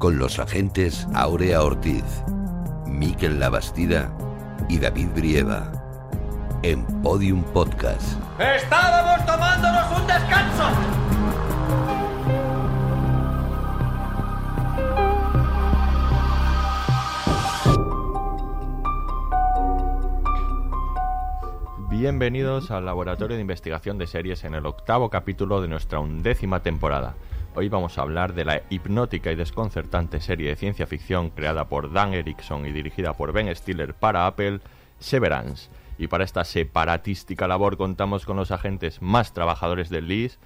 Con los agentes Aurea Ortiz, Miquel Labastida y David Brieva. En Podium Podcast. ¡Estábamos tomándonos un descanso! Bienvenidos al Laboratorio de Investigación de Series en el octavo capítulo de nuestra undécima temporada. Hoy vamos a hablar de la hipnótica y desconcertante serie de ciencia ficción creada por Dan Erickson y dirigida por Ben Stiller para Apple, Severance. Y para esta separatística labor contamos con los agentes más trabajadores del LIS.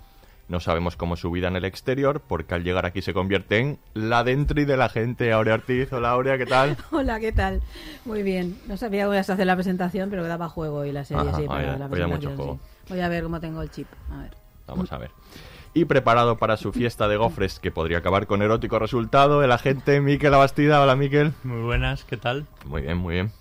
No sabemos cómo su vida en el exterior, porque al llegar aquí se convierte en la dentri de la gente. Aurea Ortiz, hola Aurea, ¿qué tal? Hola, ¿qué tal? Muy bien. No sabía cómo ibas a hacer la presentación, pero que daba juego y la serie Ajá, sí, para la vaya mucho presentación, juego. sí. Voy a ver cómo tengo el chip. A ver. Vamos a ver. Y preparado para su fiesta de gofres, que podría acabar con erótico resultado, el agente Miquel Abastida. Hola, Miquel. Muy buenas, ¿qué tal? Muy bien, muy bien.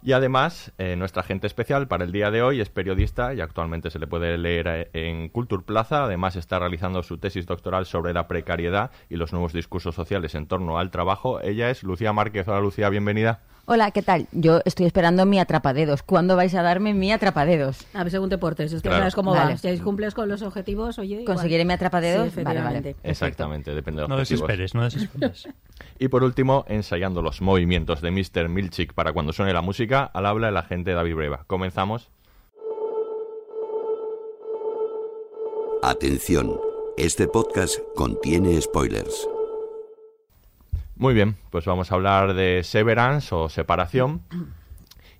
Y además, eh, nuestra agente especial para el día de hoy es periodista y actualmente se le puede leer eh, en Culture Plaza. Además, está realizando su tesis doctoral sobre la precariedad y los nuevos discursos sociales en torno al trabajo. Ella es Lucía Márquez. Hola, Lucía, bienvenida. Hola, ¿qué tal? Yo estoy esperando mi atrapadedos. ¿Cuándo vais a darme mi atrapadedos? A ver, según te portes. Es que Claro. sabes cómo Vale. va. Si cumples con los objetivos, oye. igual. ¿Conseguiré mi atrapadedos? Sí, Vale, vale. Exactamente, depende de los No objetivos. desesperes, no desesperes. Y por último, ensayando los movimientos de Mr. Milchik para cuando suene la música, al habla el agente David Breva. Comenzamos. Atención, este podcast contiene spoilers. Muy bien, pues vamos a hablar de Severance o separación.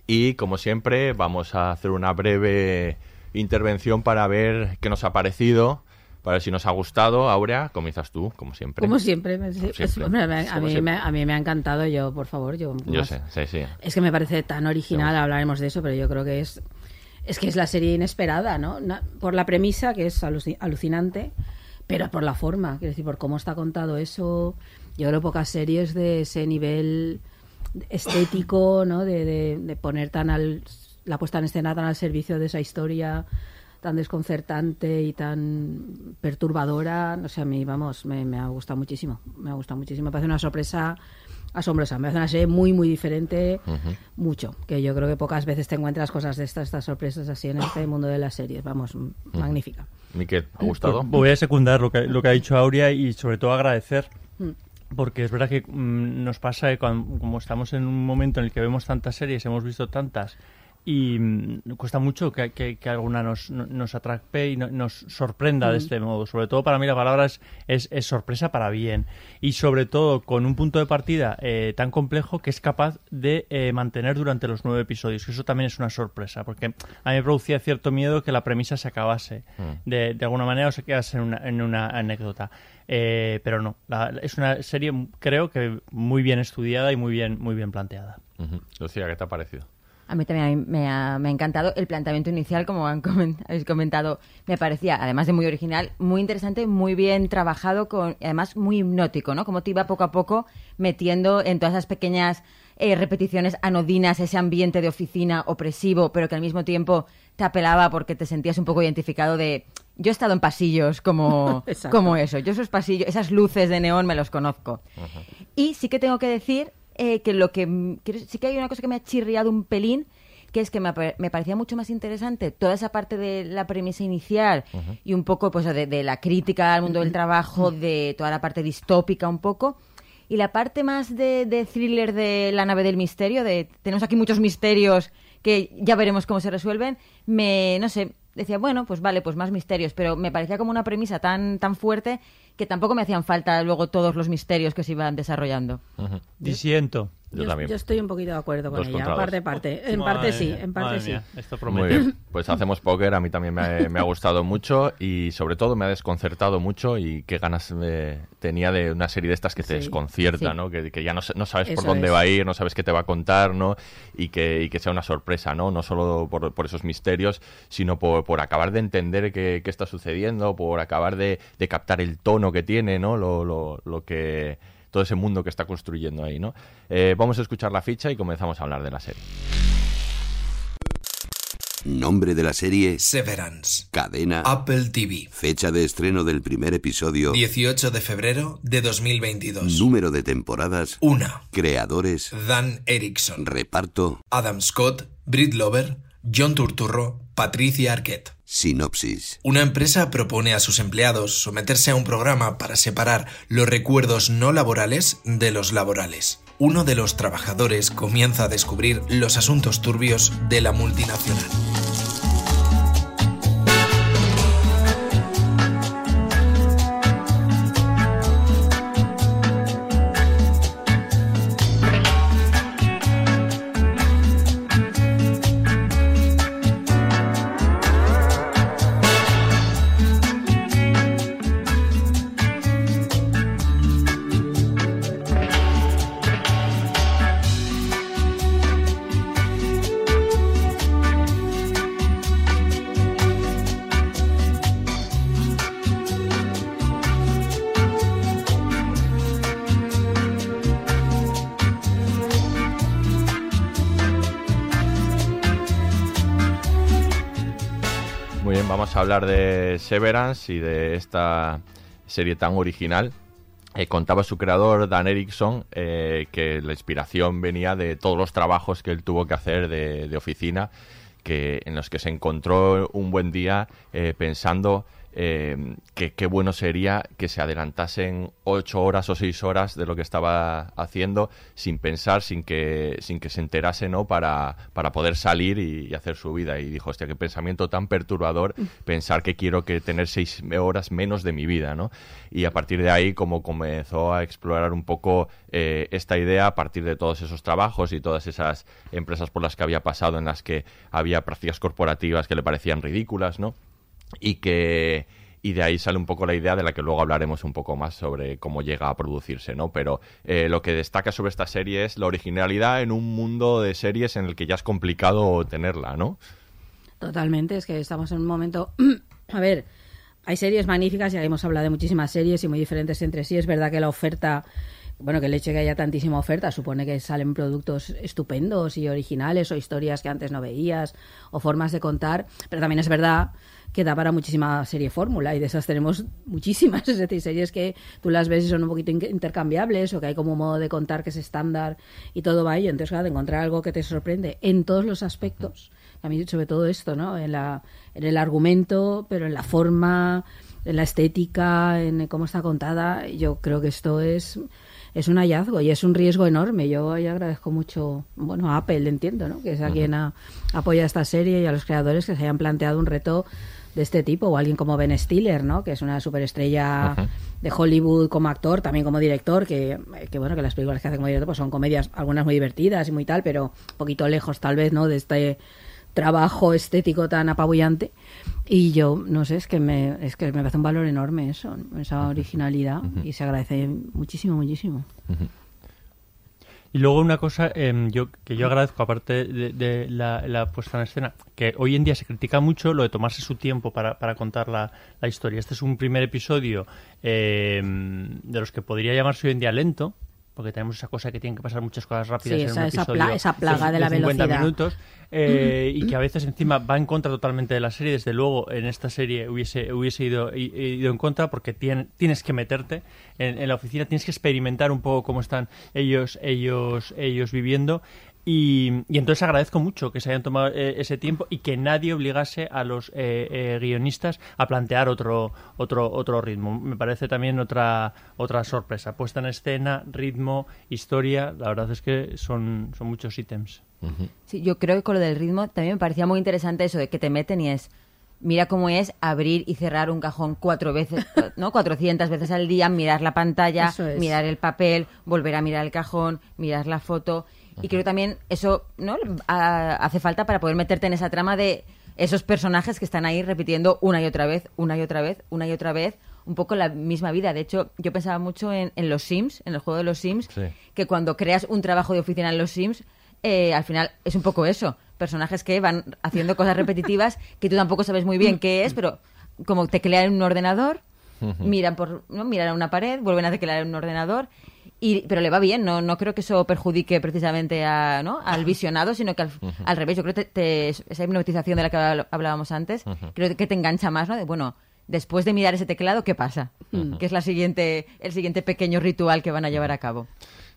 Y como siempre, vamos a hacer una breve intervención para ver qué nos ha parecido, para ver si nos ha gustado. Aurea, comienzas tú, como siempre. Como siempre. es- hombre, a, Como mí, siempre. me, a mí me ha encantado. Yo, por favor, yo. Sé, sí, sí. Es que me parece tan original, hablaremos de eso, pero yo creo que es es que es la serie inesperada, ¿no? Por la premisa, que es aluci- alucinante, pero por la forma, quiero decir, por cómo está contado eso. Yo creo pocas series de ese nivel estético, ¿no? De, de- de poner tan al la puesta en escena tan al servicio de esa historia tan desconcertante y tan perturbadora, no sé, a mí, vamos, me, me ha gustado muchísimo, me ha gustado muchísimo, me parece una sorpresa asombrosa, me parece una serie muy, muy diferente, mucho, que yo creo que pocas veces te encuentras cosas de estas, estas sorpresas así en este mundo de las series, vamos, magnífica. Miquel, ¿ha gustado? Voy a secundar lo que, lo que ha dicho Aurea y sobre todo agradecer. Porque es verdad que mm, nos pasa que cuando, como estamos en un momento en el que vemos tantas series, hemos visto tantas, y mm, cuesta mucho que, que- que alguna nos, no- nos atrape y no- nos sorprenda de este modo. Sobre todo para mí la palabra es, es, es sorpresa para bien. Y sobre todo con un punto de partida eh, tan complejo que es capaz de eh, mantener durante los nueve episodios. Eso también es una sorpresa, porque a mí me producía cierto miedo que la premisa se acabase de, de alguna manera o se quedase en una, en una anécdota. Eh, pero no, la- es una serie creo que muy bien estudiada y muy bien, muy bien planteada. Ujú. Lucía, ¿qué te ha parecido? A mí también me ha, me ha encantado el planteamiento inicial, como han habéis comentado. Me parecía, además de muy original, muy interesante, muy bien trabajado, con, y además muy hipnótico, ¿no? Como te iba poco a poco metiendo en todas esas pequeñas eh, repeticiones anodinas, ese ambiente de oficina opresivo, pero que al mismo tiempo te apelaba porque te sentías un poco identificado de... Yo he estado en pasillos como, como eso. Yo esos pasillos, esas luces de neón me los conozco. Y sí que tengo que decir eh, que lo que mm, quiero- sí que hay una cosa que me ha chirriado un pelín que es que me, me parecía mucho más interesante toda esa parte de la premisa inicial y un poco pues de, de la crítica al mundo del trabajo, de toda la parte distópica un poco, y la parte más de, de thriller de la nave del misterio, de tenemos aquí muchos misterios que ya veremos cómo se resuelven, me, no sé, decía, bueno, pues vale, pues más misterios, pero me parecía como una premisa tan, tan fuerte que tampoco me hacían falta luego todos los misterios que se iban desarrollando. Disiento. Yo, Yo, también. yo estoy un poquito de acuerdo con Dos ella. contra Parte, dos. parte. En Madre parte sí, en parte sí. mía, Esto Muy promete. bien, pues hacemos póker, a mí también me ha, me ha gustado mucho y sobre todo me ha desconcertado mucho y qué ganas eh, tenía de una serie de estas que te Sí, desconcierta, sí. ¿no? Que, que ya no, no sabes por dónde es. va a ir, no sabes qué te va a contar, ¿no? Y que, y que sea una sorpresa, ¿no? No solo por, por esos misterios, sino por, por acabar de entender qué, qué está sucediendo, por acabar de, de captar el tono que tiene, ¿no? Lo, lo, lo que todo ese mundo que está construyendo ahí, ¿no? Eh, vamos a escuchar la ficha y comenzamos a hablar de la serie. Nombre de la serie, Severance. cadena, Apple TV. fecha de estreno del primer episodio, 18 de febrero de 2022. número de temporadas, 1. creadores, Dan Erickson. reparto, Adam Scott, Britt Lover, John Turturro, Patricia Arquette. Sinopsis. Una empresa propone a sus empleados someterse a un programa para separar los recuerdos no laborales de los laborales. Uno de los trabajadores comienza a descubrir los asuntos turbios de la multinacional. A hablar de Severance y de esta serie tan original. Eh, contaba su creador, Dan Erickson, eh, que la inspiración venía de todos los trabajos que él tuvo que hacer de, de oficina, que, en los que se encontró un buen día eh, pensando eh, que qué bueno sería que se adelantasen ocho horas o seis horas de lo que estaba haciendo sin pensar, sin que, sin que se enterase, ¿no? Para, para poder salir y, y hacer su vida. Y dijo, hostia, qué pensamiento tan perturbador pensar que quiero que tener seis horas menos de mi vida, ¿no? Y a partir de ahí, como comenzó a explorar un poco eh, esta idea a partir de todos esos trabajos y todas esas empresas por las que había pasado, en las que había prácticas corporativas que le parecían ridículas, ¿no? Y que y de ahí sale un poco la idea de la que luego hablaremos un poco más sobre cómo llega a producirse, ¿no? Pero eh, lo que destaca sobre esta serie es la originalidad en un mundo de series en el que ya es complicado tenerla, ¿no? Totalmente, es que estamos en un momento... a ver, hay series magníficas, ya hemos hablado de muchísimas series y muy diferentes entre sí. Es verdad que la oferta, bueno, que el hecho de que haya tantísima oferta supone que salen productos estupendos y originales o historias que antes no veías o formas de contar, pero también es verdad que da para muchísima serie fórmula y de esas tenemos muchísimas, es decir, series que tú las ves y son un poquito in- intercambiables o que hay como un modo de contar que es estándar y todo va ello. Entonces, claro, de encontrar algo que te sorprende en todos los aspectos, a mí sobre todo esto, ¿no? En, la, en el argumento, pero en la forma, en la estética, en cómo está contada, yo creo que esto es es un hallazgo y es un riesgo enorme. Yo ahí agradezco mucho, bueno, a Apple, entiendo, ¿no? Que es a quien apoya esta serie y a los creadores que se hayan planteado un reto de este tipo, o alguien como Ben Stiller, ¿no? Que es una superestrella de Hollywood como actor, también como director, que, que bueno, que las películas que hace como director pues son comedias, algunas muy divertidas y muy tal, pero un poquito lejos tal vez, ¿no? De este trabajo estético tan apabullante. Y yo no sé es que me es que me parece un valor enorme eso esa originalidad y se agradece muchísimo muchísimo Y luego una cosa em, yo, que yo agradezco, aparte de, de la, la puesta en escena, que hoy en día se critica mucho lo de tomarse su tiempo para, para contar la, la historia. Este es un primer episodio em, de los que podría llamarse hoy en día lento, porque tenemos esa cosa que tienen que pasar muchas cosas rápidas Sí, en esa- un esa episodio pla- esa plaga de la 50 velocidad. minutos eh, y que a veces encima va en contra totalmente de la serie. Desde luego en esta serie hubiese, hubiese ido, ido en contra porque tien- tienes que meterte en, en la oficina, tienes que experimentar un poco cómo están ellos, ellos, ellos viviendo. Y, y entonces agradezco mucho que se hayan tomado eh, ese tiempo y que nadie obligase a los eh, eh, guionistas a plantear otro, otro, otro ritmo. Me parece también otra, otra sorpresa. Puesta en escena, ritmo, historia, la verdad es que son, son muchos ítems. Sí, yo creo que con lo del ritmo también me parecía muy interesante eso de que te meten y es mira cómo es abrir y cerrar un cajón cuatro veces, ¿no? 400 veces al día, mirar la pantalla, es. mirar el papel, volver a mirar el cajón, mirar la foto. Y creo también eso, ¿no? A- hace falta para poder meterte en esa trama de esos personajes que están ahí repitiendo una y otra vez, una y otra vez, una y otra vez, un poco la misma vida. De hecho, yo pensaba mucho en, en los Sims, en el juego de los Sims, Sí. que cuando creas un trabajo de oficina en los Sims, eh, al final es un poco eso. Personajes que van haciendo cosas repetitivas que tú tampoco sabes muy bien qué es, pero como teclear en un ordenador, miran por no miran a una pared, vuelven a teclear en un ordenador. Y, pero le va bien, no, no creo que eso perjudique precisamente a, ¿no? al visionado, sino que al, al revés, yo creo que te- te- esa hipnotización de la que habl- hablábamos antes, creo que te engancha más, ¿no? De, bueno, después de mirar ese teclado, ¿qué pasa? Que es la siguiente, el siguiente pequeño ritual que van a llevar a cabo.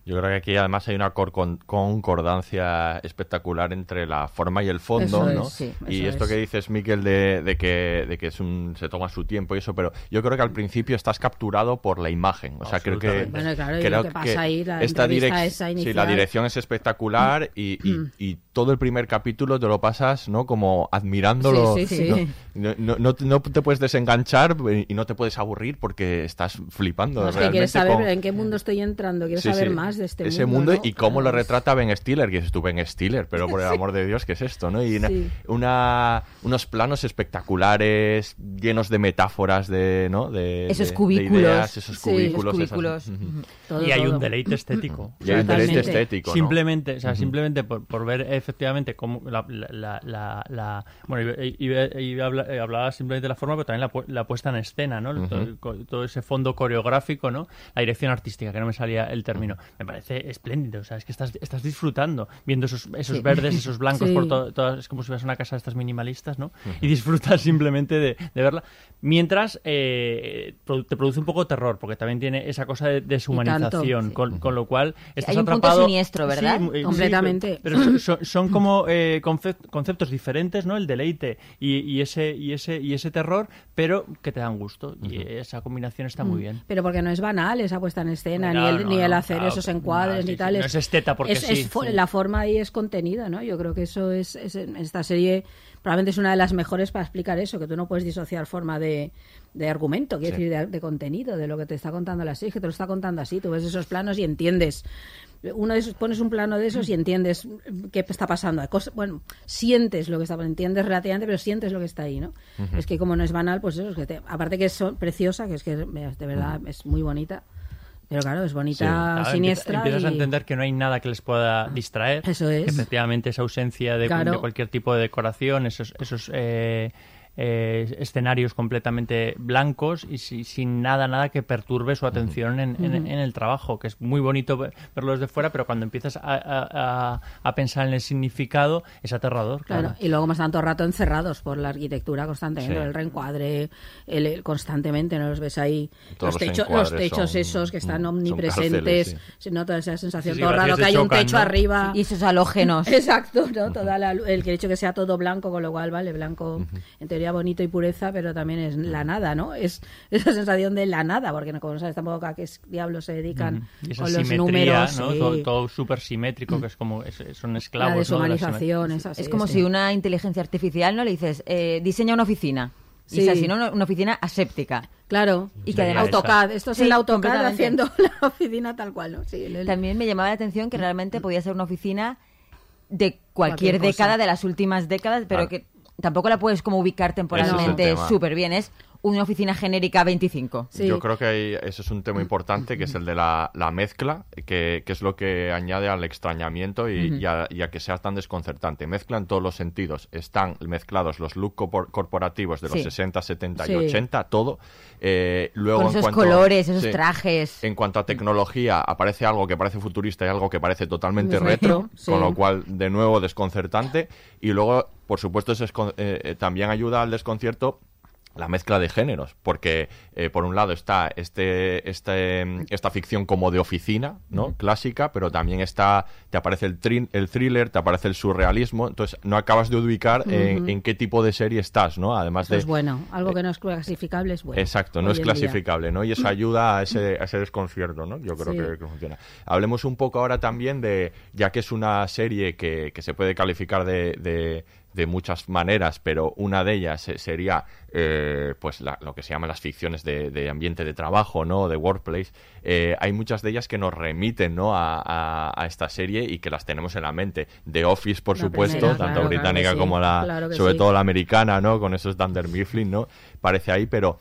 Yo creo que aquí además hay una cor- con- concordancia espectacular entre la forma y el fondo, Eso ¿no? es, sí, y esto es. que dices, Miquel, de, de que, de que es un, se toma su tiempo y eso, pero yo creo que al principio estás capturado por la imagen. O sea, creo que... Bueno, claro, y creo lo que pasa ahí, la esta esa Sí, la dirección es espectacular y, y- y todo el primer capítulo te lo pasas, ¿no? Como admirándolo. Sí, sí, sí. No, no- no- no te puedes desenganchar y no te puedes aburrir porque estás flipando. No, es que quieres saber con- en qué mundo estoy entrando, quiero Sí, saber sí. Más de este Ese mundo. mundo ¿no? y cómo lo retrata Ben Stiller, que dices tú, Ben Stiller, pero por el amor de Dios, ¿qué es esto? ¿no? Y una- Sí. una, unos planos espectaculares, llenos de metáforas, de, ¿no? de, Esos de- de cubículos. ideas, esos Sí, cubículos. esos esas- cubículos. Ujú. todo, y hay todo. un deleite estético. Y hay un deleite Totalmente. estético, ¿no? Simplemente, o sea, simplemente por, por ver efectivamente cómo la, la, la, la- la- bueno, eh, hablaba simplemente de la forma, pero también la, pu- la puesta en escena, ¿no? todo, todo ese fondo coreográfico, ¿no? La dirección artística, que no me salía el término. Me parece espléndido, o sea, es que estás, estás disfrutando viendo esos, esos Sí. verdes, esos blancos Sí. por to- todas, es como si fueras una casa de estas minimalistas, ¿no? Y disfrutas simplemente de, de verla. Mientras eh, te produce un poco terror, porque también tiene esa cosa de deshumanización, sí. con, con lo cual estás hay un punto atrapado. siniestro, ¿verdad? Sí, Completamente. pero son, son- son como eh, concep- conceptos diferentes, ¿no? El deleite y, y ese y ese y ese terror, pero que te dan gusto y esa combinación está muy bien. Pero porque no es banal esa puesta en escena, Claro, ni el, no, ni el no, hacer claro, esos encuadres ni tal. no es esteta porque es- sí, es sí. La forma ahí es contenida, ¿no? Yo creo que eso es, es- esta serie probablemente es una de las mejores para explicar eso, que tú no puedes disociar forma de, de argumento, quiero Sí. decir, de, de contenido, de lo que te está contando la serie, que te lo está contando así, tú ves esos planos y entiendes. Uno de esos, pones un plano de esos y entiendes qué está pasando. Bueno, sientes lo que está pasando, entiendes relativamente, pero sientes lo que está ahí, ¿no? Es que como no es banal, pues eso, es que te- aparte que es preciosa, que es que de verdad es muy bonita, pero claro, es bonita, Claro, siniestra. empiezas, empiezas a entender que no hay nada que les pueda distraer. Eso es. Efectivamente esa ausencia de, Claro. de cualquier tipo de decoración, esos, esos eh, eh, escenarios completamente blancos y si- sin nada, nada que perturbe su atención en, en- en el trabajo, que es muy bonito ver- verlo desde fuera, pero cuando empiezas a, a- pensar en el significado es aterrador. Claro. Claro, y luego más tanto rato encerrados por la arquitectura constantemente, Sí. el reencuadre, el, el- constantemente, ¿no los ves ahí? Todos los, los techos, encuadres los techos son- esos que están mm, omnipresentes, cárceles, sí, esa sensación, Sí, sí, todo raro que de hay un techo ¿no? arriba. Y esos halógenos. Exacto, ¿no? Toda la, el hecho que sea todo blanco, con lo cual, vale, blanco, en teoría bonito y pureza, pero también es la nada, ¿no? Es esa sensación de la nada, porque no, como no sabes tampoco a qué es- diablos se dedican Y esa con los simetría, números. ¿no? sí. todo, todo súper simétrico, que es como es- son la esclavos. ¿no? de la es así, Es como sí. si una inteligencia artificial no le dices, eh, diseña una oficina. Y Sí. es así, ¿no? Una- oficina aséptica. Claro, Y que además. AutoCAD, esto es Sí, el AutoCAD haciendo la oficina tal cual, ¿no? Sí, el- el- También me llamaba la atención que realmente podía ser una oficina de Cualquier década, de las últimas décadas, pero Claro. que tampoco la puedes como ubicar temporalmente tema. súper bien. Es una oficina genérica 25. Sí. Yo creo que hay- ese es un tema importante, que es el de la, la mezcla, que, que es lo que añade al extrañamiento y, y a, y a que sea tan desconcertante. Mezcla en todos los sentidos. Están mezclados los look corpor- corporativos de los Sí. 60, 70 Sí. y 80, todo. Eh, luego, Con en esos cuanto- colores, esos sí. trajes. En cuanto a tecnología, aparece algo que parece futurista y algo que parece totalmente Muy retro, sí. con lo cual, de nuevo, desconcertante. Y luego, por supuesto, escon- eh, eh, también ayuda al desconcierto la mezcla de géneros, porque eh, por un lado está este, este, esta ficción como de oficina, ¿no? Clásica, pero también está, te aparece el, trin- el thriller, te aparece el surrealismo, entonces no acabas de ubicar en, en qué tipo de serie estás, ¿no? Además Eso de... es bueno, algo que no es clasificable es bueno. Exacto, no es día. clasificable, ¿no? Y eso ayuda a ese, a ese desconcierto, ¿no? Yo creo Sí. que, que funciona. Hablemos un poco ahora también de, ya que es una serie que, que se puede calificar de, de de muchas maneras, pero una de ellas eh, sería eh, pues la- lo que se llaman las ficciones de, de ambiente de trabajo, ¿no? De workplace. Eh, hay muchas de ellas que nos remiten, ¿no? A, a- a esta serie y que las tenemos en la mente. The Office, por La supuesto, primera, tanto claro, británica claro que sí, como la, claro sobre sí. todo la americana, ¿no? Con esos Dunder Mifflin, ¿no? Parece ahí, pero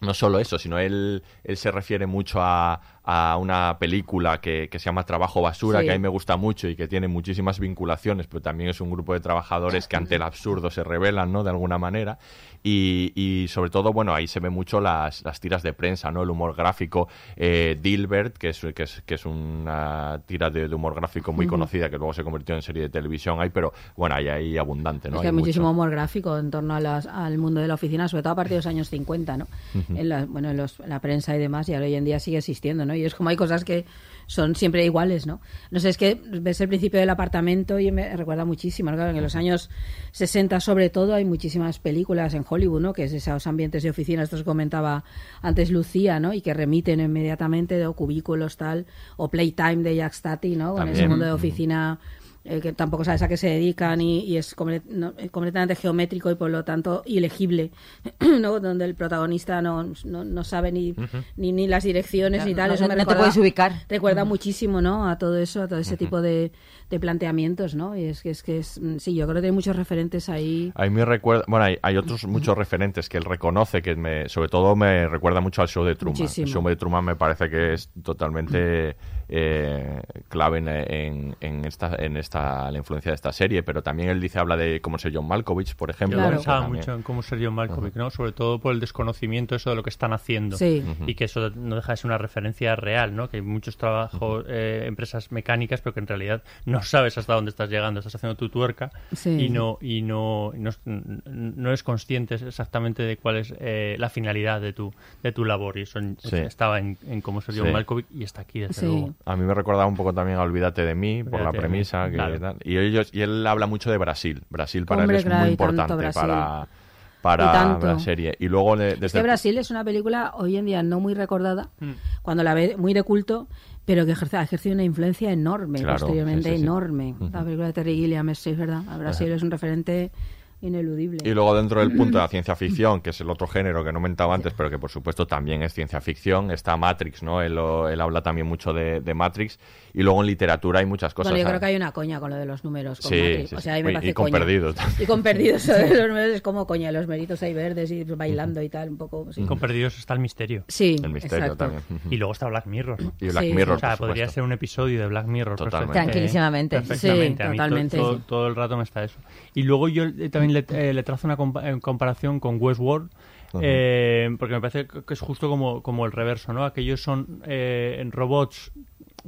no solo eso, sino él, él se refiere mucho a, a una película que, que se llama Trabajo Basura, Sí. que a mí me gusta mucho y que tiene muchísimas vinculaciones, pero también es un grupo de trabajadores que ante el absurdo se rebelan, ¿no? De alguna manera. Y, y sobre todo, bueno, ahí se ve mucho las, las tiras de prensa, ¿no? El humor gráfico. Eh, Dilbert, que es, que es, que es una tira de, de humor gráfico muy conocida, que luego se convirtió en serie de televisión ahí, pero bueno, hay ahí abundante, ¿no? Es que hay Hay muchísimo humor gráfico en torno a las- al mundo de la oficina, sobre todo a partir de los años 50, ¿no? En, la, bueno, en, los- en la prensa y demás, y ahora hoy en día sigue existiendo, ¿no? Y es como hay cosas que son siempre iguales, ¿no? No sé, es que ves el principio del apartamento y me recuerda muchísimo, ¿no? Claro, en los años 60 sobre todo hay muchísimas películas en Hollywood, ¿no? Que es esos ambientes de oficina, esto se comentaba antes Lucía, ¿no? Y que remiten inmediatamente de cubículos tal, o Playtime de Jack Stati, ¿no? Con ese mundo de oficina eh, que tampoco sabes a qué se dedican y, y es comple- no- eh, completamente geométrico y por lo tanto ilegible, ¿no? donde el protagonista no, no, no sabe ni, ni, ni las direcciones Claro, ni tal. no- eso no- me no te recuerda- puedes ubicar. Recuerda muchísimo ¿no? a todo eso, a todo ese tipo de, de planteamientos. ¿no? Y es que, es que es, mm, sí, yo creo que hay muchos referentes ahí. A mí me recuerda, bueno, hay, hay otros muchos referentes que él reconoce, que me, sobre todo me recuerda mucho al show de Truman. Muchísimo. El show de Truman me parece que es totalmente eh, clave en, en- en esta, en esta, la influencia de esta serie, pero también él dice, habla de cómo ser John Malkovich, por ejemplo. Yo que pensaba también- mucho en cómo ser John Malkovich, ¿no? Sobre todo por el desconocimiento eso de lo que están haciendo. Sí. Y que eso no deja de ser una referencia real, ¿no? Que hay muchos trabajos, eh, empresas mecánicas, pero que en realidad no sabes hasta dónde estás llegando. Estás haciendo tu tuerca Sí. y no y no, no, no eres consciente exactamente de cuál es eh, la finalidad de tu, de tu labor. Y eso Sí. estaba en, en cómo ser John Sí. Malkovich y está aquí, desde Sí. luego. A mí me recordaba un poco también a Olvídate de mí, por la Olvídate premisa. que claro. tal. Y, ellos, y él habla mucho de Brasil. Brasil para Hombre, él es claro, muy importante para, para la serie. Y luego, de- Es que Brasil es una película hoy en día no muy recordada, Mm. cuando la ve muy de culto, pero que ejerce, ha ejercido una influencia enorme Claro, posteriormente, sí, sí, sí. enorme. La película de Terry Gilliam, es, sí, es verdad. A Brasil es un referente ineludible. Y luego dentro del punto de la ciencia ficción, que es el otro género que no he comentado antes, pero que por supuesto también es ciencia ficción, está Matrix, ¿no? Él, lo- él habla también mucho de, de Matrix. Y luego en literatura hay muchas cosas. bueno, yo creo que hay una coña con lo de los números. Con Sí, Matrix. sí, o sea, ahí me Y- parece con coña. perdidos también. Y con perdidos. lo de los números es como coña, los meritos ahí verdes y bailando y tal, un poco. Sí, Con Perdidos está el misterio. Sí, El misterio exacto. también. Y luego está Black Mirror. Y Black Sí, Mirror, O sea, por podría ser un episodio de Black Mirror. Totalmente. Tranquilísimamente. Perfectamente. Sí, A mí to- totalmente. Todo, todo el rato me está eso. Y luego yo eh, también le, eh, le trazo una compa- eh, comparación con Westworld. eh, porque me parece que es justo como, como el reverso, ¿no? Aquellos son eh, robots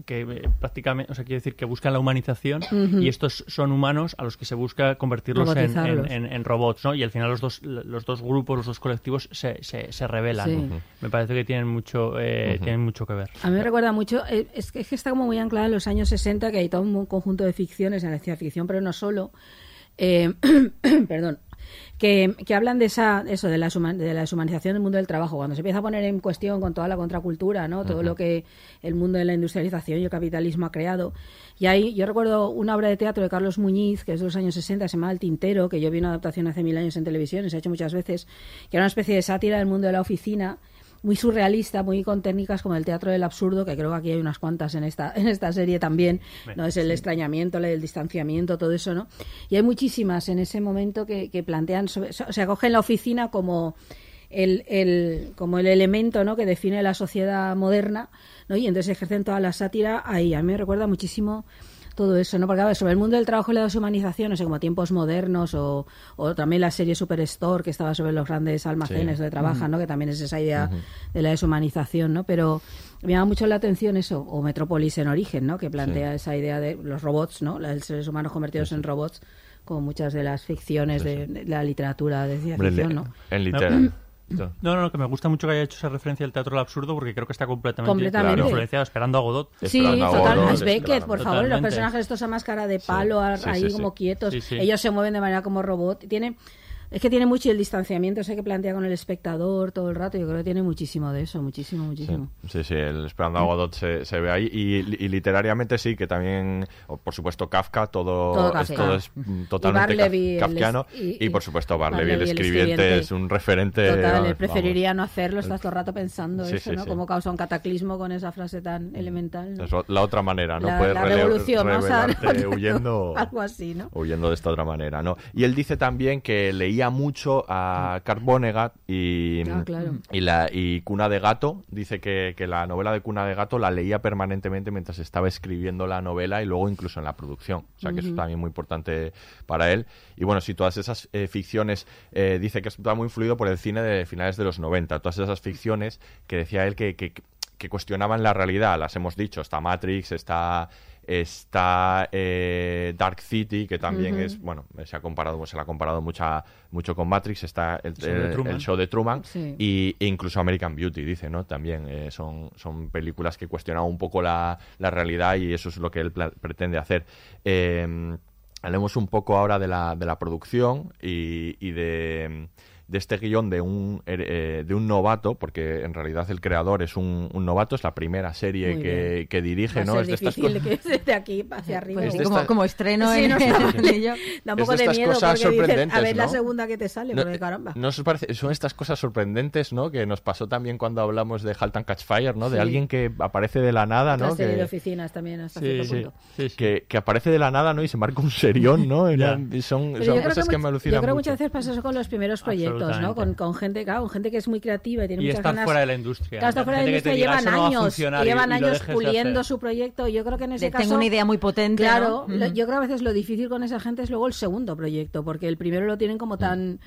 que eh, prácticamente, o sea, quiere decir que buscan la humanización y estos son humanos a los que se busca convertirlos en, en, Robotizarlos. en- en robots, ¿no? Y al final los dos, los dos grupos, los dos colectivos se, se. Sí. Me parece que tienen mucho, eh, tienen mucho que ver. A mí me recuerda mucho, eh, es, que, es que está como muy anclada en los años 60, que hay todo un conjunto de ficciones, en la ciencia ficción, pero no solo, eh, perdón, que, que hablan de esa eso de la, de la deshumanización del mundo del trabajo, cuando se empieza a poner en cuestión con toda la contracultura, ¿no? todo lo que el mundo de la industrialización y el capitalismo ha creado. Y ahí yo recuerdo una obra de teatro de Carlos Muñiz, que es de los años 60, se llama El Tintero, que yo vi una adaptación hace mil años en televisión y se ha hecho muchas veces, que era una especie de sátira del mundo de la oficina, muy surrealista, muy con técnicas como el teatro del absurdo, que creo que aquí hay unas cuantas en esta, en esta serie también, ¿no? Es el extrañamiento, el distanciamiento, todo eso, ¿no? Y hay muchísimas en ese momento que, que plantean, sobre- o sea, cogen la oficina como el, el, como el elemento ¿no? que define la sociedad moderna, ¿no? Y entonces ejercen toda la sátira ahí. A mí me recuerda muchísimo todo eso, ¿no? Porque a ver, sobre el mundo del trabajo y la deshumanización, no sé, como tiempos modernos o, o también la serie Superstore que estaba sobre los grandes almacenes Sí. donde trabajan, ¿no? Que también es esa idea de la deshumanización, ¿no? Pero me llama mucho la atención eso, o Metrópolis en origen, ¿no? Que plantea esa idea de los robots, ¿no? Los seres humanos convertidos en robots, como muchas de las ficciones de, de la literatura de ciencia ficción, ¿no? En literatura. No, no, no, que me gusta mucho que haya hecho esa referencia al teatro del absurdo porque creo que está completamente, Completamente. Claro. influenciado, esperando a Godot. Sí, Esperando a total. Godot, Es Beckett, por favor, los Totalmente. personajes estos a máscara de palo, Sí, ahí sí, sí. como quietos. Sí, sí. Ellos se mueven de manera como robot. Tiene Es que tiene mucho y el distanciamiento ese que plantea con el espectador todo el rato. Yo creo que tiene muchísimo de eso, muchísimo, muchísimo. Sí, sí, el Esperando a Godot se, se ve ahí. Y, y literariamente sí, que también, o, por supuesto, Kafka, todo, Todo es, Kafka. todo es mm, totalmente Barleby, el kafkiano. es- Y, y- por supuesto, Barleby, Barleby, el el escribiente, escribiente. es un referente. Total, vamos, preferiría vamos. no hacerlo, estás todo el rato pensando Sí, eso, sí, ¿no? sí. Cómo causa un cataclismo con esa frase tan elemental. ¿no? Es la otra manera, ¿no? La- Puedes la revolución, vamos a- rebelarte huyendo. Algo así, ¿no? huyendo de esta otra manera, ¿no? Y él dice también que leía mucho a Kurt Vonnegut y, Ah, claro. y, la, y Cuna de Gato. Dice que, que la novela de Cuna de Gato la leía permanentemente mientras estaba escribiendo la novela y luego incluso en la producción. O sea que eso es también muy importante para él. Y bueno, si todas esas eh, ficciones, eh, dice que está muy influido por el cine de finales de los 90. Todas esas ficciones que decía él que, que, que cuestionaban la realidad, las hemos dicho, está Matrix, está está eh, Dark City, que también es, bueno, se ha comparado, se la ha comparado mucha, mucho con Matrix, está el, show de el- Truman. el show de Truman Sí. y, e incluso American Beauty, dice, ¿no? También eh, son, son películas que cuestionan un poco la, la realidad y eso es lo que él pretende hacer. Eh, hablemos un poco ahora de la, de la producción y, y de, de este guion de un, eh, de un novato, porque en realidad el creador es un, un novato, es la primera serie que, que dirige, Va a ¿no? ser Es de estas difícil cosas- que desde aquí hacia arriba. Pues o- de esta- como estreno Sí, en no sé, el- yo- Da un Es poco de de estas miedo cosas dices, a sorprendentes, ver la ¿no? segunda que te sale, No, porque caramba. ¿No os parece? Son estas cosas sorprendentes, ¿no? Que nos pasó también cuando hablamos de Halt and Catch Fire, ¿no? De Sí. alguien que aparece de la nada, ¿no? La serie Que- de oficinas también hasta Sí, cierto sí. punto. Que, que aparece de la nada, ¿no? Y se marca un serión, ¿no? Son son cosas que, mu- me alucinan Yo creo que mucho. muchas veces pasa eso con los primeros proyectos, ¿no? Con, con gente, claro, con gente que es muy creativa y tiene Y muchas ganas. fuera de la industria. Claro, estar fuera de la industria llevan "Eso no va a años, funcionar", y- llevan años puliendo su proyecto. Yo creo que en ese caso. tengo una idea muy potente, Claro, ¿no? lo- Ujú. yo creo que a veces lo difícil con esa gente es luego el segundo proyecto, porque el primero lo tienen como tan.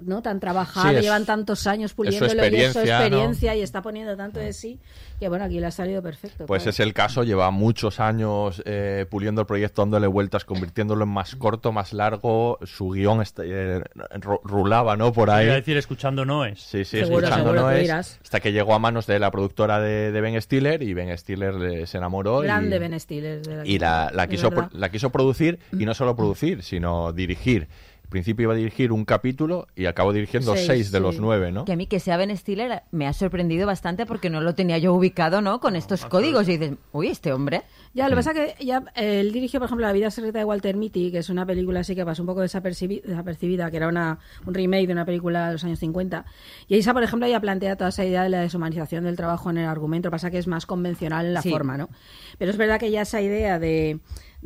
¿No? tan trabajado, Sí, es- llevan tantos años es su puliéndolo y es su experiencia, y está poniendo tanto de sí que bueno, aquí le ha salido perfecto. Pues claro. es el caso, lleva muchos años eh, puliendo el proyecto, dándole vueltas, convirtiéndolo en más corto, más largo. Su guion eh, ru- rulaba, ¿no? Por ahí. Iba a decir, escuchando no es. Sí, sí, Seguro, escuchando seguro no que es. Hasta que llegó a manos de la productora de, de Ben Stiller y Ben Stiller le- se enamoró. y- Grande Ben Stiller. de y la, la quiso, la producir y no solo producir, sino dirigir. Al principio iba a dirigir un capítulo y acabó dirigiendo Seis, seis, de los nueve, ¿no? Que a mí que sea Ben Stiller me ha sorprendido bastante porque no lo tenía yo ubicado, ¿no? Con estos códigos y dices, uy, este hombre. Ya, lo que Mm. pasa que ya eh, él dirigió, por ejemplo, La vida secreta de Walter Mitty, que es una película así que pasó un poco desapercibi- desapercibida, que era una, un remake de una película de los años 50. Y esa, por ejemplo, ya plantea toda esa idea de la deshumanización del trabajo en el argumento. Lo que pasa que es más convencional en la Sí. forma, ¿no? Pero es verdad que ya esa idea de,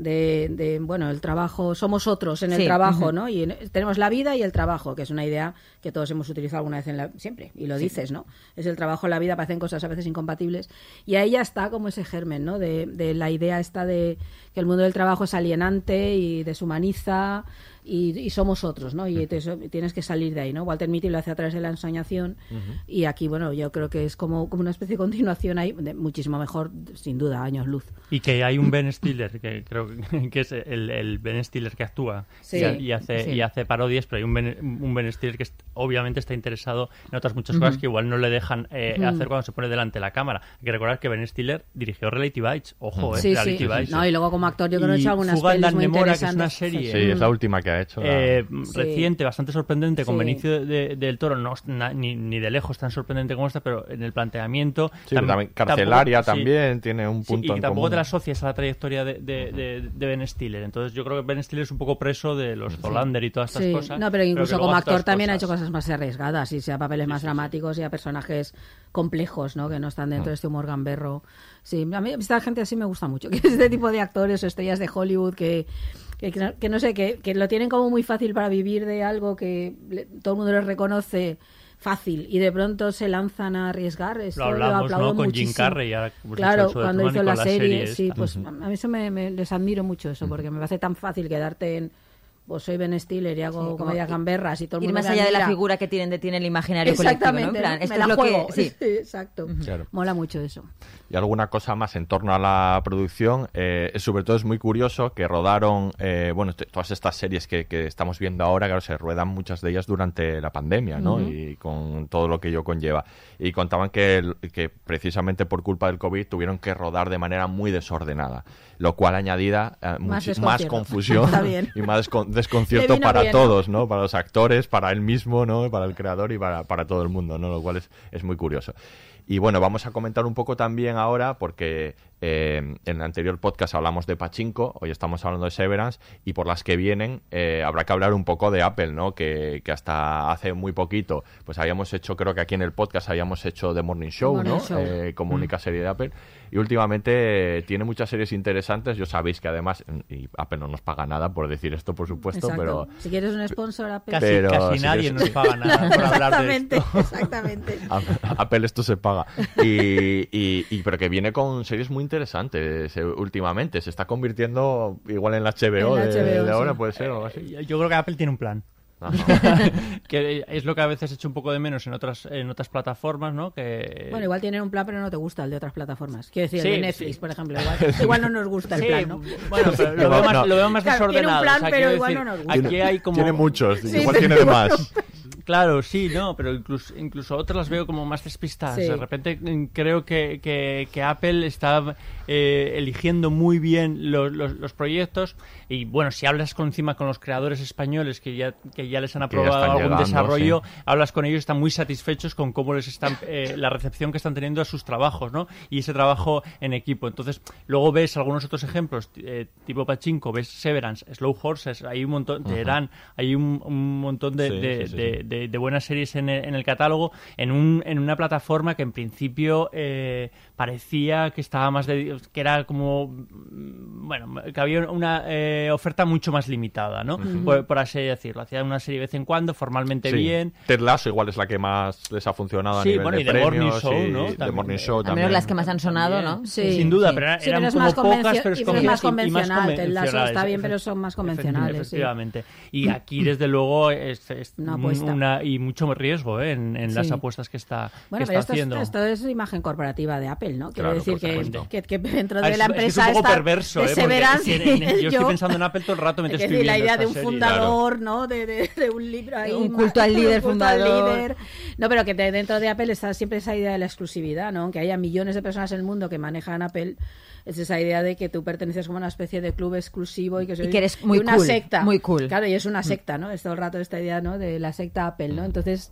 de, de, bueno, el trabajo, somos otros en el Sí, trabajo. ¿no? Y en- tenemos la vida y el trabajo, que es una idea que todos hemos utilizado alguna vez en la, siempre, y lo Sí. dices, ¿no? Es el trabajo, la vida, parecen cosas a veces incompatibles. Y ahí ya está como ese germen, ¿no? De, de la idea esta de que el mundo del trabajo es alienante y deshumaniza y, y somos otros, ¿no? Y te- tienes que salir de ahí, ¿no? Walter Mitty lo hace a través de la ensoñación y aquí, bueno, yo creo que es como, como una especie de continuación ahí, de muchísimo mejor, sin duda, años luz. Y que hay un Ben Stiller, que creo que es el, el Ben Stiller que actúa Sí. y, y hace, Sí. y hace parodias, pero hay un Ben, un ben Stiller que obviamente está interesado en otras muchas cosas que igual no le dejan eh, hacer cuando se pone delante de la cámara. Hay que recordar que Ben Stiller dirigió Relative Bites, ojo, eh, Sí, sí. Reality Bites. No, y luego como actor yo creo que ha hecho algunas Fuga en pelis muy Nemora, que es una interesantes. serie Sí, es la última que ha hecho. la- eh, Sí. reciente, bastante sorprendente, con Sí. Benicio de- del Toro, no na- ni, ni de lejos tan sorprendente como esta, pero en el planteamiento... Tam- también carcelaria tampoco- sí. también tiene un Sí, punto y en tampoco común. te la asocias a la trayectoria de, de, de- de Ben Stiller. Entonces yo creo que Ben Stiller es un poco preso de los Zolander y todas estas Sí. cosas. No, pero incluso como actor también ha hecho cosas. más arriesgadas, y sea papeles más dramáticos y a personajes complejos, ¿no? Que no están dentro Mm. de este humor gamberro. Sí, a mí esta gente así me gusta mucho, que es este tipo de actores o estrellas de Hollywood que, que, que no- que no sé, que, que lo tienen como muy fácil para vivir de algo que le- todo el mundo les reconoce fácil y de pronto se lanzan a arriesgar. Esto Lo hablamos, aplaudo ¿no? Con Jim. Carrey, ahora Claro, cuando hizo la la serie, serie sí, pues a mí eso me, me- les admiro mucho eso, porque me parece tan fácil quedarte en pues soy Ben Stiller y hago Sí, comedias ir- gamberras y todo el Ir mundo más me allá de la figura que tienen de ti en el imaginario colectivo, ¿no? En Exactamente, plan, ¿no? esto me es la lo juego. que... Sí. exacto. Claro. Mola mucho eso. Y alguna cosa más en torno a la producción, eh, sobre todo es muy curioso que rodaron, eh, bueno, todas estas series que, que estamos viendo ahora, claro, se ruedan muchas de ellas durante la pandemia, ¿no? Y con todo lo que ello conlleva. Y contaban que, que precisamente por culpa del COVID tuvieron que rodar de manera muy desordenada, lo cual añadida eh, Más confusión y más desconcierto para bien, ¿no? todos, ¿no? Para los actores, para él mismo, ¿no? Para el creador y para, para todo el mundo, ¿no? Lo cual es, es muy curioso. Y bueno, vamos a comentar un poco también ahora, porque eh, en el anterior podcast hablamos de Pachinko, hoy estamos hablando de Severance, y por las que vienen eh, habrá que hablar un poco de Apple, ¿no? Que, que hasta hace muy poquito, pues habíamos hecho, creo que aquí en el podcast habíamos hecho The Morning Show, Morning ¿no? Show. Eh, como Mm. única serie de Apple. Y últimamente eh, tiene muchas series interesantes. Yo sabéis que además, y Apple no nos paga nada por decir esto, por supuesto, Exacto. pero Si quieres un sponsor, Apple. Casi, Pero casi si nadie quieres- nos paga nada por hablar de Exactamente, esto. exactamente. A- Apple esto se paga. Y, y- y- pero que viene con series muy interesantes eh, últimamente. Se está convirtiendo igual en la HBO, En la de, HBO, de ahora, sí. puede ser o algo así. Yo creo que Apple tiene un plan. Que es lo que a veces echo un poco de menos en otras en otras plataformas, ¿no? Que Bueno, igual tienen un plan, pero no te gusta el de otras plataformas. Quiero decir, Sí, el de Netflix, sí. por ejemplo. Igual, igual no nos gusta el Sí, plan, ¿no? Bueno, pero lo veo más, No. lo veo más Claro, tiene un desordenado. plan, o sea, pero igual decir, no nos gusta. Aquí hay como Tiene muchos, Sí, igual sí, tiene de pero más. Claro, sí, no, pero incluso, incluso otras las veo como más despistadas. Sí. De repente mm, creo que, que- que Apple está eh, eligiendo muy bien los, los- los proyectos y bueno, si hablas con, encima con los creadores españoles que ya, que ya les han aprobado algún llegando, desarrollo, sí. hablas con ellos, están muy satisfechos con cómo les están, eh, la recepción que están teniendo a sus trabajos, ¿no? Y ese trabajo en equipo. Entonces, luego ves algunos otros ejemplos, eh, tipo Pachinko, ves Severance, Slow Horses, hay un montón, Teherán, hay un, un montón de, Sí, de- sí, sí, de- sí. De, buenas series en el, en el catálogo en, un, en una plataforma que en principio eh, parecía que estaba más de, que era como mm, bueno que había una eh, oferta mucho más limitada no por, por así decirlo hacía una serie de vez en cuando formalmente Sí. bien Ted Lasso igual es la que más les ha funcionado a Sí, nivel bueno, de y The Morning. Show, y ¿no? The También. Morning Show Al también. menos las que más han sonado, ¿no? Sí. sin duda sí. pero eran, Sí, eran como más pocas pero es más y más convencional, Ted Lasso está bien, pero son más convencionales, sí. efectivamente y aquí desde luego es, es Una una y mucho riesgo ¿eh? en, en las apuestas que está, Bueno, que pero está esto es, haciendo esto es imagen corporativa de Apple, ¿no? Quiero Claro, decir que, que, que dentro Ah, de es- la es que empresa es un poco perverso, ¿eh? Severance, si en- en- yo estoy pensando en Apple todo el rato mientras Es estoy decir, la idea esta de un serie. fundador, ¿no? De, de- de un libro ahí. Un culto al líder un al fundador. líder. No, pero que de- dentro de Apple está siempre esa idea de la exclusividad, ¿no? Aunque haya millones de personas en el mundo que manejan Apple, es esa idea de que tú perteneces como a una especie de club exclusivo y que, soy- que eres muy y una cool, secta. muy cool. Claro, y es una secta, ¿no? Es todo el rato esta idea, ¿no? De la secta Apple, ¿no? Entonces,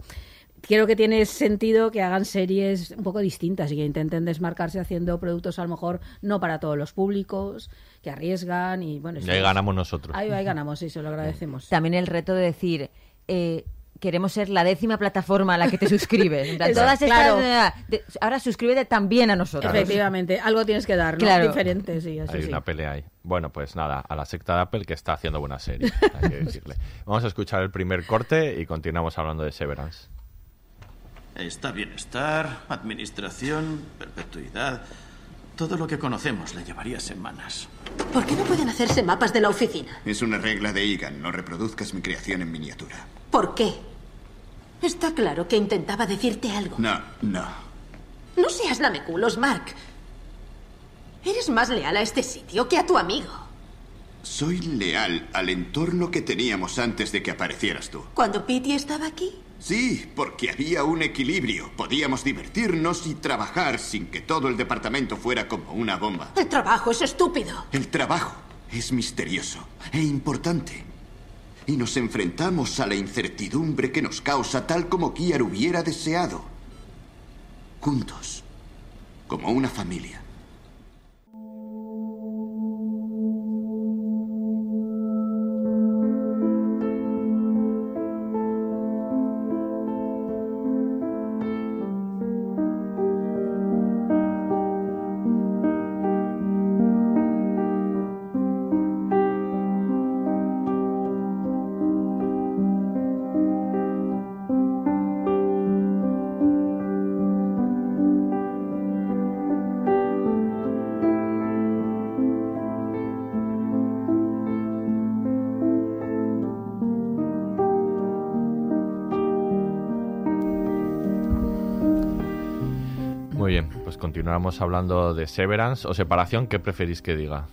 creo que tiene sentido que hagan series un poco distintas y que intenten desmarcarse haciendo productos a lo mejor no para todos los públicos, que arriesgan y bueno... Y ahí es- ganamos nosotros. Ahí, ahí ganamos, sí, se lo agradecemos. También el reto de decir, eh, queremos ser la décima plataforma a la que te suscribes. Plan, todas estas, Claro. eh, de- ahora suscríbete también a nosotros. Efectivamente, algo tienes que dar, ¿no? Claro. Diferente, sí, eso Hay sí. una pelea ahí. Bueno, pues nada, a la secta de Apple que está haciendo buena serie, hay que decirle. Vamos a escuchar el primer corte y continuamos hablando de Severance. Está bienestar, administración, perpetuidad. Todo lo que conocemos le llevaría semanas. ¿Por qué no pueden hacerse mapas de la oficina? Es una regla de Egan, no reproduzcas mi creación en miniatura. ¿Por qué? Está claro que intentaba decirte algo. No, no. No seas lameculos, Mark. Eres más leal a este sitio que a tu amigo. Soy leal al entorno que teníamos antes de que aparecieras tú. Cuando Pity estaba aquí, Sí, porque había un equilibrio. Podíamos divertirnos y trabajar sin que todo el departamento fuera como una bomba. el trabajo es estúpido. El trabajo es misterioso e importante. Y nos enfrentamos a la incertidumbre que nos causa tal como Kiar hubiera deseado. Juntos, como una familia. Muy bien, pues continuamos hablando de Severance o separación. ¿Qué preferís que diga?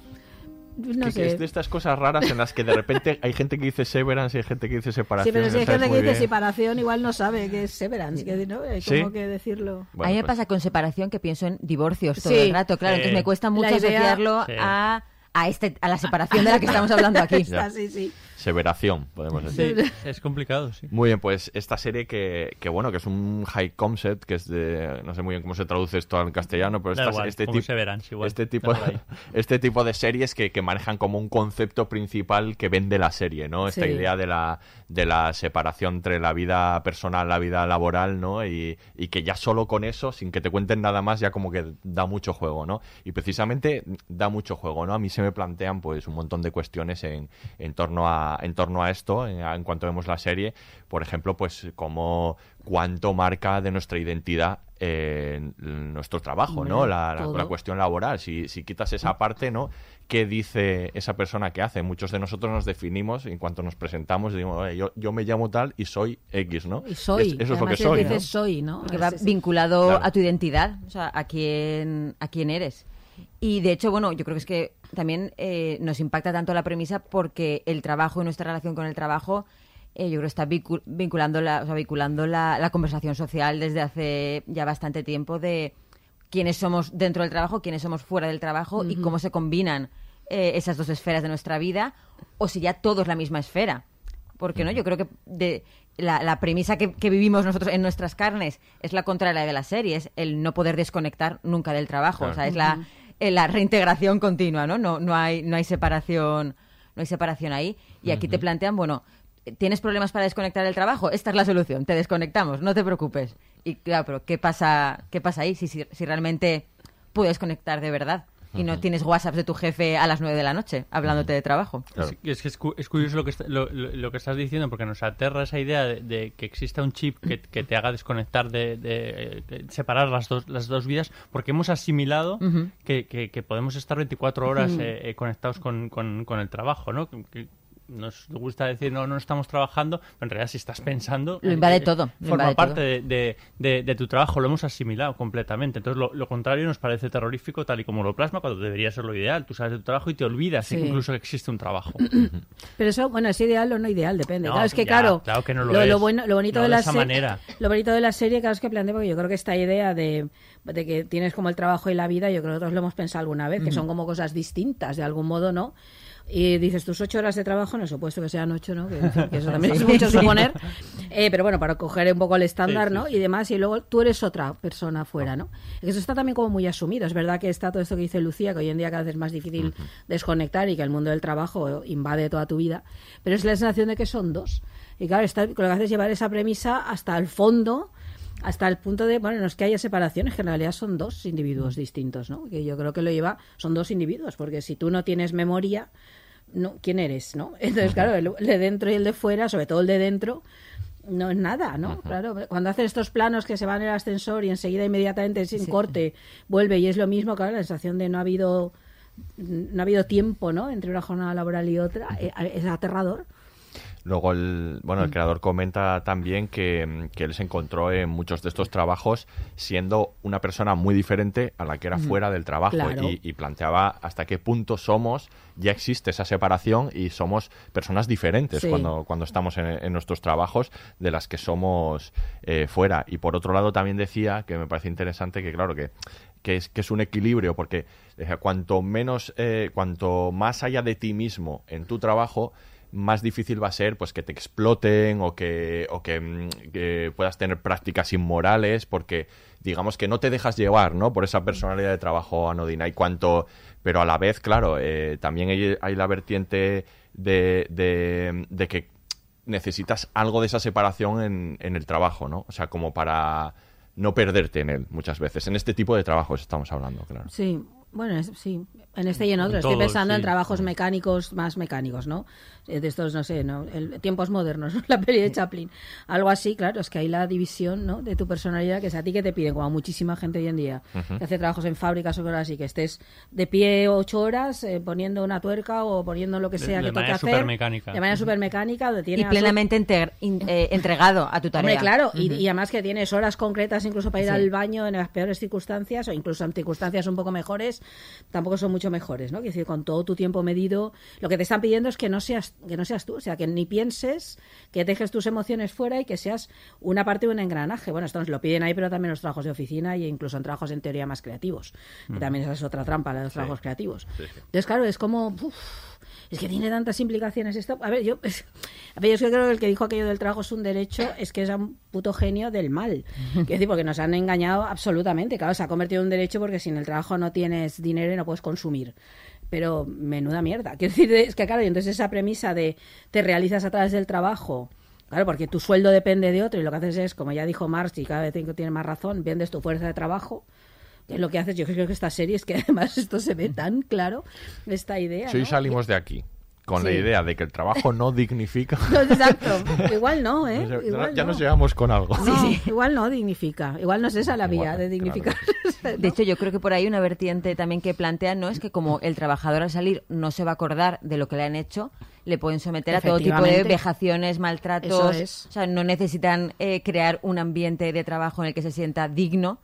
No Que- que sé. es de estas cosas raras en las que de repente hay gente que dice Severance y hay gente que dice separación. Sí, pero si hay gente que dice bien. separación, igual no sabe qué es Severance, que no hay ¿Sí? como que decirlo. Bueno, a mí me pues- pasa con separación que pienso en divorcios todo Sí. el rato, claro, Sí. entonces me cuesta mucho idea- asociarlo Sí. a, a, este, a la separación de la que estamos hablando aquí. Sí, sí. Severación, podemos decir. es complicado, sí. Muy bien, pues esta serie que, que, bueno, que es un high concept, que es de, no sé muy bien cómo se traduce esto al castellano, pero esta- igual, este, igual, este, tipo, ahí. este tipo de series que, que manejan como un concepto principal que vende la serie, ¿no? Esta Sí. idea de la, de la separación entre la vida personal, la vida laboral, ¿no? Y, y que ya solo con eso, sin que te cuenten nada más, ya como que da mucho juego, ¿no? Y precisamente da mucho juego, ¿no? A mí se me plantean pues un montón de cuestiones en, en torno a en torno a esto, en, en cuanto vemos la serie, por ejemplo, pues como cuánto marca de nuestra identidad eh, nuestro trabajo, ¿no? La, la- todo. la cuestión laboral. Si, si quitas esa parte, ¿no? ¿Qué dice esa persona que hace? Muchos de nosotros nos definimos en cuanto nos presentamos y decimos, "Oye, yo, yo me llamo tal y soy X, ¿no? Y soy. Es- eso es lo que soy, dices ¿no? soy, ¿no? que va vinculado Claro. a tu identidad, o sea, a quién, a quién eres. Y de hecho, bueno, yo creo que es que también eh, nos impacta tanto la premisa porque el trabajo y nuestra relación con el trabajo, eh, yo creo que está vincu- vinculando, la, o sea, vinculando la, la conversación social desde hace ya bastante tiempo de quiénes somos dentro del trabajo, quiénes somos fuera del trabajo y cómo se combinan eh, esas dos esferas de nuestra vida o si ya todo es la misma esfera. Porque no, yo creo que de la, la premisa que, que vivimos nosotros en nuestras carnes es la contraria de la serie, es el no poder desconectar nunca del trabajo. Claro. O sea, es la. Eh, la reintegración continua, ¿no? No, no hay, no hay separación, no hay separación ahí. Y aquí te plantean, bueno, ¿tienes problemas para desconectar del trabajo? Esta es la solución, te desconectamos, no te preocupes. Y claro, pero ¿qué pasa, qué pasa ahí si, si, si realmente puedes conectar de verdad? Y no tienes WhatsApp de tu jefe a las 9 de la noche hablándote de trabajo. Claro. Es, es que es, cu- es curioso lo que, está- lo, lo- que estás diciendo, porque nos aterra esa idea de, de que exista un chip que, que te haga desconectar, de, de- de separar las dos, las dos vidas, porque hemos asimilado que, que- que podemos estar 24 horas eh, eh, conectados con, con- con el trabajo, ¿no? Que- que nos gusta decir, no, no estamos trabajando, pero en realidad si estás pensando... Lo invade eh, todo, lo Forma invade parte todo. de, de- de- de tu trabajo, lo hemos asimilado completamente. Entonces, lo, lo contrario nos parece terrorífico, tal y como lo plasma, cuando debería ser lo ideal. Tú sabes de tu trabajo y te olvidas Sí. incluso que existe un trabajo. Pero eso, bueno, es ideal o no ideal, depende. No, claro, es que ya, claro, claro que no lo lo, es. bueno, lo bonito No de la esa serie, manera. lo bonito de la serie, claro, es que plantea, porque yo creo que esta idea de, de que tienes como el trabajo y la vida, yo creo que todos lo hemos pensado alguna vez, que son como cosas distintas de algún modo, ¿no? Y dices tus ocho horas de trabajo, no supuesto que sean ocho, ¿no? Que, en fin, que eso también es mucho suponer. Eh, pero bueno, para coger un poco el estándar, Sí, sí, ¿no? sí. Y demás, y luego tú eres otra persona fuera, ¿no? Y Eso está también como muy asumido. Es verdad que está todo esto que dice Lucía, que hoy en día cada vez es más difícil desconectar y que el mundo del trabajo invade toda tu vida. Pero es la sensación de que son dos. Y claro, está, lo que hace es llevar esa premisa hasta el fondo, hasta el punto de, bueno, no es que haya separaciones, que en realidad son dos individuos distintos, ¿no? Que yo creo que lo lleva, son dos individuos, porque si tú no tienes memoria, no, ¿quién eres, no? Entonces, claro, el, de dentro y el de fuera, sobre todo el de dentro, no es nada, ¿no? Claro, cuando hacen estos planos que se van en el ascensor y enseguida inmediatamente sin corte vuelve y es lo mismo, claro, la sensación de no ha habido no ha habido tiempo, ¿no? Entre una jornada laboral y otra, eh, es aterrador. Luego, el, bueno, Mm. el creador comenta también que, que él se encontró en muchos de estos trabajos siendo una persona muy diferente a la que era Ujú. fuera del trabajo Claro. y, y planteaba hasta qué punto somos, ya existe esa separación y somos personas diferentes Sí. cuando, cuando estamos en, en nuestros trabajos de las que somos eh, fuera. Y por otro lado también decía, que me parece interesante, que claro, que que es, que es un equilibrio, porque eh, cuanto menos, eh, cuanto más haya de ti mismo en tu trabajo, más difícil va a ser pues que te exploten o que, o que, mm, que puedas tener prácticas inmorales, porque digamos que no te dejas llevar, ¿no? Por esa personalidad de trabajo anodina. Y cuanto, pero a la vez, claro, eh, también hay, la vertiente de, de, de que necesitas algo de esa separación en, en el trabajo, ¿no? O sea, como para no perderte en él muchas veces. En este tipo de trabajos estamos hablando, claro. Sí, bueno, sí, en este y en En otros. Estoy todos, pensando en sí. trabajos mecánicos, más mecánicos, ¿no? Eh, De estos, no sé, ¿no? El, tiempos modernos, ¿no? la peli de Chaplin. Algo así, claro, es que hay la división, ¿no? De tu personalidad, que es a ti que te piden, como a muchísima gente hoy en día, Ujú. que hace trabajos en fábricas o cosas así, que estés de pie ocho horas eh, poniendo una tuerca o poniendo lo que sea de que toque manera hacer. supermecánica. De manera supermecánica, donde tiene Y plenamente inter- in- eh, entregado a tu tarea. Hombre, claro, y, Ujú. y además que tienes horas concretas incluso para ir Sí. al baño en las peores circunstancias o incluso en circunstancias un poco mejores, tampoco son mucho mejores, ¿no? Quiero decir, con todo tu tiempo medido, lo que te están pidiendo es que no seas que no seas tú, o sea, que ni pienses, que dejes tus emociones fuera y que seas una parte de un engranaje. Bueno, esto nos lo piden ahí, pero también los trabajos de oficina e incluso en trabajos en teoría más creativos, que Mm. también esa es otra trampa, la de los Sí. trabajos creativos. Sí, sí. Entonces, claro, es como uf, es que tiene tantas implicaciones esto. A ver, yo, a ver, yo creo que el que dijo aquello del trabajo es un derecho es que es un puto genio del mal. Quiero decir, porque nos han engañado absolutamente. Claro, se ha convertido en un derecho porque sin el trabajo no tienes dinero y no puedes consumir. Pero menuda mierda. Quiero decir, es que claro, y entonces esa premisa de te realizas a través del trabajo. Claro, porque tu sueldo depende de otro y lo que haces es, como ya dijo Marx, y cada vez tiene más razón, vendes tu fuerza de trabajo que es lo que haces, yo creo que esta serie es que además esto se ve tan claro, esta idea. Si hoy ¿no? salimos de aquí con la Sí. idea de que el trabajo no dignifica, No, exacto. Igual no, ¿eh? ya, Igual ya no. nos llevamos con algo. No, igual no dignifica. Igual no es esa la vía de dignificar. De hecho, yo creo que por ahí una vertiente también que plantean no es que como el trabajador al salir no se va a acordar de lo que le han hecho, le pueden someter a todo tipo de vejaciones, maltratos. Eso es. O sea, no necesitan eh, crear un ambiente de trabajo en el que se sienta digno,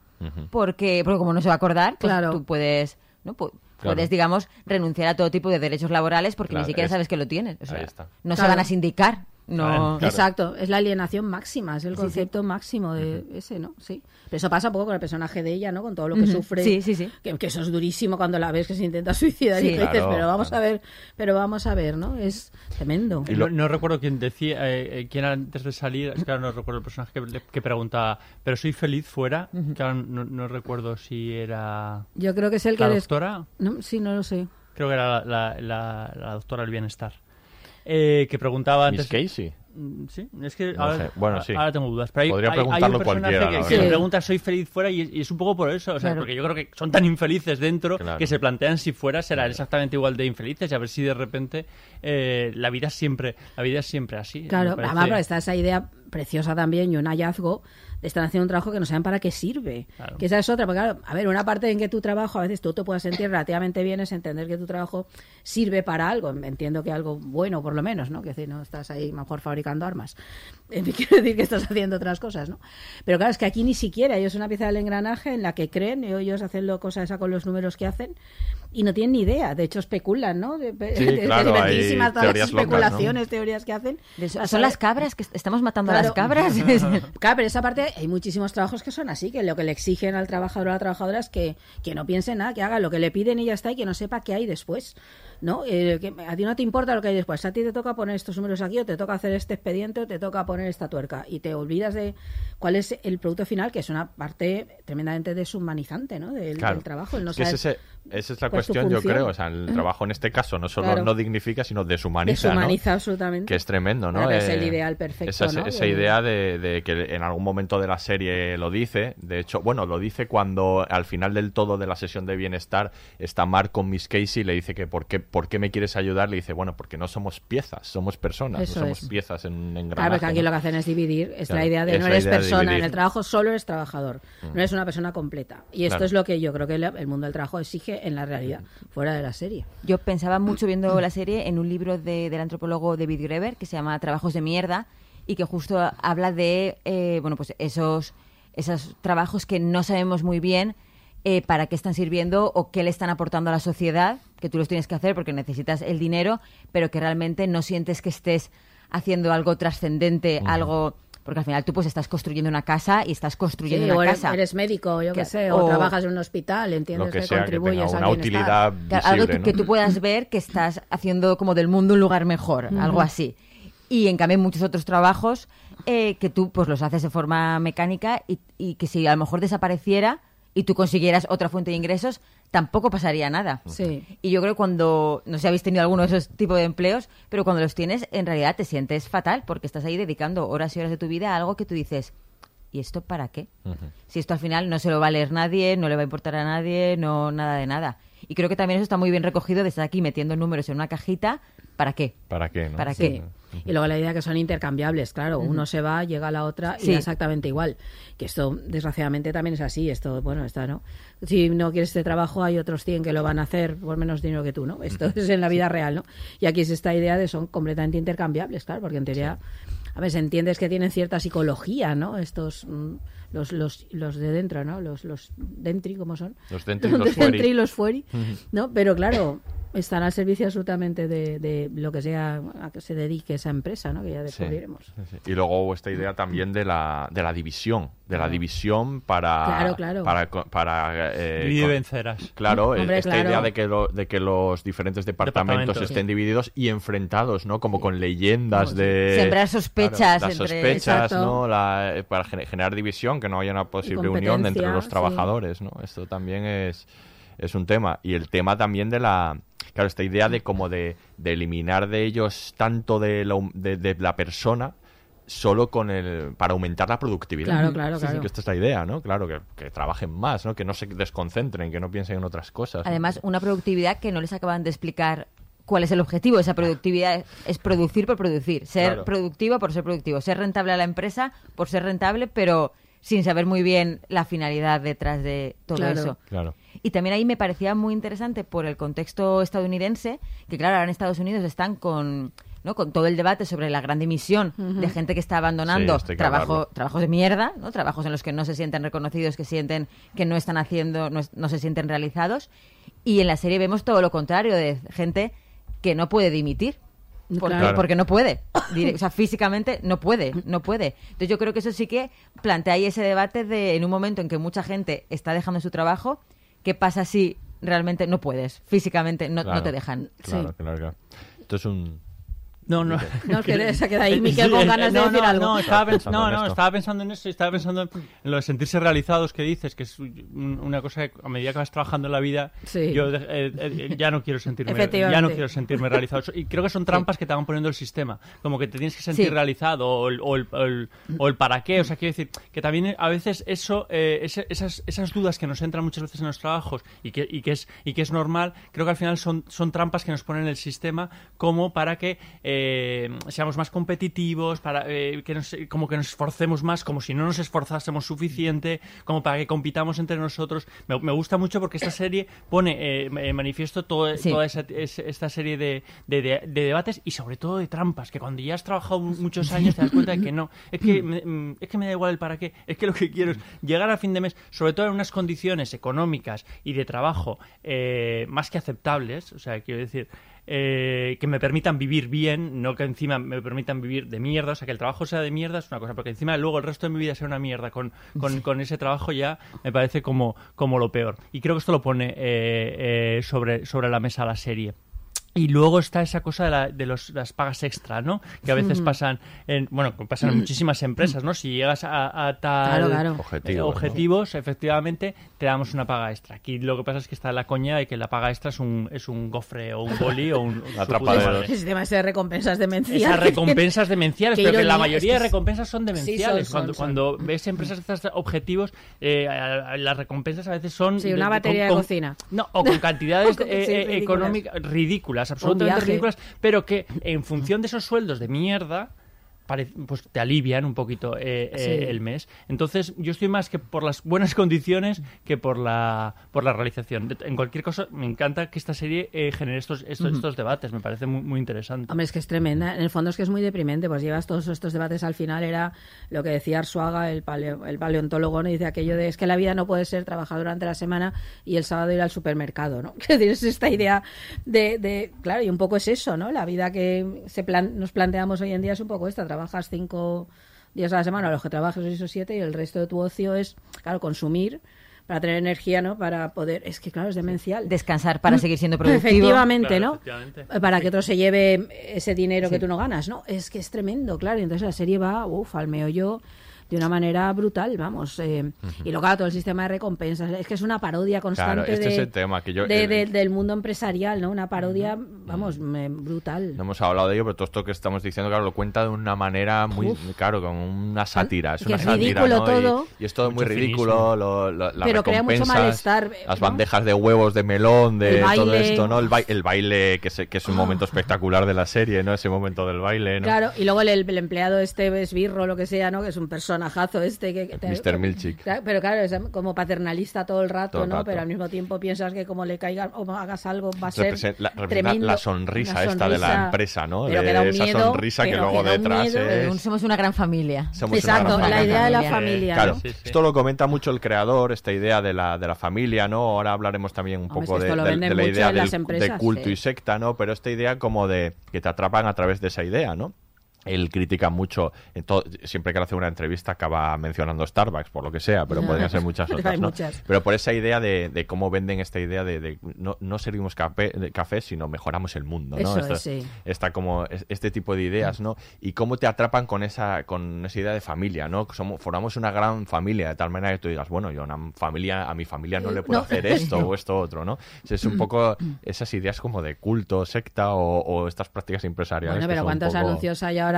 porque, porque como no se va a acordar, pues Claro. tú puedes, ¿no? Pu- Claro. Puedes, digamos, renunciar a todo tipo de derechos laborales porque Claro, ni siquiera es- sabes que lo tienes. O sea, ahí está. No se van a sindicar. No, Exacto, es la alienación máxima, es el Sí, sí. concepto máximo de ese, ¿no? Sí. Pero eso pasa un poco con el personaje de ella, ¿no? Con todo lo que sufre. Sí, sí, sí. Que, que eso es durísimo cuando la ves que se intenta suicidar Sí. y dices, Claro, pero vamos claro. a ver, pero vamos a ver, ¿no? Es tremendo. No, no recuerdo quién decía, eh, eh, quién antes de salir, es que ahora no recuerdo el personaje que, le- que preguntaba, pero soy feliz fuera, que ahora no, no recuerdo si era Yo creo que es el que la doctora, No, sí, no lo sé. creo que era la, la- la- la doctora del bienestar, eh, que preguntaba Miss antes... Casey. Mm, Sí, es que No ahora, sé. Bueno, sí. ahora tengo dudas. Pero hay, Podría hay- hay un preguntarlo personaje cualquiera, que, que pregunta soy feliz fuera y, y es un poco por eso. O sea, Claro. porque yo creo que son tan infelices dentro Claro. que se plantean si fuera serán exactamente igual de infelices y a ver si de repente eh, la vida es siempre la vida es siempre así. Claro, además está esa idea preciosa también y un hallazgo estar haciendo un trabajo que no saben para qué sirve. Claro. Que esa es otra, porque claro, a ver, una parte en que tu trabajo a veces tú te puedas sentir relativamente bien es entender que tu trabajo sirve para algo. Entiendo que algo bueno, por lo menos, ¿no? Que decir, no estás ahí mejor fabricando armas. Quiero decir que estás haciendo otras cosas, ¿no? Pero claro, es que aquí ni siquiera ellos es una pieza del engranaje en la que creen, y ellos hacen lo cosa esa con los números que hacen y no tienen ni idea. De hecho, especulan, ¿no? De, Sí, de- de claro, hay divertidísimas todas las teorías locas, ¿no? especulaciones, teorías que hacen. Eso- son las cabras que est- estamos matando a las cabras. Claro, pero esa parte hay muchísimos trabajos que son así, que lo que le exigen al trabajador o a la trabajadora es que, que no piense nada, que haga lo que le piden y ya está, y que no sepa qué hay después. ¿no? Eh, que a ti no te importa lo que hay después. A ti te toca poner estos números aquí, o te toca hacer este expediente, o te toca poner esta tuerca. Y te olvidas de cuál es el producto final, que es una parte tremendamente deshumanizante ¿no? del, Claro. del trabajo. el no Es es saber ese- esa es la cuestión, yo creo. O sea, el trabajo en este caso no solo Claro. no dignifica, sino deshumaniza. ¿no? Deshumaniza absolutamente. Que es tremendo, ¿no? Claro, es el Eh, ideal perfecto, Esa, ¿no? esa De- idea de, de que en algún momento de la serie lo dice. De hecho, bueno, lo dice cuando al final del todo de la sesión de bienestar está Mark con Miss Casey y le dice que ¿por qué, ¿por qué me quieres ayudar? Le dice, bueno, porque no somos piezas, somos personas, Eso no somos es. piezas en un engranaje. Claro, porque aquí ¿no? lo que hacen es dividir. Es Claro, la idea de no eres persona. En el trabajo solo eres trabajador. Mm. No eres una persona completa. Y esto es lo que yo creo que el mundo del trabajo exige en la realidad, fuera de la serie. Yo pensaba mucho viendo la serie en un libro de- del antropólogo David Greber que se llama Trabajos de mierda y que justo habla de eh, bueno pues esos esos trabajos que no sabemos muy bien eh, para qué están sirviendo o qué le están aportando a la sociedad, que tú los tienes que hacer porque necesitas el dinero, pero que realmente no sientes que estés haciendo algo trascendente, algo porque al final tú pues estás construyendo una casa y estás construyendo Sí, una o eres, casa. eres médico, yo qué sé, o, o- trabajas en un hospital, entiendes Lo que que, sea, que tenga contribuyes una bienestar. utilidad Claro, algo visible, que, que tú puedas ver que estás haciendo como del mundo un lugar mejor, algo así. Y en cambio hay muchos otros trabajos eh, que tú pues los haces de forma mecánica y, y que si a lo mejor desapareciera y tú consiguieras otra fuente de ingresos, tampoco pasaría nada. Sí. Y yo creo que cuando, no sé si habéis tenido alguno de esos tipos de empleos, pero cuando los tienes, en realidad te sientes fatal porque estás ahí dedicando horas y horas de tu vida a algo que tú dices, ¿y esto para qué? Si esto al final no se lo va a leer nadie, no le va a importar a nadie, no nada de nada. Y creo que también eso está muy bien recogido de estar aquí metiendo números en una cajita, ¿para qué? ¿Para qué? no? ¿Para Sí. qué? Y luego la idea que son intercambiables, claro, uno se va, llega a la otra y da exactamente igual. Que esto, desgraciadamente, también es así. Esto, bueno, está, ¿no? Si no quieres este trabajo, hay otros 100 que lo van a hacer por menos dinero que tú, ¿no? Esto es en la vida real, ¿no? Y aquí es esta idea de son completamente intercambiables, claro, porque en teoría, a ver, entiendes que tienen cierta psicología, ¿no? Estos, mm, los, los, los de dentro, ¿no? Los, los dentri, ¿cómo son? Los dentri y los dentri fuori. y los fuori, Ujú. ¿no? Pero claro, están al servicio absolutamente de, de lo que sea a que se dedique esa empresa, ¿no? Que ya descubriremos. sí, sí. Y luego esta idea también de la, de la división, de la división para... Claro, claro. Para, co- para, eh, y con- vencerás. Claro, Hombre, esta claro. idea de que, lo- de que los diferentes departamentos, Departamentos. estén divididos y enfrentados, ¿no? Como con leyendas de... Sembrar sospechas las entre- sospechas, Exacto. ¿no? La- eh, para gener- generar división, que no haya una posible unión entre los sí. trabajadores, ¿no? Esto también es, es un tema. Y el tema también de la... Claro, esta idea de como de, de eliminar de ellos tanto de la, de, de la persona solo con el para aumentar la productividad. Claro, claro, Sí, sí, claro. que esta es la idea, ¿no? Claro, que, que trabajen más, ¿no? Que no se desconcentren, que no piensen en otras cosas. ¿no? Además, una productividad que no les acaban de explicar cuál es el objetivo de esa productividad. Es, es producir por producir, ser Claro. productivo por ser productivo, ser rentable a la empresa por ser rentable, pero sin saber muy bien la finalidad detrás de todo Claro. eso. Claro. Y también ahí me parecía muy interesante por el contexto estadounidense, que claro, ahora en Estados Unidos están con, ¿no? con todo el debate sobre la gran dimisión de gente que está abandonando Sí, trabajo, trabajos de mierda, ¿no? trabajos en los que no se sienten reconocidos, que sienten que no están haciendo, no, es- no se sienten realizados. Y en la serie vemos todo lo contrario, de gente que no puede dimitir. Porque, Claro. porque no puede. O sea, físicamente no puede, no puede. Entonces yo creo que eso sí que plantea ahí ese debate de en un momento en que mucha gente está dejando su trabajo, ¿qué pasa si realmente no puedes? Físicamente no, te dejan. Claro, Sí. claro, claro. Esto es un... No, no. No, que se queda ahí Miquel con ganas de no, decir no, algo. No, estaba, pens- Pensando no, no, estaba pensando en eso, y estaba pensando en, lo de sentirse realizados que dices, que es un- una cosa que a medida que vas trabajando en la vida, Sí. yo eh, eh, ya no quiero sentirme ya no quiero sentirme realizado. Y creo que son trampas que te van poniendo el sistema, como que te tienes que sentir Sí. realizado o el, o, el, o el- o el para qué, o sea, quiero decir que también a veces eso, eh, esas, esas dudas que nos entran muchas veces en los trabajos y que, y que es y que es normal, creo que al final son, son trampas que nos ponen el sistema como para que eh, seamos más competitivos, para eh, que nos, como que nos esforcemos más, como si no nos esforzásemos suficiente, como para que compitamos entre nosotros. Me, me gusta mucho porque esta serie pone eh, en manifiesto todo- Sí. toda esa, es- esta serie de, de- de- de debates y sobre todo de trampas, que cuando ya has trabajado muchos años te das cuenta de que no, es que, me, mm, es que me da igual el para qué, es que lo que quiero es llegar a fin de mes, sobre todo en unas condiciones económicas y de trabajo eh, más que aceptables, o sea, quiero decir, eh, que me permitan vivir bien, no que encima me permitan vivir de mierda, o sea, que el trabajo sea de mierda es una cosa, porque encima luego el resto de mi vida sea una mierda con, con, con ese trabajo ya me parece como, como lo peor. Y creo que esto lo pone eh, eh, sobre, sobre la mesa la serie. Y luego está esa cosa de, la- de los, las pagas extra, ¿no? Que a veces pasan en, bueno, pasan en muchísimas empresas, ¿no? Si llegas a, a tal Claro, claro. Objetivos, eh, efectivamente, te damos una paga extra. Aquí lo que pasa es que está la coña de que la paga extra es un, es un gofre o un boli o un... Trapa puta de- madre. El sistema ese de recompensas demenciales. Esas recompensas demenciales, pero que la mayoría de es que recompensas son demenciales. son, cuando, son. cuando ves empresas de estos objetivos, eh, las recompensas a veces son... Sí, una batería de cocina. No, o con cantidades Sí, eh, eh, ridículas. Absolutamente ridículas, pero que en función de esos sueldos de mierda pues te alivian un poquito eh, eh, el mes. Entonces, yo estoy más que por las buenas condiciones que por la por la realización. En cualquier caso, me encanta que esta serie eh, genere estos, estos, estos debates. Me parece muy, muy interesante. Hombre, es que es tremenda. En el fondo es que es muy deprimente. Pues llevas todos estos debates al final. Era lo que decía Arsuaga, el, paleo- el paleontólogo, ¿no? dice aquello de es que la vida no puede ser trabajar durante la semana y el sábado ir al supermercado, ¿no? Que tienes esta idea de, de- claro, y un poco es eso, ¿no? La vida que se plan- nos planteamos hoy en día es un poco esta. Trabajas cinco días a la semana, los que trabajes seis o siete, y el resto de tu ocio es, claro, consumir para tener energía, ¿no? Para poder... Es que, claro, es demencial. Descansar para seguir siendo productivo. Efectivamente, Claro, ¿no? efectivamente. Para que otro se lleve ese dinero que tú no ganas, ¿no? Es que es tremendo, claro. Y entonces la serie va, uff, al meollo de una manera brutal, vamos. eh, Y luego, claro, todo el sistema de recompensas. Es que es una parodia constante este de, es el tema, que yo- de- el- de- del mundo empresarial, ¿no? Una parodia, vamos, me- brutal. No hemos hablado de ello, pero todo esto que estamos diciendo, claro, lo cuenta de una manera muy, claro, con una sátira. Es Que una es sátira, ridículo ¿no? todo. Y, y es todo muy ridículo, lo, lo- las Pero crea mucho malestar, las bandejas de huevos de melón, de El todo baile. esto, ¿no? El, bai- el baile, que, se- que es un momento espectacular de la serie, ¿no? Ese momento del baile, ¿no? Claro, y luego el, el empleado este esbirro, lo que sea, ¿no? Que es un personajazo este que... que- Mr. Milchick. Claro, Pero claro, es como paternalista todo el rato, Todo el ¿no? rato. Pero al mismo tiempo piensas que como le caiga o hagas algo va a ser la, tremendo. la sonrisa Una esta de la empresa, ¿no? pero de que da un esa miedo, sonrisa que luego detrás miedo. es... Somos una gran familia. Somos Exacto, una gran la idea de la Eh, familia, Claro, ¿no? Sí, sí. esto lo comenta mucho el creador, esta idea de la, de la familia, ¿no? Ahora hablaremos también un Hombre, poco es que de, esto lo de- venden de la mucho idea en del- las empresas, de culto sí. y secta, ¿no? Pero esta idea como de que te atrapan a través de esa idea, ¿no? Él critica mucho, siempre que le hace una entrevista acaba mencionando Starbucks, por lo que sea, pero podrían ser muchas otras, ¿no? muchas. Pero por esa idea de, de cómo venden esta idea de, de no, no servimos café, de café, sino mejoramos el mundo, ¿no? Eso Esta- es, sí. Está como es- este tipo de ideas, ¿no? Y cómo te atrapan con esa, con esa idea de familia, ¿no? Somos, formamos una gran familia, de tal manera que tú digas, bueno, yo a, una familia, a mi familia no le puedo No. hacer esto o esto otro, ¿no? Es un poco esas ideas como de culto, secta o, o estas prácticas empresariales. Bueno, pero ¿cuántos poco- anuncios hay ahora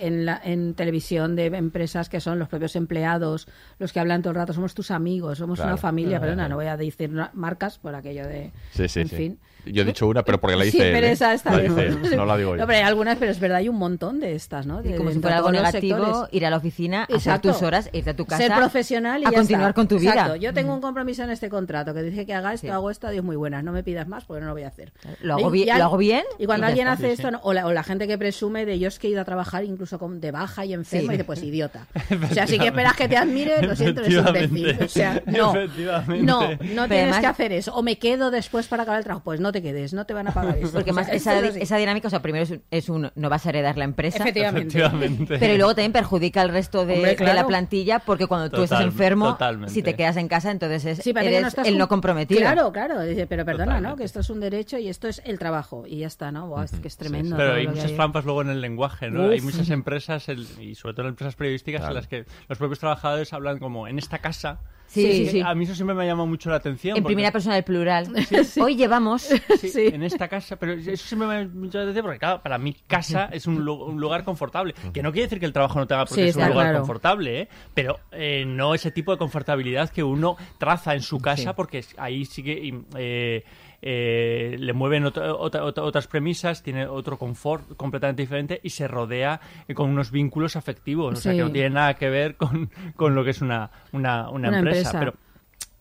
en, la, en televisión de empresas que son los propios empleados, los que hablan todo el rato, somos tus amigos, somos Claro. una familia, perdona, no voy a decir marcas por aquello de... Sí, sí, en sí. fin. Yo he dicho una, pero porque la dice Sí, él, pero ¿eh? esa está La bien. dice él, no la digo yo. No, pero hay algunas, pero es verdad, hay un montón de estas, ¿no? De, como de si fuera algo negativo, sectores. ir a la oficina, hacer Exacto. tus horas, irte a tu casa. Ser profesional y a ya continuar está. con tu vida. Exacto. Yo tengo un compromiso en este contrato que dice que haga esto, Sí. hago esto, adiós, muy buenas. No me pidas más porque no lo voy a hacer. Lo hago bien- lo hago bien Y cuando y alguien está. hace Sí, esto, no, o, la, o la gente que presume de yo es que he ido a trabajar incluso con, de baja y enfermo, Sí. y dice, pues idiota. O sea, si que esperas que te admire, lo siento, eres imbécil. O sea, no. No, no tienes que hacer eso. O me quedo después para acabar el trabajo. Pues no te quedes, no te van a pagar eso. Porque O sea, más esa, es esa dinámica, o sea, primero es un, es un- no vas a heredar la empresa. Efectivamente. Efectivamente. Pero luego también perjudica al resto de, Hombre, de claro. la plantilla porque cuando tú estás Total- enfermo, totalmente. si te quedas en casa, entonces es, Sí, eres no el no comprometido. Claro, claro. Dice, pero perdona, ¿no? Que esto es un derecho y esto es el trabajo. Y ya está, ¿no? Buah, es que es tremendo. Pero hay muchas hay. trampas luego en el lenguaje, ¿no? Uf. Hay muchas empresas, el- y sobre todo en empresas periodísticas, Claro. en las que los propios trabajadores hablan como en esta casa. Sí, sí, sí. A mí eso siempre me llama mucho la atención. En porque- primera persona del plural. Hoy llevamos. Sí, Sí. en esta casa, pero eso siempre me llama mucho la atención porque, claro, para mí casa es un, un lugar confortable. Que no quiere decir que el trabajo no te haga porque Sí, es un lugar claro. confortable, ¿eh? Pero eh, no ese tipo de confortabilidad que uno traza en su casa porque ahí sí que y, eh, eh, le mueven otra- otra- otra- otras premisas, tiene otro confort completamente diferente y se rodea con unos vínculos afectivos, o sea, que no tiene nada que ver con, con lo que es una, una, una Una empresa. empresa. Pero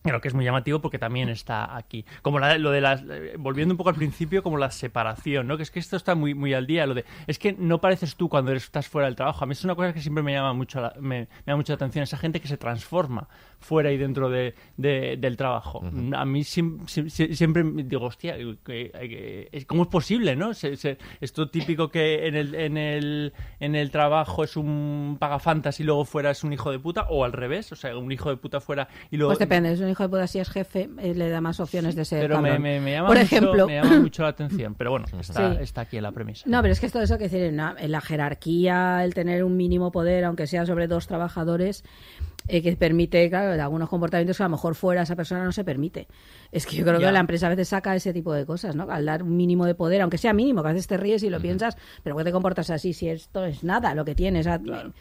Creo que es muy llamativo porque también está aquí. Como la- lo de las. eh, Volviendo un poco al principio, como la separación, ¿no? Que es que esto está muy, muy al día. Lo de. Es que no pareces tú cuando eres- estás fuera del trabajo. A mí es una cosa que siempre me llama mucho la, me, me llama mucho la atención. Esa gente que se transforma fuera y dentro de, de- del trabajo. A mí sim- sim- si- siempre me digo, hostia, que- que- es- ¿cómo es posible, no? Se- se- esto típico que en el, en, el, en el trabajo es un pagafantas y luego fuera es un hijo de puta, o al revés, o sea, un hijo de puta fuera y luego. Pues depende, es un hijo de puta si es jefe, eh, le da más opciones de ser Pero me, cabrón. me- me llama Por mucho, ejemplo, me llama mucho la atención. Pero bueno, está, Sí. está aquí en la premisa. No, pero es que es todo eso que decir, en la, en la jerarquía, el tener un mínimo poder, aunque sea sobre dos trabajadores, eh, que permite, claro, algunos comportamientos que a lo mejor fuera esa persona no se permite. Es que yo creo Ya. que la empresa a veces saca ese tipo de cosas, ¿no? Al dar un mínimo de poder, aunque sea mínimo, que a veces te ríes y lo piensas, pero ¿por qué te comportas así si esto es nada lo que tienes? a-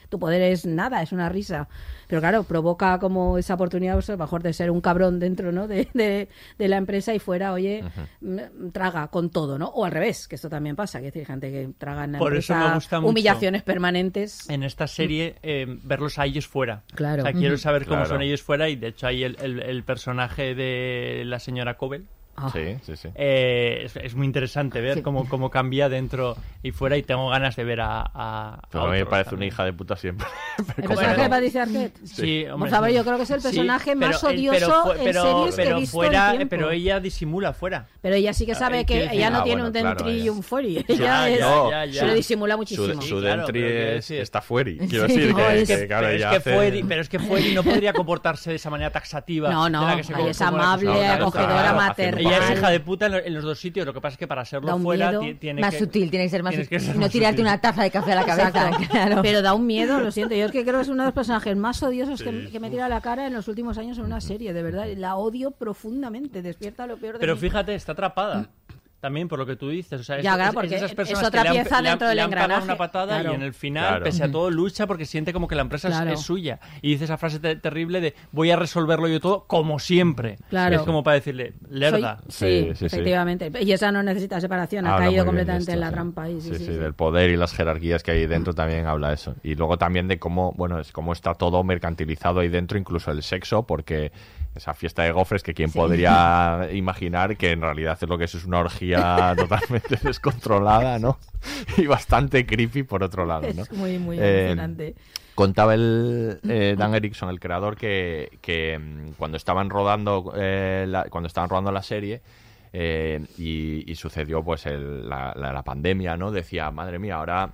Tu poder es nada, es una risa. Pero claro, provoca como esa oportunidad, pues, a lo mejor de ser un cabrón dentro, ¿no? De, de- de la empresa y fuera, oye, mm, traga con todo, ¿no? O al revés, que esto también pasa, que hay gente que traga en la Por eso me empresa gusta mucho. humillaciones permanentes. En esta serie, eh, verlos a ellos fuera. Claro. O sea, quiero saber cómo Claro. son ellos fuera y de hecho hay el, el- el personaje de la señora Cobel. Ah. Sí, sí, sí. Eh, es, es muy interesante ver Sí. cómo, cómo cambia dentro y fuera y tengo ganas de ver a, a, a Pero a mí me parece una hija de puta siempre. ¿El personaje de Patricia Arquette? Sí, Por hombre, favor, sí. yo creo que es el Sí, personaje más pero- odioso fue- en pero- series que he pero visto fuera, en tiempo. Pero ella disimula fuera. Pero ella sí que sabe Eh, que ella no Ah, tiene bueno, un claro, dentri y un fuori. Ya, Ella es, ya, ya, ya. se lo disimula Su, muchísimo. su claro, dentri pero quiero es- está fuera. Quiero Sí, decir no, que, es que, que- claro, pero, es que hace- Fueri, pero es que Fueri no podría comportarse de esa manera taxativa. No, no, es amable, acogedora, claro, maternal. Ella es hija de puta en lo- en los dos sitios. Lo que pasa es que para Da serlo un fuera tiene más que- sutil, tiene que ser más que sutil. ser no más tirarte sutil. una taza de café a la cabeza. Claro. Pero da un miedo, lo siento. Yo es que creo que es uno de los personajes más odiosos que, que me tira a la cara en los últimos años en una serie, de verdad. La odio profundamente, despierta lo peor de Pero mí. fíjate, está atrapada. También por lo que tú dices. O sea, es, Ya, claro, es- esas es personas otra que le han- pieza le han- dentro del le han una patada Claro. y en el final, Claro. pese a todo, lucha porque siente como que la empresa es- Claro. es, suya. Y dice esa frase te- terrible de voy a resolverlo yo todo como siempre. Claro. Es como para decirle, lerda. Soy- sí, Sí, sí, sí. efectivamente. Y esa no necesita separación, ha Habla caído completamente esto, en la sí. trampa. y sí, sí, sí, sí, sí. del poder y las jerarquías que hay dentro también habla eso. Y luego también de cómo, bueno, es cómo está todo mercantilizado ahí dentro, incluso el sexo, porque esa fiesta de gofres que quién podría imaginar que en realidad es lo que es, es una orgía totalmente descontrolada, ¿no? Y bastante creepy por otro lado, ¿no? Es muy, muy Eh. Contaba el eh, Dan Erickson, el creador, que, que, mm, cuando estaban rodando eh, la, cuando estaban rodando la serie eh, y, y sucedió pues el- la, la- la pandemia, ¿no? Decía, madre mía, ahora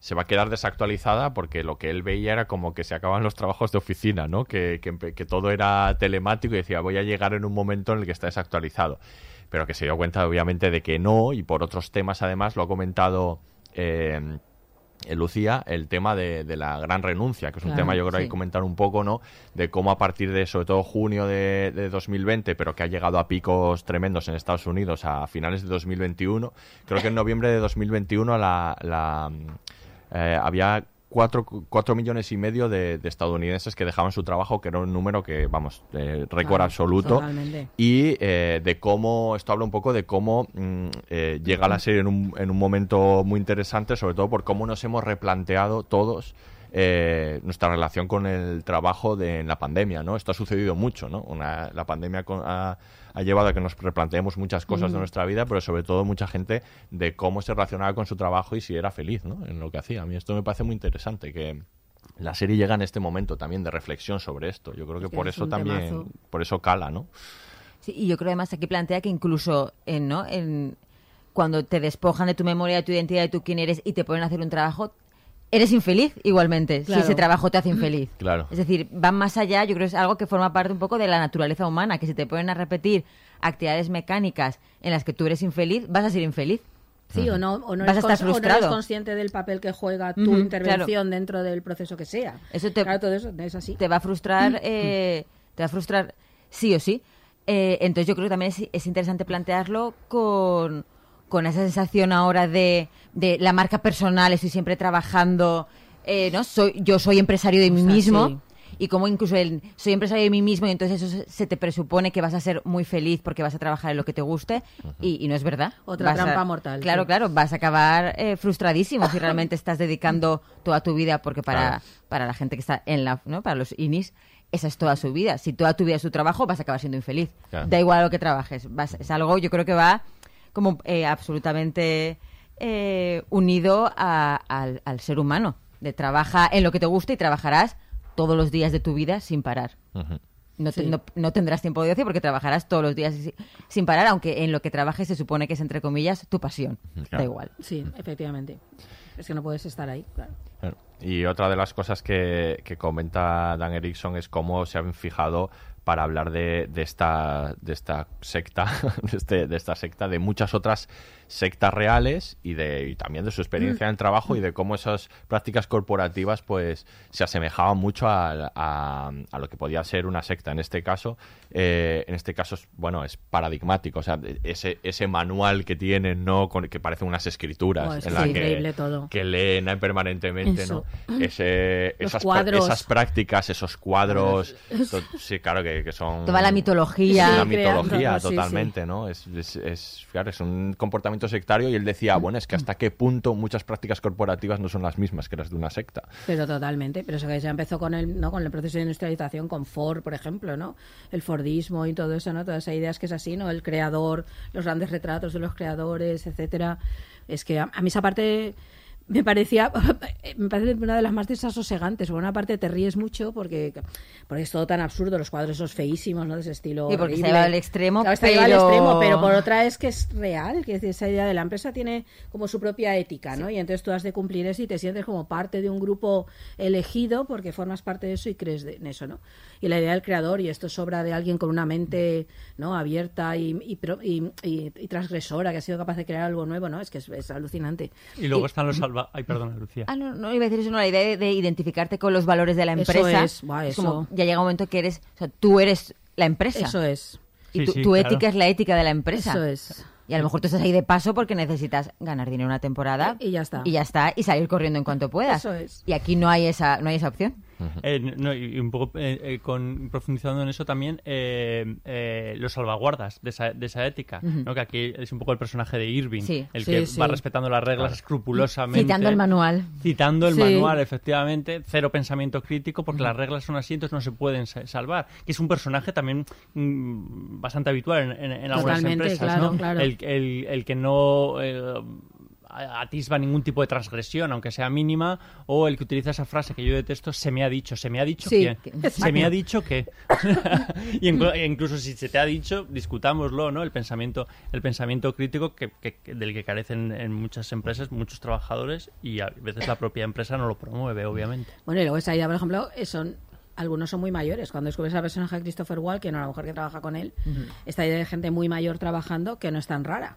se va a quedar desactualizada porque lo que él veía era como que se acaban los trabajos de oficina, ¿no? Que, que todo era telemático y decía, voy a llegar en un momento en el que está desactualizado. Pero que se dio cuenta, obviamente, de que no, y por otros temas, además, lo ha comentado eh, eh, Lucía, el tema de, de la gran renuncia, que es un Claro, tema yo creo que hay que comentar un poco, ¿no? De cómo a partir de, sobre todo junio de, de 2020, pero que ha llegado a picos tremendos en Estados Unidos a finales de 2021. Creo que en noviembre de 2021 la, la, eh, había cuatro, cuatro millones y medio de, de estadounidenses que dejaban su trabajo, que era un número que, vamos, eh, récord absoluto. totalmente. Y eh, de cómo, esto habla un poco de cómo mm, eh, llega la serie en un, en un momento muy interesante, sobre todo por cómo nos hemos replanteado todos eh, nuestra relación con el trabajo de, en la pandemia, ¿no? Esto ha sucedido mucho, ¿no? Una- la pandemia con- ha, ha llevado a que nos replanteemos muchas cosas de nuestra vida, pero sobre todo mucha gente de cómo se relacionaba con su trabajo y si era feliz, ¿no? En lo que hacía. A mí esto me parece muy interesante, que la serie llega en este momento también de reflexión sobre esto. Yo creo que que por es eso también, temazo. por eso cala, ¿no? Sí, y yo creo además aquí plantea que incluso en, ¿no? en cuando te despojan de tu memoria, de tu identidad, de tú quién eres y te ponen a hacer un trabajo, eres infeliz igualmente, Claro. si ese trabajo te hace infeliz. Claro. Es decir, van más allá, yo creo que es algo que forma parte un poco de la naturaleza humana, que si te ponen a repetir actividades mecánicas en las que tú eres infeliz, vas a ser infeliz. Sí, o no, o no Vas a eres o no eres frustrado. consciente del papel que juega tu intervención dentro del proceso que sea. Eso te, Claro, todo eso es así. te va a frustrar, eh, te va a frustrar sí o sí. Eh, entonces yo creo que también es, es interesante plantearlo con, con esa sensación ahora de, de la marca personal, estoy siempre trabajando, eh, ¿no? Soy, yo soy empresario de mí O sea, mismo. sí. Y como incluso el soy empresario de mí mismo y entonces eso se- te presupone que vas a ser muy feliz porque vas a trabajar en lo que te guste y, y no es verdad. Otra Vas a- trampa mortal, Claro, sí. claro, vas a acabar eh, frustradísimo si realmente estás dedicando toda tu vida porque para, Claro. para la gente que está en la, ¿no? Para los inis, esa es toda su vida. Si toda tu vida es su trabajo, vas a acabar siendo infeliz. Claro. Da igual a lo que trabajes. Vas- es algo, yo creo que va como eh, absolutamente eh, unido a- al, al ser humano. De trabaja en lo que te gusta y trabajarás todos los días de tu vida sin parar. No, te- Sí. no, no tendrás tiempo de ocio porque trabajarás todos los días si- sin parar, aunque en lo que trabajes se supone que es, entre comillas, tu pasión. Claro. Da igual. Sí, efectivamente. Es que no puedes estar ahí, claro. Claro. Y otra de las cosas que, que comenta Dan Erickson es cómo se han fijado para hablar de, de esta de esta secta de, este- de esta secta de muchas otras sectas reales y de y también de su experiencia en el trabajo y de cómo esas prácticas corporativas pues se asemejaban mucho a, a- a lo que podía ser una secta en este caso eh, en este caso es, bueno es paradigmático o sea ese ese manual que tienen no Con- que parecen unas escrituras Oh, es en que la que todo. que leen permanentemente, Eso. ¿no? Ese, esas, prácticas, esos cuadros, to- sí, claro que, que son... Toda la mitología. La mitología, creando, sí, totalmente, ¿no? Es, es, es- claro, es un comportamiento sectario y él decía, bueno, es que hasta qué punto muchas prácticas corporativas no son las mismas que las de una secta. Pero totalmente, pero eso que ya empezó con el, ¿no? con el proceso de industrialización, con Ford, por ejemplo, ¿no? El Fordismo y todo eso, ¿no? Todas esas ideas que es así, ¿no? El creador, los grandes retratos de los creadores, etcétera. Es que a, a mí esa parte me parecía me parece una de las más desasosegantes. Por una parte te ríes mucho porque, porque es todo tan absurdo, los cuadros esos feísimos, ¿no? De ese estilo Sí, porque se horrible. lleva al extremo, Claro, llevado al pero- extremo, pero por otra es que es real, que es esa idea de la empresa tiene como su propia ética, ¿no? Y entonces tú has de cumplir eso y te sientes como parte de un grupo elegido porque formas parte de eso y crees de- en eso, ¿no? Y la idea del creador, y esto es obra de alguien con una mente, ¿no? Abierta y, y, pro- y- y- y transgresora, que ha sido capaz de crear algo nuevo, ¿no? Es que es, es alucinante. Y luego Y- están los salva... Ay, perdona, Lucía. Ah, no, no iba a decir eso, no, la idea de, de identificarte con los valores de la Eso empresa. es, buah, eso. como, ya llega un momento que eres, o sea, tú eres la empresa. Eso es. Y Sí, tu, sí, tu claro. ética es la ética de la empresa. Eso es. Y a lo mejor tú estás ahí de paso porque necesitas ganar dinero una temporada. Y ya está. Y ya está. Y salir corriendo en cuanto puedas. Eso es. Y aquí no hay esa, no hay esa opción. Eh, no, y un poco eh, eh, con, profundizando en eso también, eh, eh, los salvaguardas de esa, de esa ética. ¿no? que aquí es un poco el personaje de Irving, Sí. el Sí, que sí. va respetando las reglas Claro. escrupulosamente. Citando el manual. Citando el Sí. manual, efectivamente, cero pensamiento crítico, porque las reglas son así, entonces no se pueden sa- salvar. Que es un personaje también mm, bastante habitual en, en- en algunas Totalmente, empresas, claro, ¿no? claro. El, el- el que no eh, atisba ningún tipo de transgresión, aunque sea mínima, o el que utiliza esa frase que yo detesto, se me ha dicho, se me ha dicho Sí, que, que- se me ha dicho que, y inclu- incluso si se te ha dicho, discutámoslo, ¿no? El pensamiento, el pensamiento crítico que, que- del que carecen en muchas empresas, muchos trabajadores, y a veces la propia empresa no lo promueve, obviamente. Bueno, y luego esa idea, por ejemplo, son algunos son muy mayores. Cuando descubres al personaje de Christopher Walken o a la mujer que trabaja con él, esta idea de gente muy mayor trabajando que no es tan rara.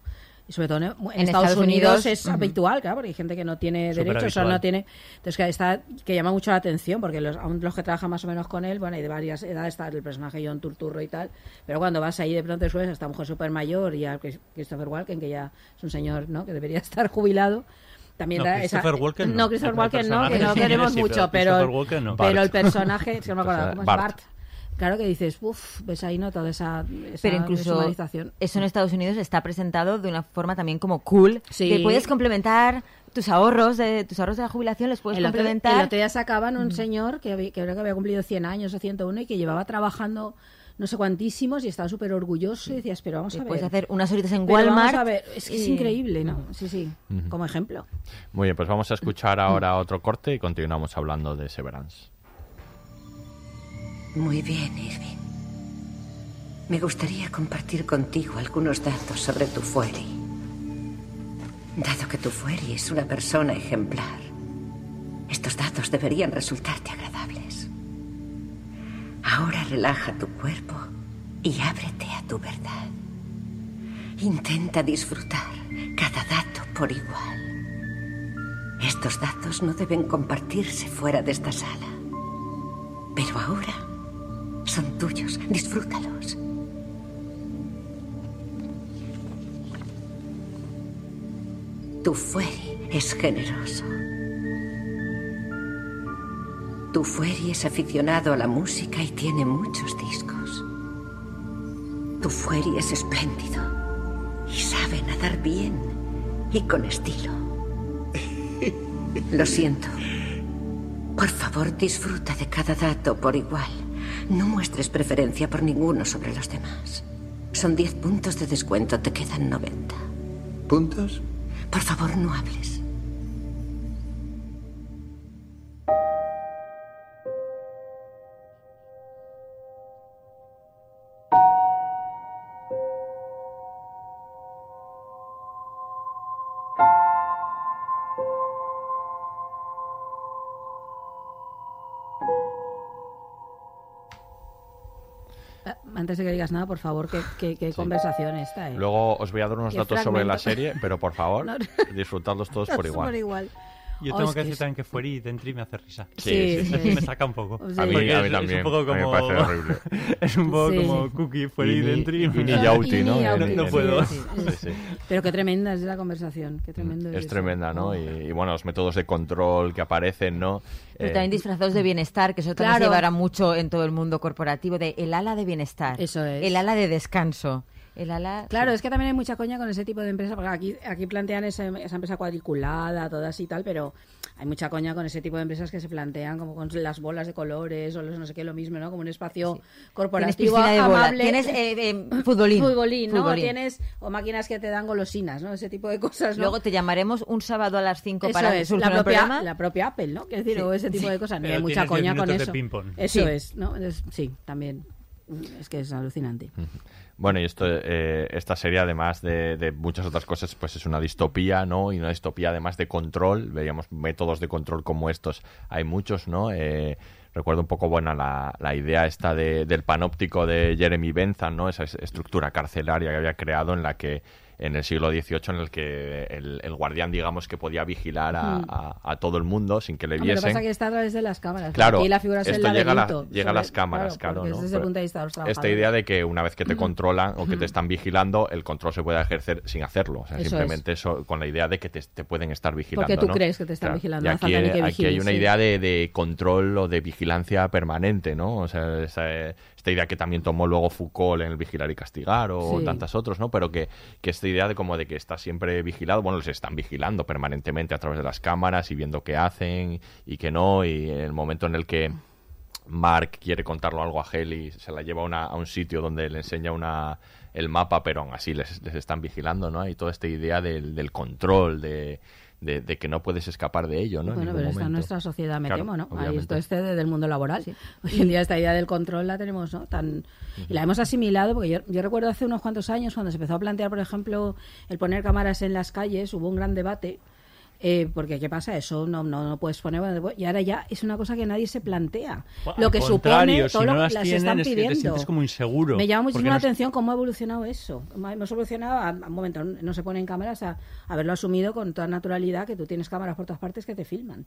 Y sobre todo en, en En Estados, Estados Unidos, Unidos, es habitual, claro, porque hay gente que no tiene derechos o no habitual. tiene. Entonces, que, está, que llama mucho la atención, porque los, aún los que trabajan más o menos con él, bueno, hay de varias edades, está el personaje John Turturro y tal, pero cuando vas ahí de pronto después a esta mujer súper mayor y a Chris- Christopher Walken, que ya es un señor ¿no? que debería estar jubilado. También No, da esa- Christopher Walken no. Christopher El Walken no, que no queremos sí, mucho, pero pero, Christopher no. el personaje, es que no me acuerdo, ¿cómo es? Bart. Bart. Claro que dices, uff, ves ahí, ¿no? Toda esa, esa Pero incluso eso en Estados Unidos está presentado de una forma también como cool. Sí. Que puedes complementar tus ahorros de tus ahorros de la jubilación, los puedes el otro, complementar. el otro día sacaban un señor que, había- que creo que había cumplido 100 años o 101 y que llevaba trabajando no sé cuantísimos y estaba súper orgulloso y decías, pero vamos Y a ver. puedes hacer unas horitas en pero Walmart. Vamos a ver, es que es y- increíble, ¿no? Sí, sí, como ejemplo. Muy bien, pues vamos a escuchar ahora otro corte y continuamos hablando de Severance. Muy bien, Irving. Me gustaría compartir contigo algunos datos sobre tu Fueri. Dado que tu Fueri es una persona ejemplar, estos datos deberían resultarte agradables. Ahora relaja tu cuerpo y ábrete a tu verdad. Intenta disfrutar cada dato por igual. Estos datos no deben compartirse fuera de esta sala. Pero ahora son tuyos. Disfrútalos. Tu Fueri es generoso. Tu Fueri es aficionado a la música y tiene muchos discos. Tu Fueri es espléndido y sabe nadar bien y con estilo. Lo siento. Por favor, disfruta de cada dato por igual. No muestres preferencia por ninguno sobre los demás. Son 10 puntos de descuento, te quedan 90. ¿Puntos? Por favor, no hables. Antes de que digas nada, por favor, qué, qué- qué conversación esta, ¿eh? Luego os voy a dar unos datos sobre la fragmento. serie, pero por favor, No. disfrutadlos todos por igual. Por igual. Yo Oh, tengo es que que decir es- también que Fueri Dentri me hace risa. Sí, sí, sí. me saca un poco. Sí. A mí- Porque a mí es- también. Es un poco A mí me como... parece horrible. es un poco Sí. como Cookie, Fueri Y Dentri. y ni Yauti, Y ¿no? No puedo. sí, Sí, sí. Pero qué tremenda es la conversación, qué tremendo Es eso. tremenda, ¿no? Y, y bueno, los métodos de control que aparecen, ¿no? Pero Eh, también disfrazados de bienestar, que eso también Claro. se llevará mucho en todo el mundo corporativo, de el ala de bienestar. Eso es. El ala de descanso. El ala... Claro, es que también hay mucha coña con ese tipo de empresas, porque aquí, aquí plantean esa, esa empresa cuadriculada, todas y tal, pero hay mucha coña con ese tipo de empresas que se plantean como con las bolas de colores o los no sé qué, lo mismo, ¿no? Como un espacio Tienes corporativo de bola, amable. tienes eh, eh, futbolín. Futbolín, ¿no? Futbolín. Tienes, o máquinas que te dan golosinas, ¿no? Ese tipo de cosas, ¿no? Luego te llamaremos un sábado a las 5 Eso para es, la el propia, programa. la propia Apple, ¿no? Quiero decir, Sí, o ese tipo sí. de cosas. Pero hay mucha tienes coña con eso. Eso Sí. es, ¿no? Es- sí, también. Es que es alucinante. Bueno, y esto, eh, esta serie, además de, muchas otras cosas, pues es una distopía, ¿no? Y una distopía además de control. Veríamos métodos de control como estos. Hay muchos, ¿no? Eh, recuerdo un poco, buena la, la idea esta de- del panóptico de Jeremy Bentham, ¿no? Esa es- estructura carcelaria que había creado en la que en el siglo XVIII en el que el, el guardián, digamos, que podía vigilar a, Mm. a- a todo el mundo sin que le Hombre, lo que viesen. pasa es que está a través de las cámaras. Claro, Aquí la figura es el esto llega, a la- llega a las cámaras, claro, el Pero punto de vista Esta idea de que una vez que te controlan o que te están vigilando, el control se puede ejercer sin hacerlo. O sea, Eso simplemente eso, con la idea de que te, te pueden estar vigilando. Porque tú ¿no? crees que te están vigilando, Y aquí, que aquí hay una sí. idea de, de control o de vigilancia permanente, ¿no? O sea, esa- esta idea que también tomó luego Foucault en el Vigilar y Castigar o Sí. tantas otros, ¿no? Pero que, que esta idea de como de que está siempre vigilado, bueno, les están vigilando permanentemente a través de las cámaras y viendo qué hacen y qué no, y en el momento en el que Mark quiere contarlo algo a Heli, se la lleva una- a un sitio donde le enseña una, el mapa, pero aún así les, les están vigilando, ¿no? Y toda esta idea del control, de, de, de que no puedes escapar de ello, ¿no? En Bueno, pero está en nuestra sociedad, me Claro, temo, ¿no? Ahí esto este de- del mundo laboral. Hoy en día esta idea del control la tenemos, ¿no? Tan, y la hemos asimilado, porque yo, yo recuerdo hace unos cuantos años cuando se empezó a plantear, por ejemplo, el poner cámaras en las calles, hubo un gran debate. Eh, porque qué pasa eso no, no no puedes poner y ahora ya es una cosa que nadie se plantea. Bueno, lo que supone si todo no lo las las tienen, están es que te pidiendo. sientes como inseguro, me llama muchísimo no la atención cómo ha evolucionado eso. Hemos evolucionado a, a un momento no se ponen cámaras a haberlo asumido con toda naturalidad que tú tienes cámaras por todas partes que te filman.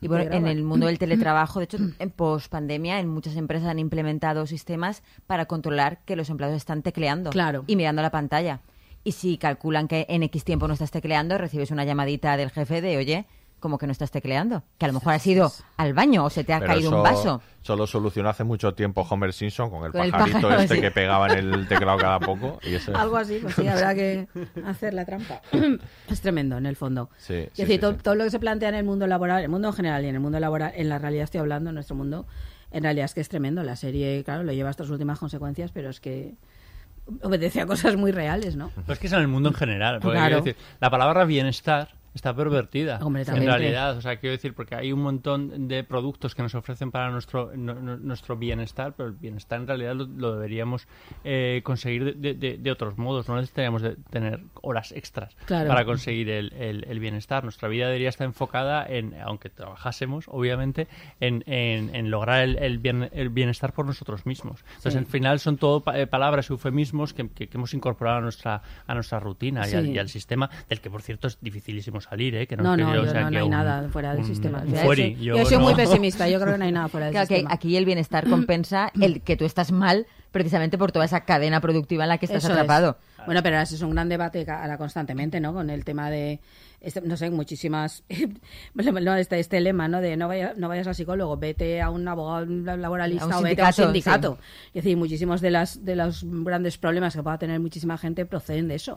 Y bueno, te en el mundo del teletrabajo, de hecho, en post-pandemia, en muchas empresas han implementado sistemas para controlar que los empleados están tecleando Claro. y mirando la pantalla. Y si calculan que en X tiempo no estás tecleando, recibes una llamadita del jefe de, oye, como que no estás tecleando. Que a lo mejor has ido al baño o se te ha Pero caído un eso vaso. Solo solucionó hace mucho tiempo Homer Simpson con el Con el pajarito pájaro, este sí. que pegaba en el teclado cada poco. Y eso... Algo así, pues sí, habrá que hacer la trampa. es tremendo, en el fondo. Sí, es sí, decir, sí, todo, sí. todo lo que se plantea en el mundo laboral, en el mundo en general y en el mundo laboral, en la realidad estoy hablando, en nuestro mundo, en realidad es que es tremendo. La serie, claro, lo lleva a estas últimas consecuencias, pero es que obedece a cosas muy reales, ¿no? Pero es que es en el mundo en general. Porque Claro. decir, la palabra bienestar está pervertida. En realidad, o sea, quiero decir, porque hay un montón de productos que nos ofrecen para nuestro no- no- nuestro bienestar, pero el bienestar en realidad lo, lo deberíamos eh, conseguir de, de- otros modos. No necesitaríamos de tener horas extras Claro. para conseguir el, el- el bienestar. Nuestra vida debería estar enfocada en, aunque trabajásemos, obviamente, en, en- en lograr el, el bien- el bienestar por nosotros mismos. Entonces, Sí. al final son todo pa- eh, palabras, eufemismos que, que- que hemos incorporado a nuestra, a nuestra rutina y, al, y al sistema, del que, por cierto, es dificilísimo salir, ¿eh? Que No, que no, yo, yo o sea, no, no hay un- nada fuera del un- sistema. un Yo fueri, soy- yo yo soy no. muy pesimista, yo creo que no hay nada fuera del Claro, que sistema. aquí el bienestar compensa el que tú estás mal precisamente por toda esa cadena productiva en la que estás Eso es. atrapado. Bueno, pero ahora es un gran debate ahora constantemente, ¿no? Con el tema de, este- no sé, muchísimas, no, este, este lema, ¿no? De no, vaya- no vayas al psicólogo, vete a un abogado laboralista A un o vete a un sindicato, sindicato. Es decir, muchísimos de las de los grandes problemas que pueda tener muchísima gente proceden de eso.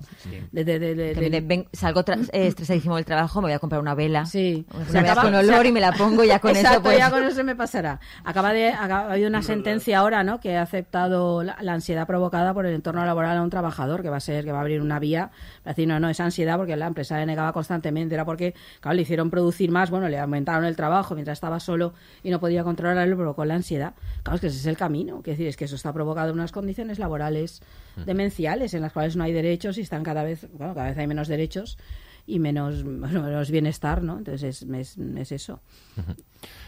De, de- de- de- ven, salgo eh, estresadísimo del trabajo, me voy a comprar una vela. Sí. Una vela con olor se- y me la pongo ya con Exacto, eso pues... ya con eso me pasará. Acaba de acaba- ha habido una sentencia ahora, ¿no? Que ha aceptado la, la ansiedad provocada por el entorno laboral a un trabajador, que va a ser que va a abrir una vía para decir no, no es ansiedad porque la empresa le negaba constantemente, era porque claro, le hicieron producir más, bueno, le aumentaron el trabajo mientras estaba solo y no podía controlarlo, provocó la ansiedad. Claro, es que ese es el camino, que decir, es que eso está provocado en unas condiciones laborales demenciales en las cuales no hay derechos y están cada vez, bueno, cada vez hay menos derechos y menos, menos bienestar, ¿no? Entonces es, es, es eso.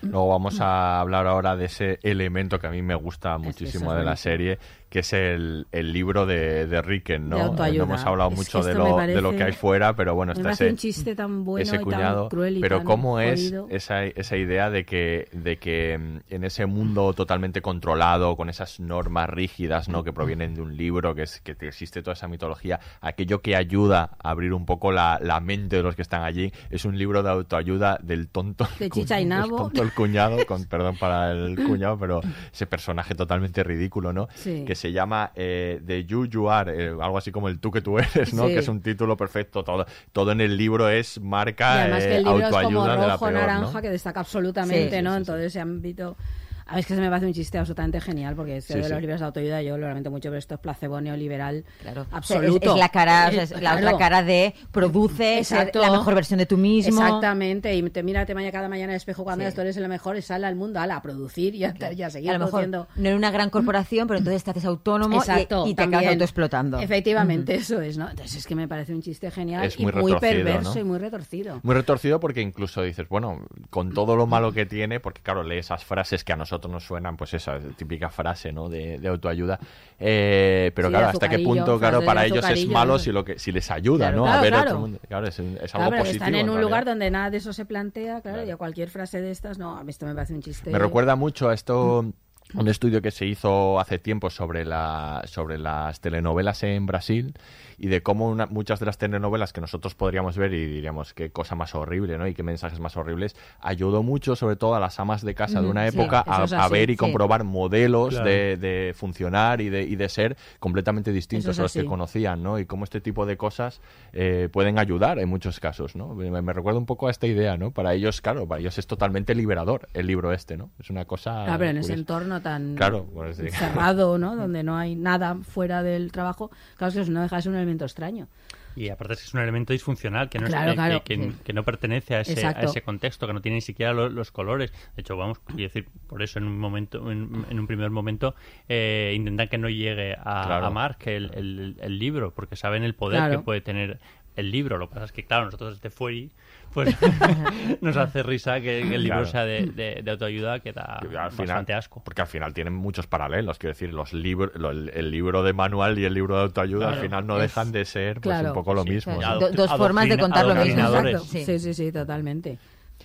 Luego vamos a hablar ahora de ese elemento que a mí me gusta muchísimo es de la serie, que es el, el libro de, de Ricken, ¿no? De. No hemos hablado Es mucho de lo, parece- de lo que hay fuera, pero bueno, está ese, un chiste tan bueno ese y tan cuñado. cruel y pero tan cómo es esa, esa idea de que, de que mm, en ese mundo totalmente controlado, con esas normas rígidas, ¿no? Que provienen de un libro, que, es, que te existe toda esa mitología, aquello que ayuda a abrir un poco la, la mente de los que están allí, es un libro de autoayuda del tonto. De Chicha y el Nabo. tonto el cuñado, con perdón para el cuñado, pero ese personaje totalmente ridículo, ¿no? Sí. Que se llama eh, The You You Are, eh, algo así como el tú que tú eres, ¿no? Sí. Que es un título perfecto. Todo, todo en el libro es marca Y además que eh, el libro es como autoayuda de la rojo, peor, naranja, ¿no? que destaca absolutamente, Sí, ¿no? en todo ese ámbito. A ver, es que se me parece un chiste absolutamente genial, porque este Sí, de sí. los libros de autoayuda yo lo lamento mucho, pero esto es placebo neoliberal Claro. absoluto. Es, es la cara, o sea, es Eh, la claro. otra cara de produce, Exacto. la mejor versión de tú mismo. Exactamente, y te mírate mañana cada mañana al espejo cuando Sí. tú eres el mejor y sale al mundo ala, a producir y a, y a seguir a lo mejor produciendo. no en una gran corporación, pero entonces te haces autónomo y- Exacto, y, te también. acabas autoexplotando. Efectivamente, eso es, ¿no? Entonces es que me parece un chiste genial Es y muy muy perverso ¿no? y muy retorcido. Muy retorcido porque incluso dices, bueno, con todo lo malo que tiene, porque claro, lee esas frases que a nosotros nosotros nos suenan, pues esa típica frase, ¿no? De, de autoayuda. Eh, pero Sí, claro, hasta qué punto, claro, para ellos es malo si lo que si les ayuda, Claro, ¿no? claro, a ver otro mundo. Claro, es, es algo pero positivo. están en un realidad. lugar donde nada de eso se plantea, claro, y a cualquier frase de estas, no, a mí esto me parece un chiste. Me recuerda mucho a esto un estudio que se hizo hace tiempo sobre la sobre las telenovelas en Brasil y de cómo una- muchas de las telenovelas que nosotros podríamos ver y diríamos qué cosa más horrible, ¿no? Y qué mensajes más horribles ayudó mucho sobre todo a las amas de casa de una época a, es a así, ver y sí. comprobar modelos Claro. de, de funcionar y de, y de ser completamente distintos es a los que conocían, ¿no? Y cómo este tipo de cosas eh, pueden ayudar en muchos casos, ¿no? Me, me recuerda un poco a esta idea, ¿no? Para ellos, claro, para ellos es totalmente liberador el libro este, ¿no? Es una cosa... Claro, pero en ese entorno tan Claro, pues sí. cerrado, ¿no? Donde no hay nada fuera del trabajo, claro, que no deja de ser un elemento extraño. Y aparte es que es un elemento disfuncional que no, es- Claro, que- que, sí. que no pertenece a ese, a ese contexto, que no tiene ni siquiera lo- los colores. De hecho, vamos, quiero decir, por eso en un momento, en, en un primer momento, eh, intentan que no llegue a, Claro. a Mark el, el- el libro, porque saben el poder Claro. que puede tener el libro. Lo que pasa es que, claro, nosotros desde Fueri, pues nos hace risa que, que el libro Claro. sea de, de- de autoayuda que da Y al bastante final, asco. Porque al final tienen muchos paralelos, quiero decir, los libros, lo- el, el libro de manual y el libro de autoayuda al final no Es- dejan de ser pues, claro. un poco lo Sí, mismo. sí. ¿no? Do- dos formas de contar lo mismo. Exacto. Sí, sí, sí, totalmente.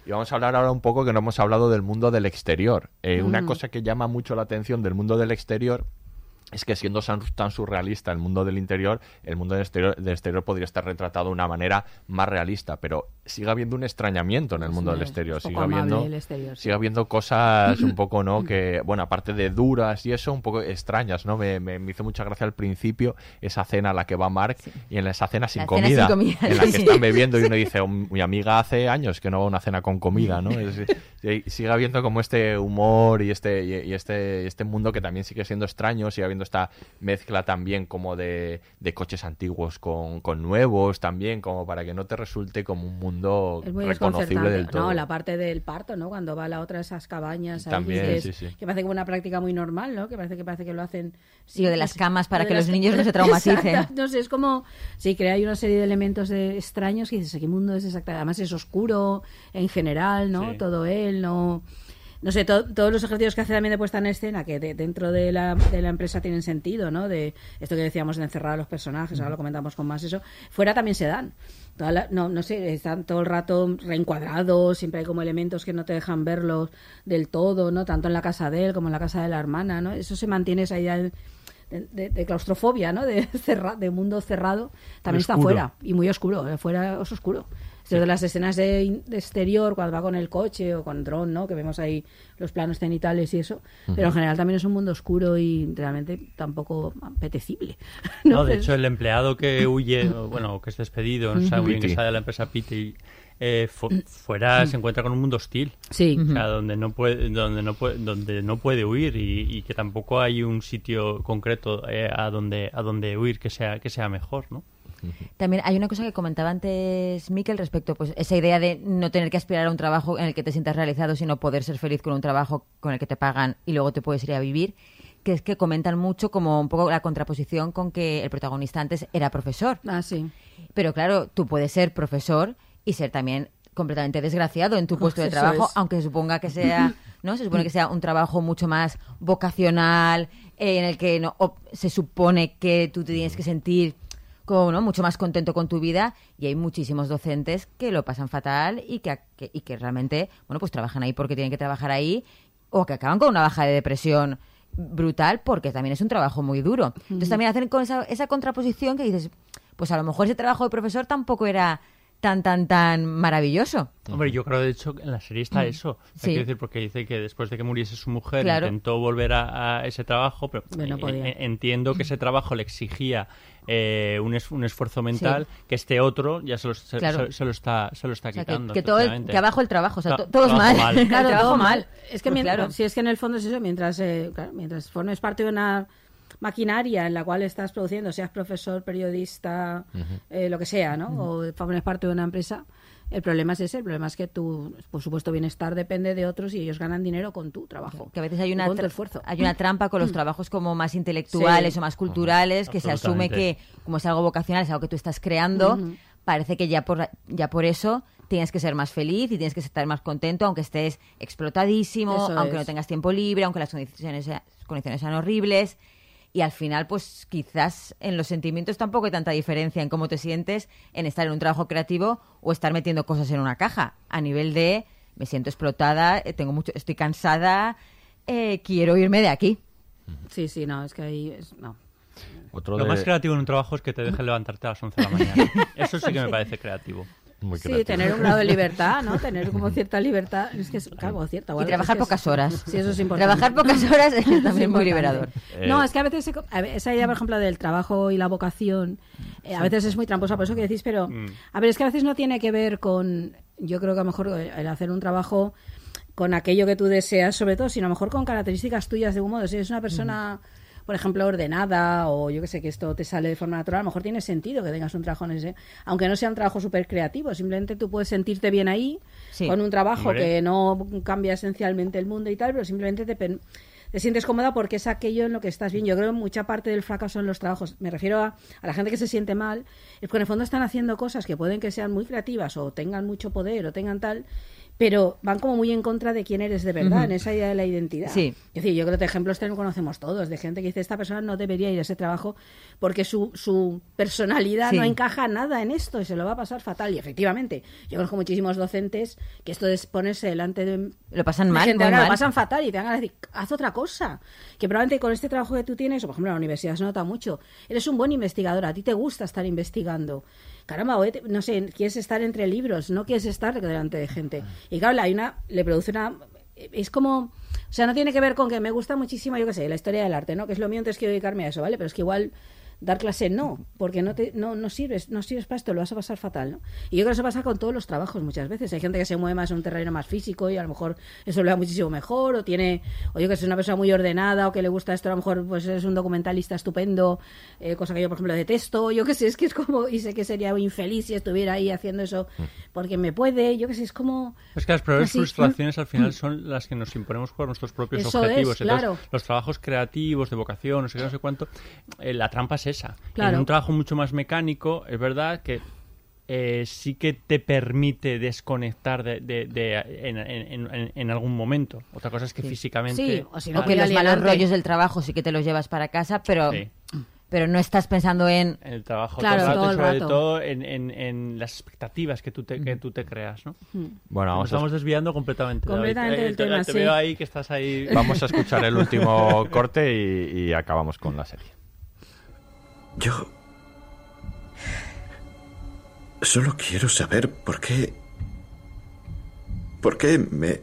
Y vamos a hablar ahora un poco que no hemos hablado del mundo del exterior. Eh, Una Mm. cosa que llama mucho la atención del mundo del exterior es que siendo tan surrealista el mundo del interior, el mundo del exterior, del exterior podría estar retratado de una manera más realista, pero sigue habiendo un extrañamiento en el mundo Sí, del exterior. Sigue habiendo, exterior, sí. sigue habiendo cosas un poco, ¿no? Que, bueno, aparte de duras y eso, un poco extrañas, ¿no? Me, me- me hizo mucha gracia al principio esa cena a la que va Mark y en esa cena sin, La cena comida, sin comida, en la que están bebiendo y uno dice, "Oh, mi amiga hace años que no va a una cena con comida, ¿no? Es- sigue habiendo como este humor y este, y, y este, este mundo que también sigue siendo extraño, sigue habiendo esta mezcla también como de, de coches antiguos con, con nuevos también, como para que no te resulte como un mundo Es muy reconocible del todo. No, la parte del parto, ¿no? Cuando va a la otra esas cabañas ahí, También, que, es- sí, sí. que parece como una práctica muy normal, ¿no? Que parece que parece que lo hacen Sí, lo de las camas para que los niños no se traumaticen. Exacto. No sé, es como sí, crea ahí una serie de elementos de extraños que dices, ¿qué mundo es exactamente? Además es oscuro en general, ¿no? Sí. Todo él, no no sé, to- todos los ejercicios que hace también de puesta en escena, que de- dentro de la, de la empresa tienen sentido, ¿no? De esto que decíamos de encerrar a los personajes, ahora lo comentamos con más eso, fuera también se dan. Toda la- no, no sé, están todo el rato reencuadrados, siempre hay como elementos que no te dejan verlos del todo, ¿no? Tanto en la casa de él como en la casa de la hermana, ¿no? Eso se mantiene esa idea de, de- de claustrofobia, ¿no? De, cerra- de mundo cerrado, también está fuera, y muy oscuro, eh, fuera es oscuro. Esto de las escenas de, de exterior, cuando va con el coche o con dron, ¿no? Que vemos ahí los planos cenitales y eso. Pero en general también es un mundo oscuro y realmente tampoco apetecible. No, de hecho, el empleado que huye, o, bueno, que es despedido, no sabe bien que sale de la empresa Pity, eh, fu- fuera se encuentra con un mundo hostil. Sí. O sea, donde no puede, donde no puede, donde no puede huir y, y que tampoco hay un sitio concreto eh, a donde a donde huir que sea que sea mejor, ¿no? También hay una cosa que comentaba antes Miquel respecto pues esa idea de no tener que aspirar a un trabajo en el que te sientas realizado, sino poder ser feliz con un trabajo con el que te pagan y luego te puedes ir a vivir, que es que comentan mucho como un poco la contraposición con que el protagonista antes era profesor. Ah, sí. Pero claro, tú puedes ser profesor y ser también completamente desgraciado en tu puesto de trabajo, es. aunque se suponga que sea, ¿no? Se supone que sea un trabajo mucho más vocacional, eh, en el que no o- se supone que tú te tienes que sentir como, ¿no? mucho más contento con tu vida y hay muchísimos docentes que lo pasan fatal y que, que- y que realmente, bueno, pues trabajan ahí porque tienen que trabajar ahí o que acaban con una baja de depresión brutal porque también es un trabajo muy duro. Entonces también hacen con esa, esa contraposición que dices, pues a lo mejor ese trabajo de profesor tampoco era tan, tan, tan maravilloso. Hombre, yo creo de hecho que en la serie está eso. O sea, Sí. quiero decir, porque dice que después de que muriese su mujer Claro. intentó volver a, a ese trabajo, pero Pero no eh, podía. eh, entiendo que ese trabajo le exigía eh, un, es- un esfuerzo mental que este otro ya se lo, se, Claro. se- se lo está se lo está O sea, que, quitando. que todo el- que abajo el trabajo, o sea, Tra- to- todos trabajo mal. mal. Claro, trabajo todo mal. mal. Es que Pues mientras, claro. si es que en el fondo es eso, mientras, eh, claro, mientras formes parte de una maquinaria en la cual estás produciendo, seas profesor, periodista, eh, lo que sea, ¿no? O formes parte de una empresa, el problema es ese, el problema es que tu, por supuesto, bienestar depende de otros y ellos ganan dinero con tu trabajo. Que a veces hay una, con tu tra- esfuerzo. hay una trampa con los trabajos como más intelectuales Sí. o más culturales, que se asume que como es algo vocacional, es algo que tú estás creando, parece que ya por, ya por eso tienes que ser más feliz y tienes que estar más contento, aunque estés explotadísimo, Eso aunque es. no tengas tiempo libre, aunque las condiciones, sea- condiciones sean horribles. Y al final, pues quizás en los sentimientos tampoco hay tanta diferencia en cómo te sientes en estar en un trabajo creativo o estar metiendo cosas en una caja. A nivel de me siento explotada, eh, tengo mucho, estoy cansada, eh, quiero irme de aquí. Sí, sí, no, es que ahí... es- no. Otro Lo de- más creativo en un trabajo es que te dejen levantarte a las 11 de la mañana. Eso sí que me parece creativo. Muy Sí, tener un grado de libertad, ¿no? Tener como cierta libertad. Es que es, claro, cierta. Y trabajar es que es- pocas horas. Sí, eso es importante. Trabajar pocas horas es también muy liberador. No, Eh, es que a veces esa idea, por ejemplo, del trabajo y la vocación, eh, a veces es muy tramposa, por eso que decís, pero Mm. a ver, es que a veces no tiene que ver con, yo creo que a lo mejor eh, el hacer un trabajo con aquello que tú deseas, sobre todo, sino a lo mejor con características tuyas de un modo. Si eres una persona, por ejemplo, ordenada o yo que sé, que esto te sale de forma natural, a lo mejor tiene sentido que tengas un trabajo en ese, aunque no sea un trabajo súper creativo, simplemente tú puedes sentirte bien ahí, Sí. con un trabajo que no cambia esencialmente el mundo y tal, pero simplemente te, pen- te sientes cómoda porque es aquello en lo que estás bien. Yo creo que mucha parte del fracaso en los trabajos, me refiero a, a la gente que se siente mal, es porque en el fondo están haciendo cosas que pueden que sean muy creativas o tengan mucho poder o tengan tal, pero van como muy en contra de quién eres de verdad, en esa idea de la identidad. Sí. Es decir, yo creo que ejemplos lo conocemos todos, de gente que dice, esta persona no debería ir a ese trabajo porque su, su personalidad Sí. no encaja nada en esto y se lo va a pasar fatal. Y efectivamente, yo conozco muchísimos docentes que esto de ponerse delante de Lo pasan mal, gente ahora lo mal. pasan fatal y te van a decir, haz otra cosa. Que probablemente con este trabajo que tú tienes, o por ejemplo en la universidad se nota mucho, eres un buen investigador, a ti te gusta estar investigando. Caramba, oye, no sé, quieres estar entre libros, no quieres estar delante de gente. Y claro, hay una, le produce una... Es como... O sea, no tiene que ver con que me gusta muchísimo, yo qué sé, la historia del arte, ¿no? Que es lo mío, entonces quiero dedicarme a eso, ¿vale? Pero es que igual dar clase no, porque no te no, no sirves, no sirves para esto, lo vas a pasar fatal, ¿no? Y yo creo que eso pasa con todos los trabajos muchas veces. Hay gente que se mueve más en un terreno más físico y a lo mejor eso le va muchísimo mejor, o tiene, o yo que soy una persona muy ordenada, o que le gusta esto, a lo mejor pues eres un documentalista estupendo, eh, cosa que yo por ejemplo detesto, yo que sé, es que es como, y sé que sería infeliz si estuviera ahí haciendo eso porque me puede, yo que sé, es como... Es que las peores así, frustraciones al final son las que nos imponemos por nuestros propios Eso objetivos. es, Entonces, claro. los trabajos creativos, de vocación, no sé qué, no sé cuánto, eh, la trampa es esa. Claro. En un trabajo mucho más mecánico, es verdad que eh, sí que te permite desconectar de, de- de- en, en- en- en algún momento. Otra cosa es que Sí. físicamente... Sí, o si no, O que los malos rollos del trabajo sí que te los llevas para casa, pero, Sí. pero no estás pensando en... en el trabajo Claro, todo el rato, todo y el sobre rato. todo en, en- en las expectativas que tú te, que tú te creas, ¿no? Bueno, Nos a, estamos desviando completamente. David. Completamente del te, tema, te sí. veo ahí que estás ahí... vamos a escuchar el último corte y, y acabamos con la serie. Yo... Solo quiero saber por qué... ¿Por qué me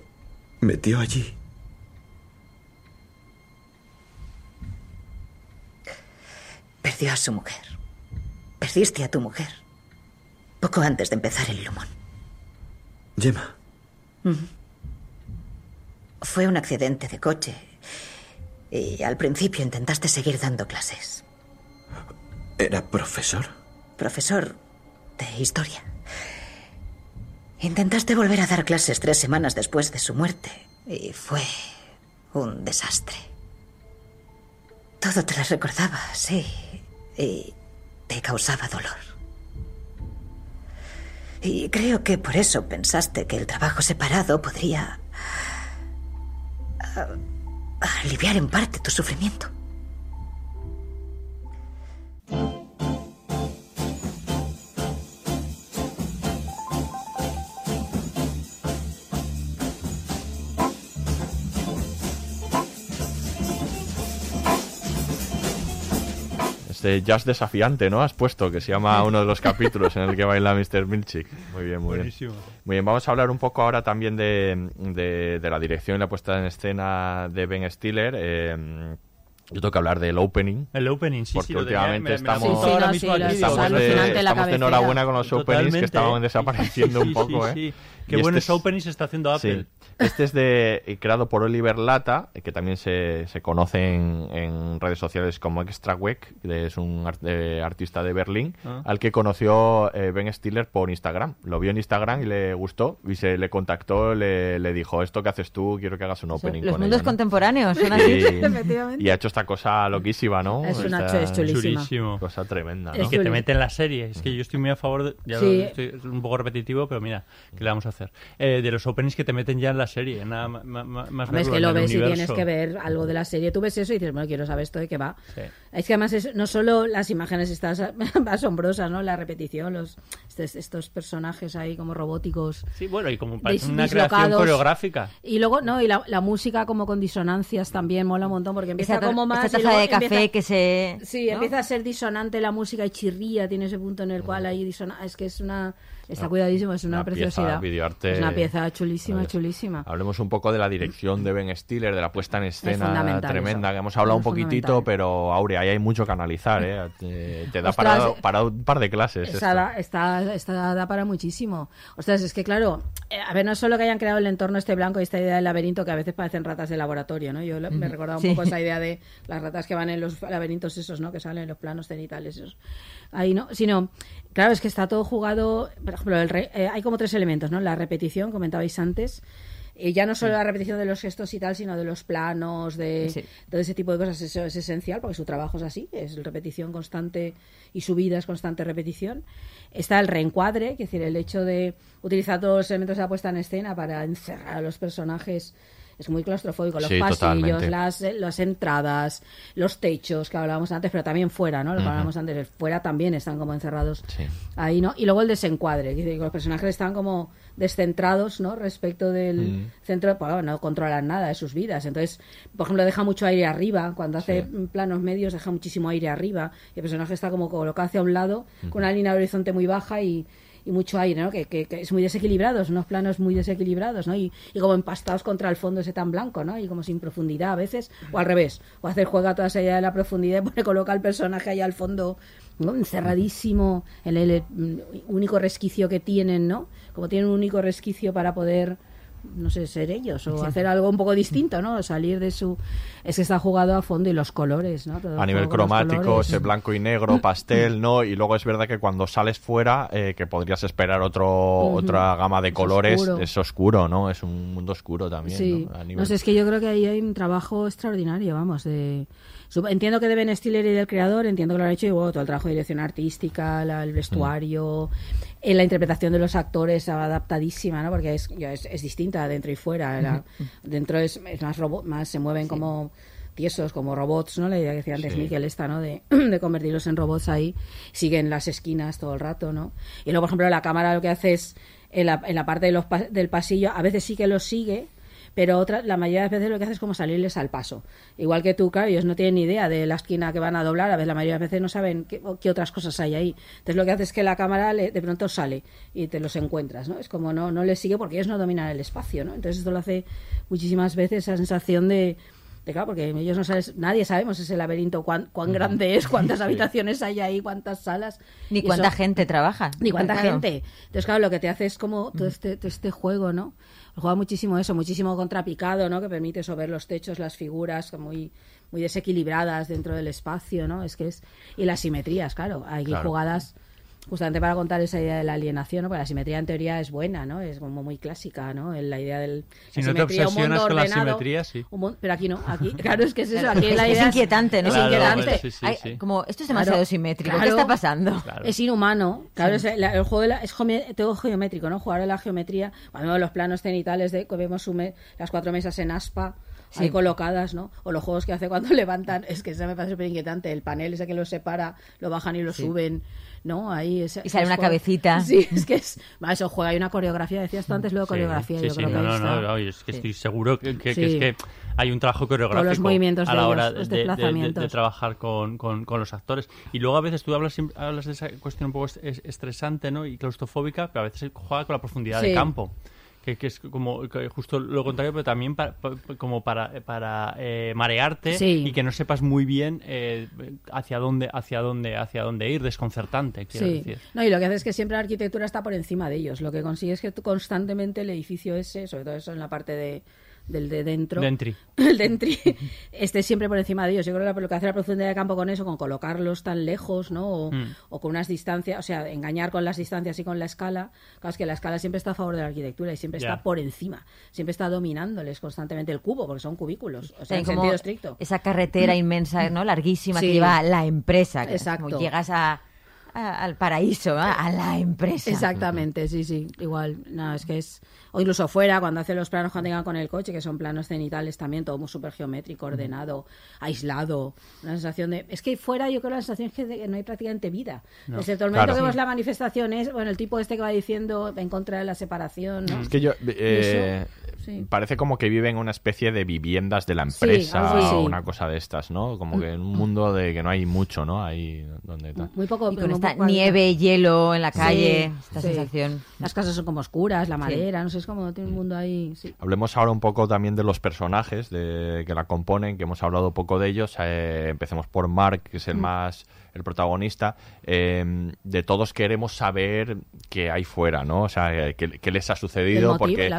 metió allí? Perdió a su mujer. Perdiste a tu mujer. Poco antes de empezar el Lumón. Gemma, Fue un accidente de coche. Y al principio intentaste seguir dando clases. ¿Era profesor? Profesor de historia. Intentaste volver a dar clases tres semanas después de su muerte. Y fue un desastre. Todo te lo recordaba, sí. Y te causaba dolor. Y creo que por eso pensaste que el trabajo separado podría ah, aliviar en parte tu sufrimiento. Este jazz desafiante, ¿no? Has puesto, que se llama uno de los capítulos en el que baila Mr. Milchick. Muy bien, muy Buenísimo. bien. Muy bien, vamos a hablar un poco ahora también de, de- de la dirección y la puesta en escena de Ben Stiller. Eh, yo tengo que hablar del opening. El opening, sí, Porque sí, tenía- últimamente me- estamos- Sí, no, Estamos, de, estamos de enhorabuena con los openings que estaban desapareciendo un poco, sí, ¿eh? Qué este buenos es- openings está haciendo Apple. Sí. Este es de eh, creado por Oliver Lata, que también se, se conoce en, en redes sociales como Extra Week, que es un ar- eh, artista de Berlín, Ah. al que conoció eh, Ben Stiller por Instagram. Lo vio en Instagram y le gustó y se le contactó, le, le dijo, esto que haces tú, quiero que hagas un opening Los con mundos ella", ¿no? contemporáneos son así. Y, Efectivamente. y ha hecho esta cosa loquísima, ¿no? Es una Esta- es chulísima. Cosa tremenda, Es ¿no? Y que te mete en la serie. Es que yo estoy muy a favor de. Ya Sí. lo- estoy- es un poco repetitivo, pero mira, ¿qué le vamos a hacer? Eh, de los openings que te meten ya en la serie. Nada más Hombre, es que lo ves y tienes que ver algo de la serie. Tú ves eso y dices, bueno, quiero saber esto de qué va. Sí. Es que además es, no solo las imágenes están asombrosas, ¿no? La repetición, los estos, estos personajes ahí como robóticos. Sí, bueno, y como dis- una creación coreográfica. Y luego, no, y la, la música como con disonancias también mola un montón porque empieza Esa, como más. esta taza de café empieza- que se... Sí, ¿no? empieza a ser disonante la música y chirría, tiene ese punto en el cual ahí disona. Es que es una. Está cuidadísimo, es una, preciosidad. Es una pieza chulísima, Vale. chulísima. Hablemos un poco de la dirección de Ben Stiller, de la puesta en escena fundamental tremenda, eso. que hemos hablado Es un poquitito, pero Aurea, ahí hay mucho que analizar, ¿eh? Te, te da Ostras, para, para un par de clases. Esa esto. da, está, está- da para muchísimo. Ostras, es que claro, eh, a ver, no es solo que hayan creado el entorno este blanco y esta idea del laberinto que a veces parecen ratas de laboratorio, ¿no? Yo me recordaba un Sí. poco esa idea de las ratas que van en los laberintos esos, ¿no? Que salen en los planos cenitales esos. Ahí no, sino, claro, es que está todo jugado, por ejemplo, el re- eh, hay como tres elementos, ¿no? La repetición, comentabais antes, y ya no solo la repetición de los gestos y tal, sino de los planos, de Sí. todo ese tipo de cosas. Eso es esencial porque su trabajo es así, es repetición constante y su vida es constante repetición. Está el reencuadre, es decir, el hecho de utilizar todos los elementos de la puesta en escena para encerrar a los personajes. Es muy claustrofóbico, los Sí, pasillos, totalmente. las, eh, las entradas, los techos que hablábamos antes, pero también fuera, ¿no? Lo que hablábamos antes, fuera también están como encerrados Sí. ahí, ¿no? Y luego el desencuadre, que los personajes están como descentrados, ¿no? Respecto del centro, pues, bueno, no controlan nada de sus vidas. Entonces, por ejemplo, deja mucho aire arriba, cuando hace Sí. planos medios deja muchísimo aire arriba, y el personaje está como colocado hacia un lado, con una línea de horizonte muy baja y y mucho aire, ¿no? Que, que- es muy desequilibrados, unos planos muy desequilibrados, ¿no? Y, y como empastados contra el fondo ese tan blanco, ¿no? Y como sin profundidad a veces, o al revés, o hacer juega toda esa idea de la profundidad y pone, coloca al personaje ahí al fondo, encerradísimo, en el eh, único resquicio que tienen, ¿no? Como tienen un único resquicio para poder no sé, ser ellos o Sí. hacer algo un poco distinto, ¿no? Salir de su... Es que está jugado a fondo y los colores, ¿no? Todo A nivel cromático, ese blanco y negro, pastel, ¿no? Y luego es verdad que cuando sales fuera, eh, que podrías esperar otro, otra gama de Es colores, oscuro. es oscuro, ¿no? Es un mundo oscuro también, Sí, ¿no? A no nivel- sé, es que yo creo que ahí hay un trabajo extraordinario, vamos, de... Entiendo que de Ben Stiller y del creador, entiendo que lo han hecho y todo el trabajo de dirección artística, la- el vestuario, en la interpretación de los actores adaptadísima, ¿no? Porque es, ya es, es distinta dentro y fuera. la- dentro es, es más robot, más se mueven como tiesos, como robots, ¿no? La idea que decía antes Sí. Miquel esta, ¿no? De, de convertirlos en robots ahí, siguen las esquinas todo el rato, ¿no? Y luego, por ejemplo, la cámara lo que hace es, en la, en la parte de los del pasillo, a veces sí que los sigue, pero otra, la mayoría de las veces lo que hace es como salirles al paso. Igual que tú, claro, ellos no tienen ni idea de la esquina que van a doblar, a veces la mayoría de las veces no saben qué, qué otras cosas hay ahí. Entonces lo que hace es que la cámara le- de pronto sale y te los encuentras, ¿no? Es como no, no les sigue porque ellos no dominan el espacio, ¿no? Entonces esto lo hace muchísimas veces esa sensación de, de claro, porque ellos no sabes, nadie sabemos ese laberinto cuán, cuán grande es, cuántas habitaciones hay ahí, cuántas salas. Ni cuánta eso- gente trabaja. ni cuánta Claro. gente. Entonces, claro, lo que te hace es como todo este, todo este juego, ¿no? Juega muchísimo eso, muchísimo contrapicado, ¿no? Que permite eso, ver los techos, las figuras muy, muy desequilibradas dentro del espacio, ¿no? Es que es... Y las simetrías, claro. Hay Claro. jugadas justamente para contar esa idea de la alienación, ¿no? Porque la simetría en teoría es buena, ¿no? Es como muy clásica, ¿no? La idea del... Si la no te simetría, un mundo obsesionas con la simetría, sí. un Pero aquí no, aquí... Claro, es que es eso, aquí es, la es idea inquietante, ¿no? Es Claro, inquietante. sí, sí, Ay, sí. Como, esto es demasiado Claro, simétrico. claro. ¿Qué está pasando? Claro. Es inhumano. Claro, es la- el juego de la- es todo geométrico, ¿no? Jugar a la geometría. Cuando vemos los planos cenitales de que vemos su me- las cuatro mesas en aspa ahí Sí. colocadas, ¿no? O los juegos que hace cuando levantan, es que eso me parece súper inquietante. El panel ese que los separa, lo bajan y lo Sí. suben, ¿no? Ahí ese- Y sale una juegos- cabecita. Sí, es que es. va, eso juega, hay una coreografía. Decías tú antes lo de Sí, coreografía. sí, yo sí, creo no, que no, está. no, no, es que Sí. estoy seguro que, que- es que hay un trabajo coreográfico movimientos a la ellos, hora los de- de, de- de- desplazamientos. de trabajar con, con- con los actores. Y luego a veces tú hablas, siempre- hablas de esa cuestión un poco es- es- estresante ¿no? y claustrofóbica, pero a veces juega con la profundidad de campo. Que, que es como que justo lo contrario, pero también pa- pa- como para, para eh, marearte Sí. y que no sepas muy bien eh, hacia dónde hacia dónde hacia dónde ir, desconcertante, quiero Sí. decir. No, y lo que hace es que siempre la arquitectura está por encima de ellos. Lo que consigue es que tú constantemente el edificio ese, sobre todo eso en la parte de, del de dentro, Dentri. el dentri, esté siempre por encima de ellos. Yo creo que lo que hace la profundidad de campo con eso, con colocarlos tan lejos, ¿no? O, Mm. o con unas distancias, o sea, engañar con las distancias y con la escala. Claro, es que la escala siempre está a favor de la arquitectura y siempre está por encima, siempre está dominándoles constantemente el cubo, porque son cubículos, o sea, en como sentido estricto. Esa carretera inmensa, ¿no? Larguísima Sí. que lleva la empresa. que como llegas a, a- al paraíso, a la empresa. Exactamente, sí, sí, igual. No, es que es. O incluso fuera, cuando hace los planos cuando llegan con el coche, que son planos cenitales también, todo muy súper geométrico, ordenado, aislado. Una sensación de. Es que fuera, yo creo la sensación es que, de- que no hay prácticamente vida. No. Excepto el momento Claro. que vemos la manifestación, es. Bueno, el tipo este que va diciendo en contra de la separación, ¿no? Es que yo. eh, Eso, sí. Parece como que vive en una especie de viviendas de la empresa o una cosa de estas, ¿no? Como que en un mundo de que no hay mucho, ¿no? Ahí donde tal. Muy poco. Y con esta poco- nieve, hielo en la Sí, calle, esta sí. sensación. Las casas son como oscuras, la madera, no sé, es como tiene un mundo ahí. Sí. Hablemos ahora un poco también de los personajes de, que la componen, que hemos hablado poco de ellos. Eh, empecemos por Mark, que es el Mm. más el protagonista. Eh, de todos queremos saber qué hay fuera, ¿no? O sea, eh, qué, qué les ha sucedido, porque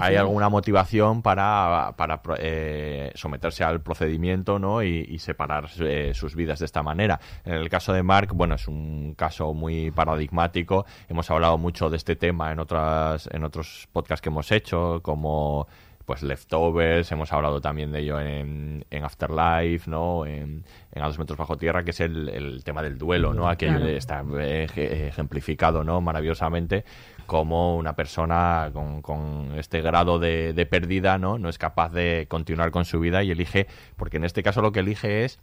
hay alguna motivación para, para eh, someterse al procedimiento, ¿no? Y, y separar eh, sus vidas de esta manera. En el caso de Mark, bueno, es un caso muy paradigmático. Hemos hablado mucho de este tema en otras en otros podcasts que hemos hecho, como pues Leftovers, hemos hablado también de ello en, en Afterlife, ¿no? En, en A dos metros bajo tierra, que es el, el tema del duelo, ¿no? Aquel Claro. está ej- ejemplificado, ¿no? Maravillosamente como una persona con, con este grado de, de pérdida, ¿no? No es capaz de continuar con su vida y elige, porque en este caso lo que elige es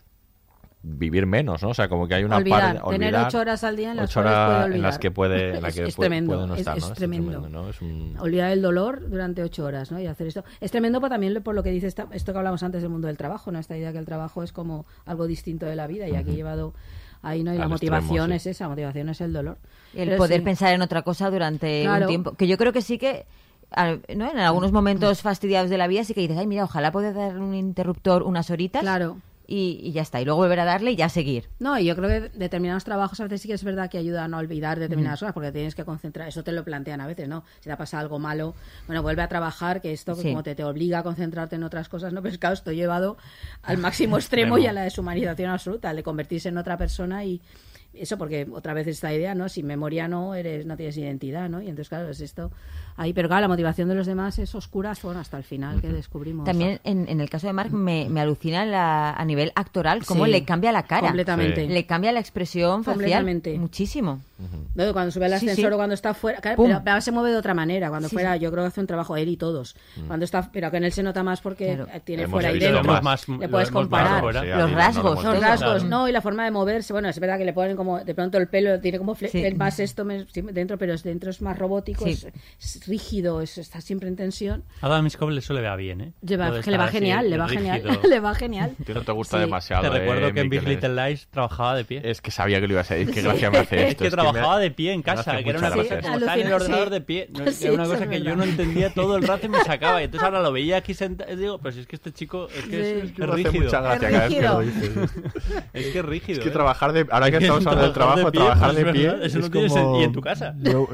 vivir menos, ¿no? O sea, como que hay una olvidar, parte tener ocho horas al día en las puede horas olvidar. en las que puede, en la Es- que es puede- tremendo, puede no es- estar, es ¿no? tremendo. ¿no? Es un- olvidar el dolor durante ocho horas, ¿no? Y hacer esto. Es tremendo pero también por lo que dice esta- esto que hablamos antes del mundo del trabajo, ¿no? Esta idea que el trabajo es como algo distinto de la vida y aquí Ujú. llevado ahí, ¿no? Y la motivación extremo, es esa, la motivación es el dolor. El Pero poder sí. pensar en otra cosa durante Claro. un tiempo. Que yo creo que sí que, ¿no? en algunos momentos fastidiados de la vida, sí que dices, ay, mira, ojalá poder dar un interruptor unas horitas. Claro. Y, y ya está. Y luego volver a darle y ya seguir. No, y yo creo que determinados trabajos a veces sí que es verdad que ayudan a no olvidar determinadas cosas porque tienes que concentrar. Eso te lo plantean a veces, ¿no? Si te ha pasado algo malo, bueno, vuelve a trabajar, que esto Sí. como te, te obliga a concentrarte en otras cosas, ¿no? Pero claro, esto llevado al máximo extremo y a la deshumanización absoluta, al de convertirse en otra persona y eso porque otra vez esta idea, ¿no? Sin memoria no eres, no tienes identidad, ¿no? Y entonces, claro, es esto ahí. Pero claro, la motivación de los demás es oscura bueno, hasta el final que descubrimos. También en, en el caso de Mark me, me alucina la- a nivel actoral cómo Sí, le cambia la cara. completamente. Sí. Le cambia la expresión facial. Completamente. Muchísimo. Luego, cuando sube al ascensor sí. o cuando está fuera, claro, pero, pero se mueve de otra manera. Cuando Sí, fuera, sí. yo creo que hace un trabajo él y todos. Cuando está, pero que en él se nota más porque Claro. tiene Hemos fuera y dentro. más. le puedes comparar. Sí, Los mí no lo rasgos, Los rasgos, Claro. no, y la forma de moverse. Bueno, es verdad que le ponen como, de pronto el pelo tiene como el más esto dentro, pero es dentro es más robótico, Sí. es, es rígido, es- está siempre en tensión. A eso le va bien, ¿eh? Lleva- que le va genial, le va genial, le va genial. Que no te gusta Sí. demasiado. Te eh, recuerdo que en Big Little Lies trabajaba de pie. Es que sabía que lo ibas a decir. Qué Sí. gracia me hace Es esto. que me- trabajaba de pie en casa, que era una cosa como estar en el ordenador sí. de pie. No, Sí, era una cosa es que yo no entendía todo el rato y me sacaba. Y entonces ahora lo veía aquí sentado y digo, pues es que este chico es que es, es que es rígido. mucha gracia cada vez que lo dices. Es que es rígido. Es que ¿eh? trabajar de. Ahora que Es estamos hablando del trabajo, trabajar de es pie. es como en, y en tu casa. nuevo-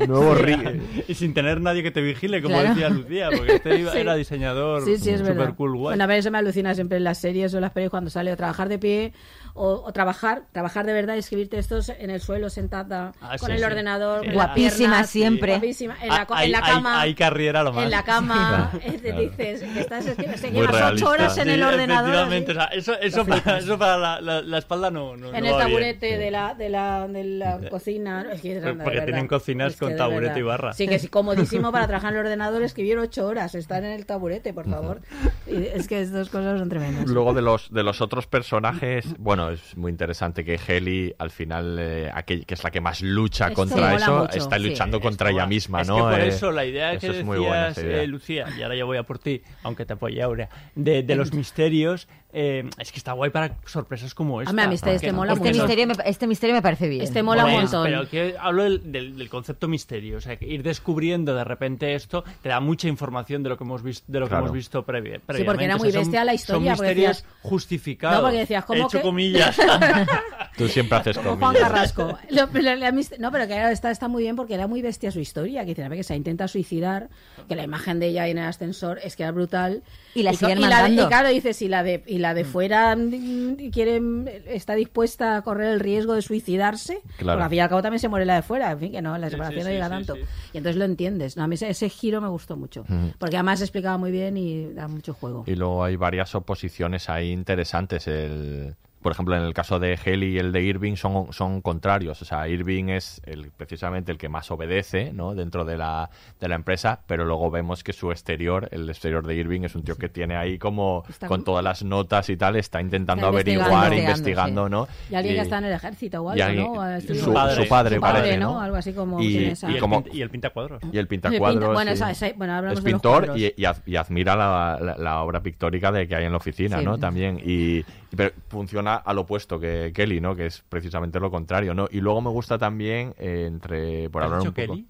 y sin tener nadie que te vigile, como Claro. decía Lucía, porque este iba- Sí. era diseñador Sí, sí, es super verdad. cool, guay. Bueno, a ver, eso me alucina siempre en las series o en las películas cuando sale o trabajar de pie o, o trabajar, trabajar de verdad y escribir textos en el suelo sentada Ah, con sí, el sí. ordenador, con Guapísima piernas, siempre. guapísima, en la, co- Hay- en la hay- cama. Hay carrera lo más. en la cama, te claro. dices que estás es que, es que Muy llevas realista. ocho horas en Sí, el ordenador o sea, eso, eso, para, eso para la, la- la espalda no, no en no el taburete de la de la, de la cocina. Es que, de Porque tienen cocinas con taburete y barra. Sí, que es comodísimo para trabajar en el ordenador, escribir ocho horas, estar en el taburete, por favor. Y es que estas cosas son tremendas. Luego de los de los otros personajes, bueno, es muy interesante que Heli al final, eh, aquel- que es la que más lucha Esto contra eso, mucho, está sí. luchando contra ella misma, es ¿no? que por Eh, eso la idea que eso es muy buena, decías, eh, Lucía, y ahora yo voy a por ti, aunque te apoye Aurea, de, de los misterios, eh, es que está guay para sorpresas como esta. Mí este- este mola Este misterio, me, este misterio me parece bien. Este mola un Pues, montón. Pero que hablo del, del- del concepto misterio, o sea, que ir descubriendo de repente esto te da mucha información de lo que hemos visto, de lo Claro. que hemos visto previ- previamente. porque era O sea, muy son- bestia la historia, Son misterios decías- justificados. No, porque decías, ¿cómo He hecho que- comillas. Tú siempre haces Como comillas. Juan Carrasco. Pero no, pero que está, está muy bien porque era muy bestia su historia. Que dice, "A ver, que se intenta suicidar, que la imagen de ella ahí en el ascensor es que era brutal. Y la siguen y la de- mandando. y claro, dice, si la de, y la de fuera mm, quiere, está dispuesta a correr el riesgo de suicidarse, Claro. porque al fin y al cabo también se muere la de fuera. En fin, que no, la separación sí, no llega sí, tanto. sí. Y entonces lo entiendes. No, a mí ese, ese giro me gustó mucho. Porque además explicaba muy bien y da mucho juego. Y luego hay varias oposiciones ahí interesantes. El, por ejemplo, en el caso de Heli y el de Irving son, son contrarios. O sea, Irving es el, precisamente el que más obedece ¿no? dentro de la, de la empresa, pero luego vemos que su exterior, el exterior de Irving, es un tío que tiene ahí como Está con todas las notas y tal, está intentando Está averiguar, investigando. investigando, ¿no? Y alguien que está en el ejército o y algo, alguien- ¿no? Su, padre, Su padre, parece, ¿no? ¿no? Algo así como Y, esa- y el, como- pin- y el pintacuadros. y el pintacuadros. Pinta- bueno, sí. esa- esa- bueno, hablamos es de los pintor y, y ad- y admira la, la- la obra pictórica de que hay en la oficina, Sí. ¿no? También. Y pero funciona al opuesto que Kelly, ¿no? Que es precisamente lo contrario, ¿no? Y luego me gusta también, eh, entre. Por ¿Has hablar un poco. Kelly?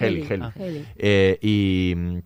Heli, Heli. Heli. Ah. Eh, y mm,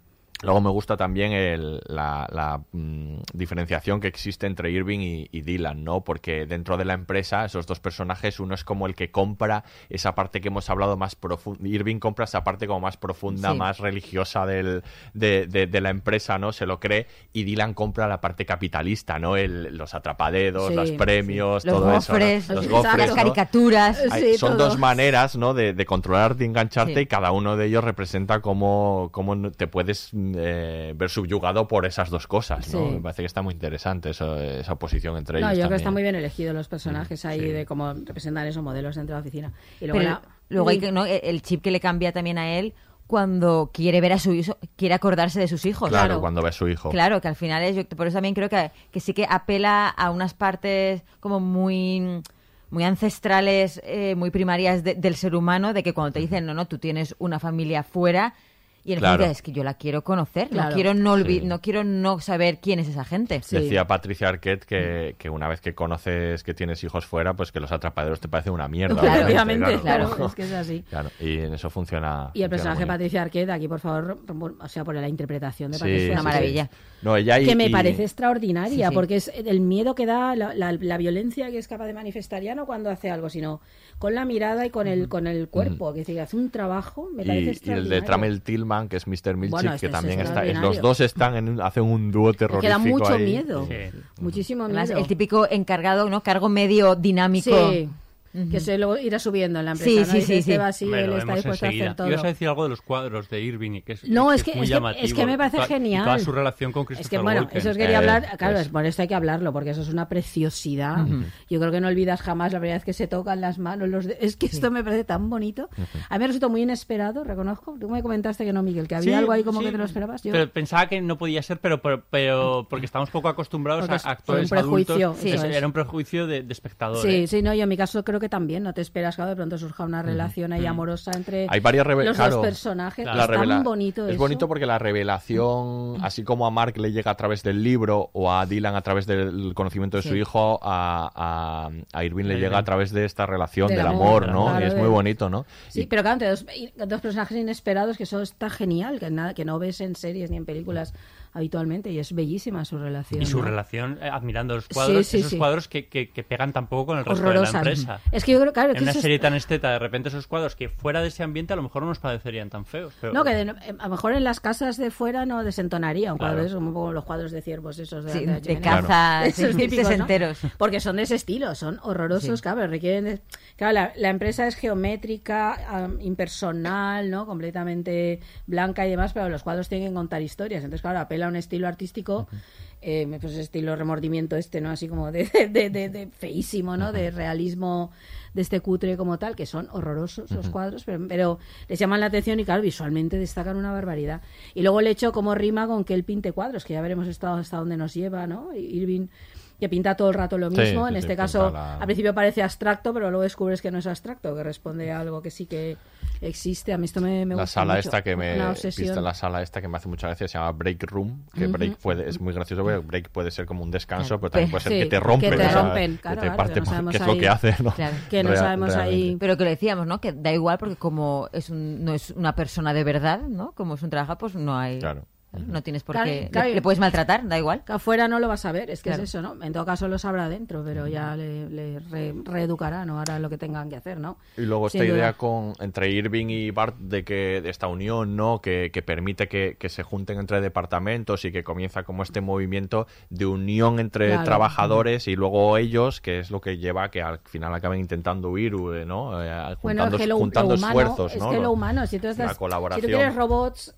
luego me gusta también el- la, la, mm, diferenciación que existe entre Irving y, y Dylan, ¿no? Porque dentro de la empresa, esos dos personajes, uno es como el que compra esa parte que hemos hablado más profunda. Irving compra esa parte como más profunda, Sí. más religiosa del, de, de- de la empresa, ¿no? Se lo cree. Y Dylan compra la parte capitalista, ¿no? El- los atrapadedos, Sí, los premios, Los todo gofres, eso. ¿no? Los gofres, las ¿no? caricaturas. Hay- son todo. dos maneras ¿no? de, de controlarte y engancharte y cada uno de ellos representa cómo, cómo te puedes eh, ver subyugado por esas dos cosas. ¿no? Sí. Me parece que está muy interesante eso- esa oposición entre No, ellos. yo creo que están muy bien elegidos los personajes ahí sí. de cómo representan esos modelos dentro de la oficina. Y luego, Pero la- luego hay que, ¿no? el el chip que le cambia también a él cuando quiere ver a su hijo, quiere acordarse de sus hijos. Claro, Claro. cuando ve a su hijo. Claro, que al final es, yo por eso también creo que, que sí que apela a unas partes como muy muy ancestrales, eh, muy primarias de- del ser humano, de que cuando te dicen, no, no, tú tienes una familia fuera, y en el Claro. es que yo la quiero conocer, Claro. no quiero no, Sí. no quiero no saber quién es esa gente. Sí. Decía Patricia Arquette que, que una vez que conoces que tienes hijos fuera, pues que los atrapaderos te parecen una mierda. Claro, obviamente, obviamente, claro, es que es así. Claro, y en eso funciona. Y el funciona personaje de. Patricia Arquette, aquí por favor, o sea, por la interpretación de Patricia. sí, Una sí. maravilla. No, ella y- que me y- parece extraordinaria, Sí, sí. porque es el miedo que da, la, la- la violencia que es capaz de manifestar, ya no cuando hace algo, sino con la mirada y con el, con el cuerpo, que es decir, hace un trabajo, me parece y, y el de Tramel Tillman, que es Mr. Milchick, Bueno, que este es también está. es- los dos están en un- hacen un dúo terrorífico. que da mucho ahí. miedo, Sí. muchísimo Además, miedo. el típico encargado, ¿no? Cargo medio dinámico. Sí, que se luego irá subiendo en la empresa. Sí, ¿no? sí, sí, este sí. va así, él está dispuesto a enseguida. hacer todo. Ibas a decir algo de los cuadros de Irving, y que es, No, que es que, muy es, que, llamativo. es que me parece Y genial. Toda su relación con Es Christopher que, bueno, Walken. eso os quería Eh, hablar. Claro, pues- es por esto hay que hablarlo, porque eso es una preciosidad. Yo creo que no olvidas jamás la primera vez que se tocan las manos. Los de- Es que esto me parece tan bonito. A mí me resultó muy inesperado, reconozco. Tú me comentaste que no, Miguel, que había Sí, algo ahí como sí. que te lo esperabas. Yo, Pero pensaba que no podía ser, pero, pero, pero porque estamos poco acostumbrados Porque es- a actores adultos. es. Era un prejuicio de, de espectador. Sí, sí, no, yo en mi caso creo que también, no te esperas que de pronto surja una relación ahí amorosa entre Hay varias reve- los claro, dos personajes. la es tan bonito Es eso. bonito porque la revelación, así como a Mark le llega a través del libro o a Dylan a través del conocimiento de su hijo, a, a, a Irving le llega a través de esta relación Del del, amor, amor, ¿no? claro, y es muy bonito, ¿no? Sí, Y- pero claro, entre dos, dos personajes inesperados que eso está genial, que, nada, que no ves en series ni en películas habitualmente y es bellísima su relación. Y su ¿no? relación, eh, admirando los cuadros, Sí, sí, esos sí. cuadros que, que, que pegan tan poco con el resto Horrorosa. de la empresa. Es que yo creo, claro, en que una eso es- serie tan esteta, de repente esos cuadros que fuera de ese ambiente a lo mejor no nos parecerían tan feos. Pero... No, que de- eh, a lo mejor en las casas de fuera no desentonaría un cuadro Claro. de eso, como los cuadros de ciervos esos de, Sí, de caza, Esos típicos, ¿no? sesenteros. Porque son de ese estilo, son horrorosos, Sí. claro, requieren... de- Claro, la, la empresa es geométrica, am, impersonal, ¿no? Completamente blanca y demás, pero los cuadros tienen que contar historias. Entonces, claro, apela a un estilo artístico, eh, pues estilo remordimiento este, ¿no? Así como de, de, de- de feísimo, ¿no? De realismo de este cutre como tal, que son horrorosos los cuadros, pero, pero les llaman la atención y claro, visualmente destacan una barbaridad. Y luego el hecho como rima con que él pinte cuadros, que ya veremos hasta, hasta dónde nos lleva, ¿no? Irving que pinta todo el rato lo mismo. sí, en sí, este caso, la- al principio parece abstracto, pero luego descubres que no es abstracto, que responde a algo que sí que existe. A mí esto me, me la gusta sala mucho. esta que me Una obsesión. viste la sala esta que me hace mucha gracia se llama break room que break puede es muy gracioso porque break puede ser como un descanso Claro. pero también puede ser Sí, que te rompen que te o sea, rompen, que claro, te claro, parte que no que es lo ahí- que hace ¿no? Claro. Que no Real- sabemos ahí-. Pero que lo decíamos, ¿no? Que da igual porque como es un, no es una persona de verdad, ¿no? Como es un trabajo, pues no hay... claro No tienes por Claro, qué... claro. le, le puedes maltratar, da igual. Que afuera no lo vas a ver, es que Claro. es eso, ¿no? En todo caso lo sabrá dentro, pero ya le, le re- reeducará, ¿no? Hará lo que tengan que hacer, ¿no? Y luego Sin esta duda. idea con entre Irving y Bart de que de esta unión, ¿no? Que, que permite que, que se junten entre departamentos y que comienza como este movimiento de unión entre Claro. trabajadores y luego ellos, que es lo que lleva a que al final acaben intentando huir, eh, ¿no? Eh, Bueno, juntando es que lo, juntando lo humano, esfuerzos, es ¿no? que Lo- humano, si tú, estás, la si colaboración. tú quieres robots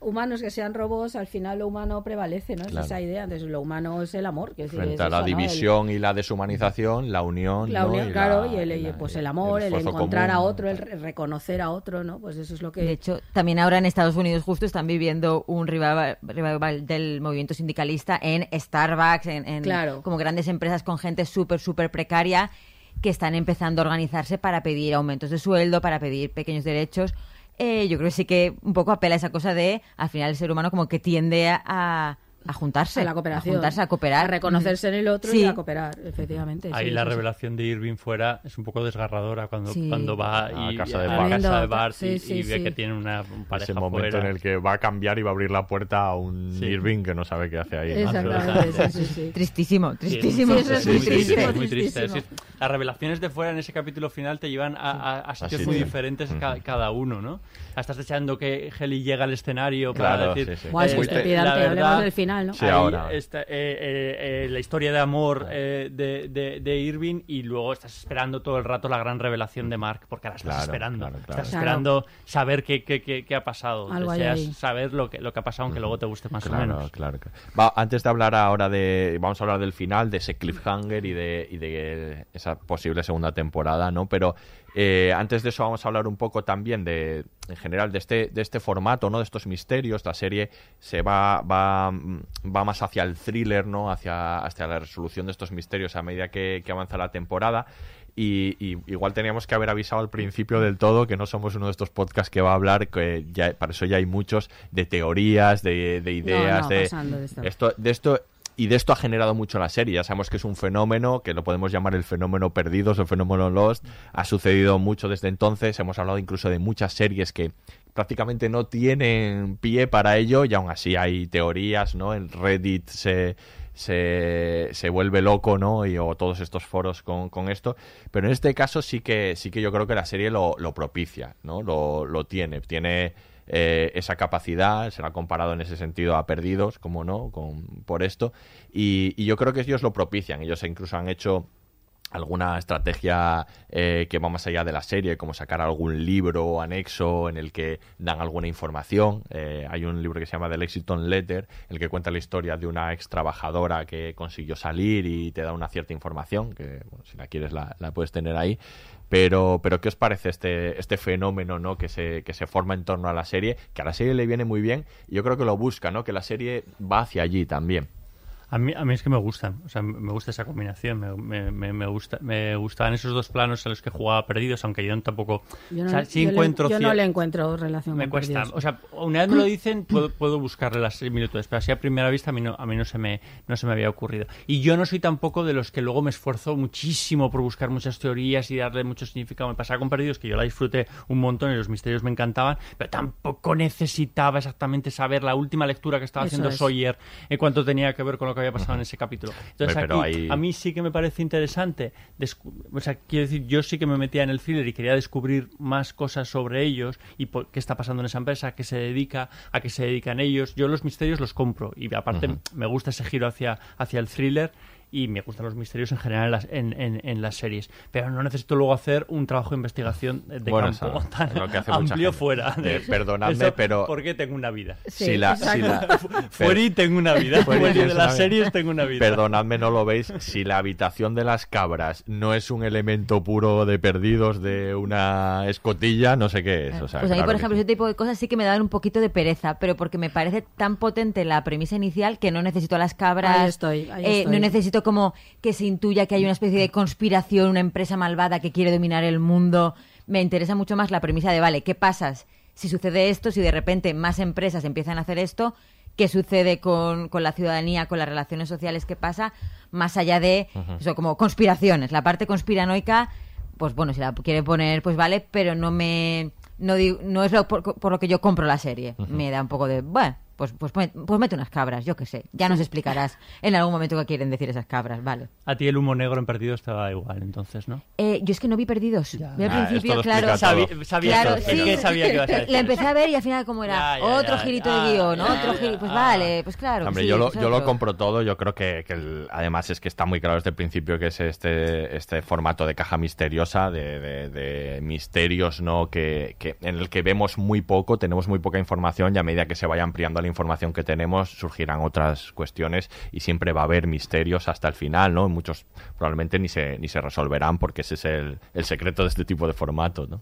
humanos que sean robots, al final lo humano prevalece, ¿no? Claro. Es esa idea, entonces lo humano es el amor. que Frente es a la eso, ¿no? El- división y la deshumanización, la unión, la ¿no? unión, Y claro, la- y el, y la- pues el amor, el, encontrar a otro, el re- reconocer a otro, ¿no? Pues eso es lo que... De hecho, también ahora en Estados Unidos justo están viviendo un revival, revival del movimiento sindicalista en Starbucks, en, en Claro. como grandes empresas con gente súper, súper precaria que están empezando a organizarse para pedir aumentos de sueldo, para pedir pequeños derechos. Eh, yo creo que sí que un poco apela a esa cosa de, al final, el ser humano como que tiende a, a juntarse. a la cooperación. A juntarse, a cooperar. A reconocerse en el otro Sí. y a cooperar, efectivamente. Ahí sí, la sí, sí. revelación de Irving fuera es un poco desgarradora cuando, Sí. cuando va y, A casa de a Bart. casa de Bart y, y ve sí. que tiene una pareja Ese momento fuera. en el que va a cambiar y va a abrir la puerta a un Sí. Irving que no sabe qué hace ahí. ¿no? Exactamente, sí, sí, sí. Tristísimo, tristísimo. Sí, eso es muy triste, es muy triste. Es decir, las revelaciones de fuera en ese capítulo final te llevan a, a- a sitios muy diferentes ca- cada uno, ¿no? Estás deseando que Heli llegue al escenario Claro, para decir... sí, sí. Buah, es muy la verdad, del final, ¿no? Sí, ahí ahora. está, eh, eh, eh, la historia de amor eh, de, de- de Irving y luego estás esperando todo el rato la gran revelación de Mark, porque ahora estás Claro, esperando. claro, claro. Estás Claro. esperando saber qué, qué, qué- qué ha pasado. Algo Deseas ahí. saber lo que, lo que ha pasado, aunque luego te guste más o menos. claro, claro. Va, antes de hablar ahora de. Vamos a hablar del final, de ese cliffhanger y de, y de esa posible segunda temporada, ¿no? Pero eh, antes de eso vamos a hablar un poco también de. En general, de este, de este formato, ¿no? De estos misterios. La serie se va, va, va más hacia el thriller, ¿no? Hacia, hacia la resolución de estos misterios a medida que, que avanza la temporada. Y, y igual teníamos que haber avisado al principio del todo que no somos uno de estos podcasts que va a hablar, que ya, para eso ya hay muchos, de teorías, de, de ideas, no, de, pasando de esto, de esto y de esto ha generado mucho la serie. Ya sabemos que es un fenómeno, que lo podemos llamar el fenómeno perdidos, el fenómeno Lost. Ha sucedido mucho desde entonces. Hemos hablado incluso de muchas series que prácticamente no tienen pie para ello y aún así hay teorías, ¿no? El Reddit se, se, se vuelve loco, ¿no? Y, o todos estos foros con, con esto. Pero en este caso sí que, sí que yo creo que la serie lo, lo propicia, ¿no? Lo, lo tiene. Tiene eh, esa capacidad, se la ha comparado en ese sentido a Perdidos, como no, con, por esto. Y, y yo creo que ellos lo propician. Ellos incluso han hecho alguna estrategia eh, que va más allá de la serie, como sacar algún libro anexo en el que dan alguna información. Eh, hay un libro que se llama The Lexington Letter, el que cuenta la historia de una ex trabajadora que consiguió salir y te da una cierta información, que bueno, si la quieres la, la puedes tener ahí. Pero, pero ¿qué os parece este, este fenómeno ¿no? que, se, que se forma en torno a la serie? Que a la serie le viene muy bien y yo creo que lo busca, ¿no? que la serie va hacia allí también. A mí, a mí es que me gustan, o sea, me gusta esa combinación, me, me, me, me gusta, me gustaban esos dos planos en los que jugaba perdidos, aunque yo tampoco, Yo no, o sea, sí yo le- encuentro yo no le encuentro relación me con cuesta, Perdidos. o sea, una vez me lo dicen, puedo, puedo buscarle las similitudes, pero así a primera vista a mí no, a mí no se me, no se me había ocurrido. Y yo no soy tampoco de los que luego me esfuerzo muchísimo por buscar muchas teorías y darle mucho significado. Me pasaba con Perdidos, que yo la disfruté un montón y los misterios me encantaban, pero tampoco necesitaba exactamente saber la última lectura que estaba Eso haciendo es. Sawyer en cuanto tenía que ver con lo que había pasado en ese capítulo. Entonces pero aquí, a mí sí que me parece interesante. O sea, quiero decir, yo sí que me metía en el thriller y quería descubrir más cosas sobre ellos y por qué está pasando en esa empresa, a qué se dedica, a qué se dedican ellos. Yo los misterios los compro y aparte me gusta ese giro hacia, hacia el thriller y me gustan los misterios en general en las, en, en- en las series. Pero no necesito luego hacer un trabajo de investigación de Bueno, campo eso tan lo que hace amplio fuera. Eh, perdonadme, Eso pero- Porque tengo una vida. si la, si la- Fuera y tengo una vida. Fuera y Fuera de las series tengo una vida. Perdonadme, no lo veis. Si la habitación de las cabras no es un elemento puro de perdidos de una escotilla, no sé qué es. O sea, Pues a mí, claro por ejemplo, sí. ese tipo de cosas sí que me dan un poquito de pereza, pero porque me parece tan potente la premisa inicial que no necesito a las cabras. Ahí estoy, ahí eh, estoy. No necesito como que se intuya que hay una especie de conspiración, una empresa malvada que quiere dominar el mundo. Me interesa mucho más la premisa de, vale, ¿qué pasa si sucede esto, si de repente más empresas empiezan a hacer esto? ¿Qué sucede con, con la ciudadanía, con las relaciones sociales? ¿Qué pasa? Más allá de, eso, como conspiraciones. La parte conspiranoica, pues bueno, si la quiere poner, pues vale, pero no me... No, digo- no es lo por, por lo que yo compro la serie. Me da un poco de... Bueno, Pues, pues, pues mete unas cabras, yo qué sé. Ya nos explicarás en algún momento qué quieren decir esas cabras, vale. A ti el humo negro en perdido estaba igual, entonces, ¿no? Eh, yo es que no vi perdidos. Vi al Ah, principio, claro. Sabía- sabía claro, esto, sí, ¿qué sabía que ibas a decir? La empecé a ver y al final como era Ya, ya, otro ya, girito ya, de guion, ya, otro ya, giro. Pues ah. vale, pues claro. que Hombre, sí, yo, lo, pues yo lo compro todo. Yo creo que, que el- además es que está muy claro desde el principio que es este, este formato de caja misteriosa, de, de- de misterios, ¿no? Que, que- en el que vemos muy poco, tenemos muy poca información y a medida que se vaya ampliando la información que tenemos, surgirán otras cuestiones y siempre va a haber misterios hasta el final, ¿no? Muchos probablemente ni se, ni se resolverán porque ese es el, el secreto de este tipo de formato, ¿no?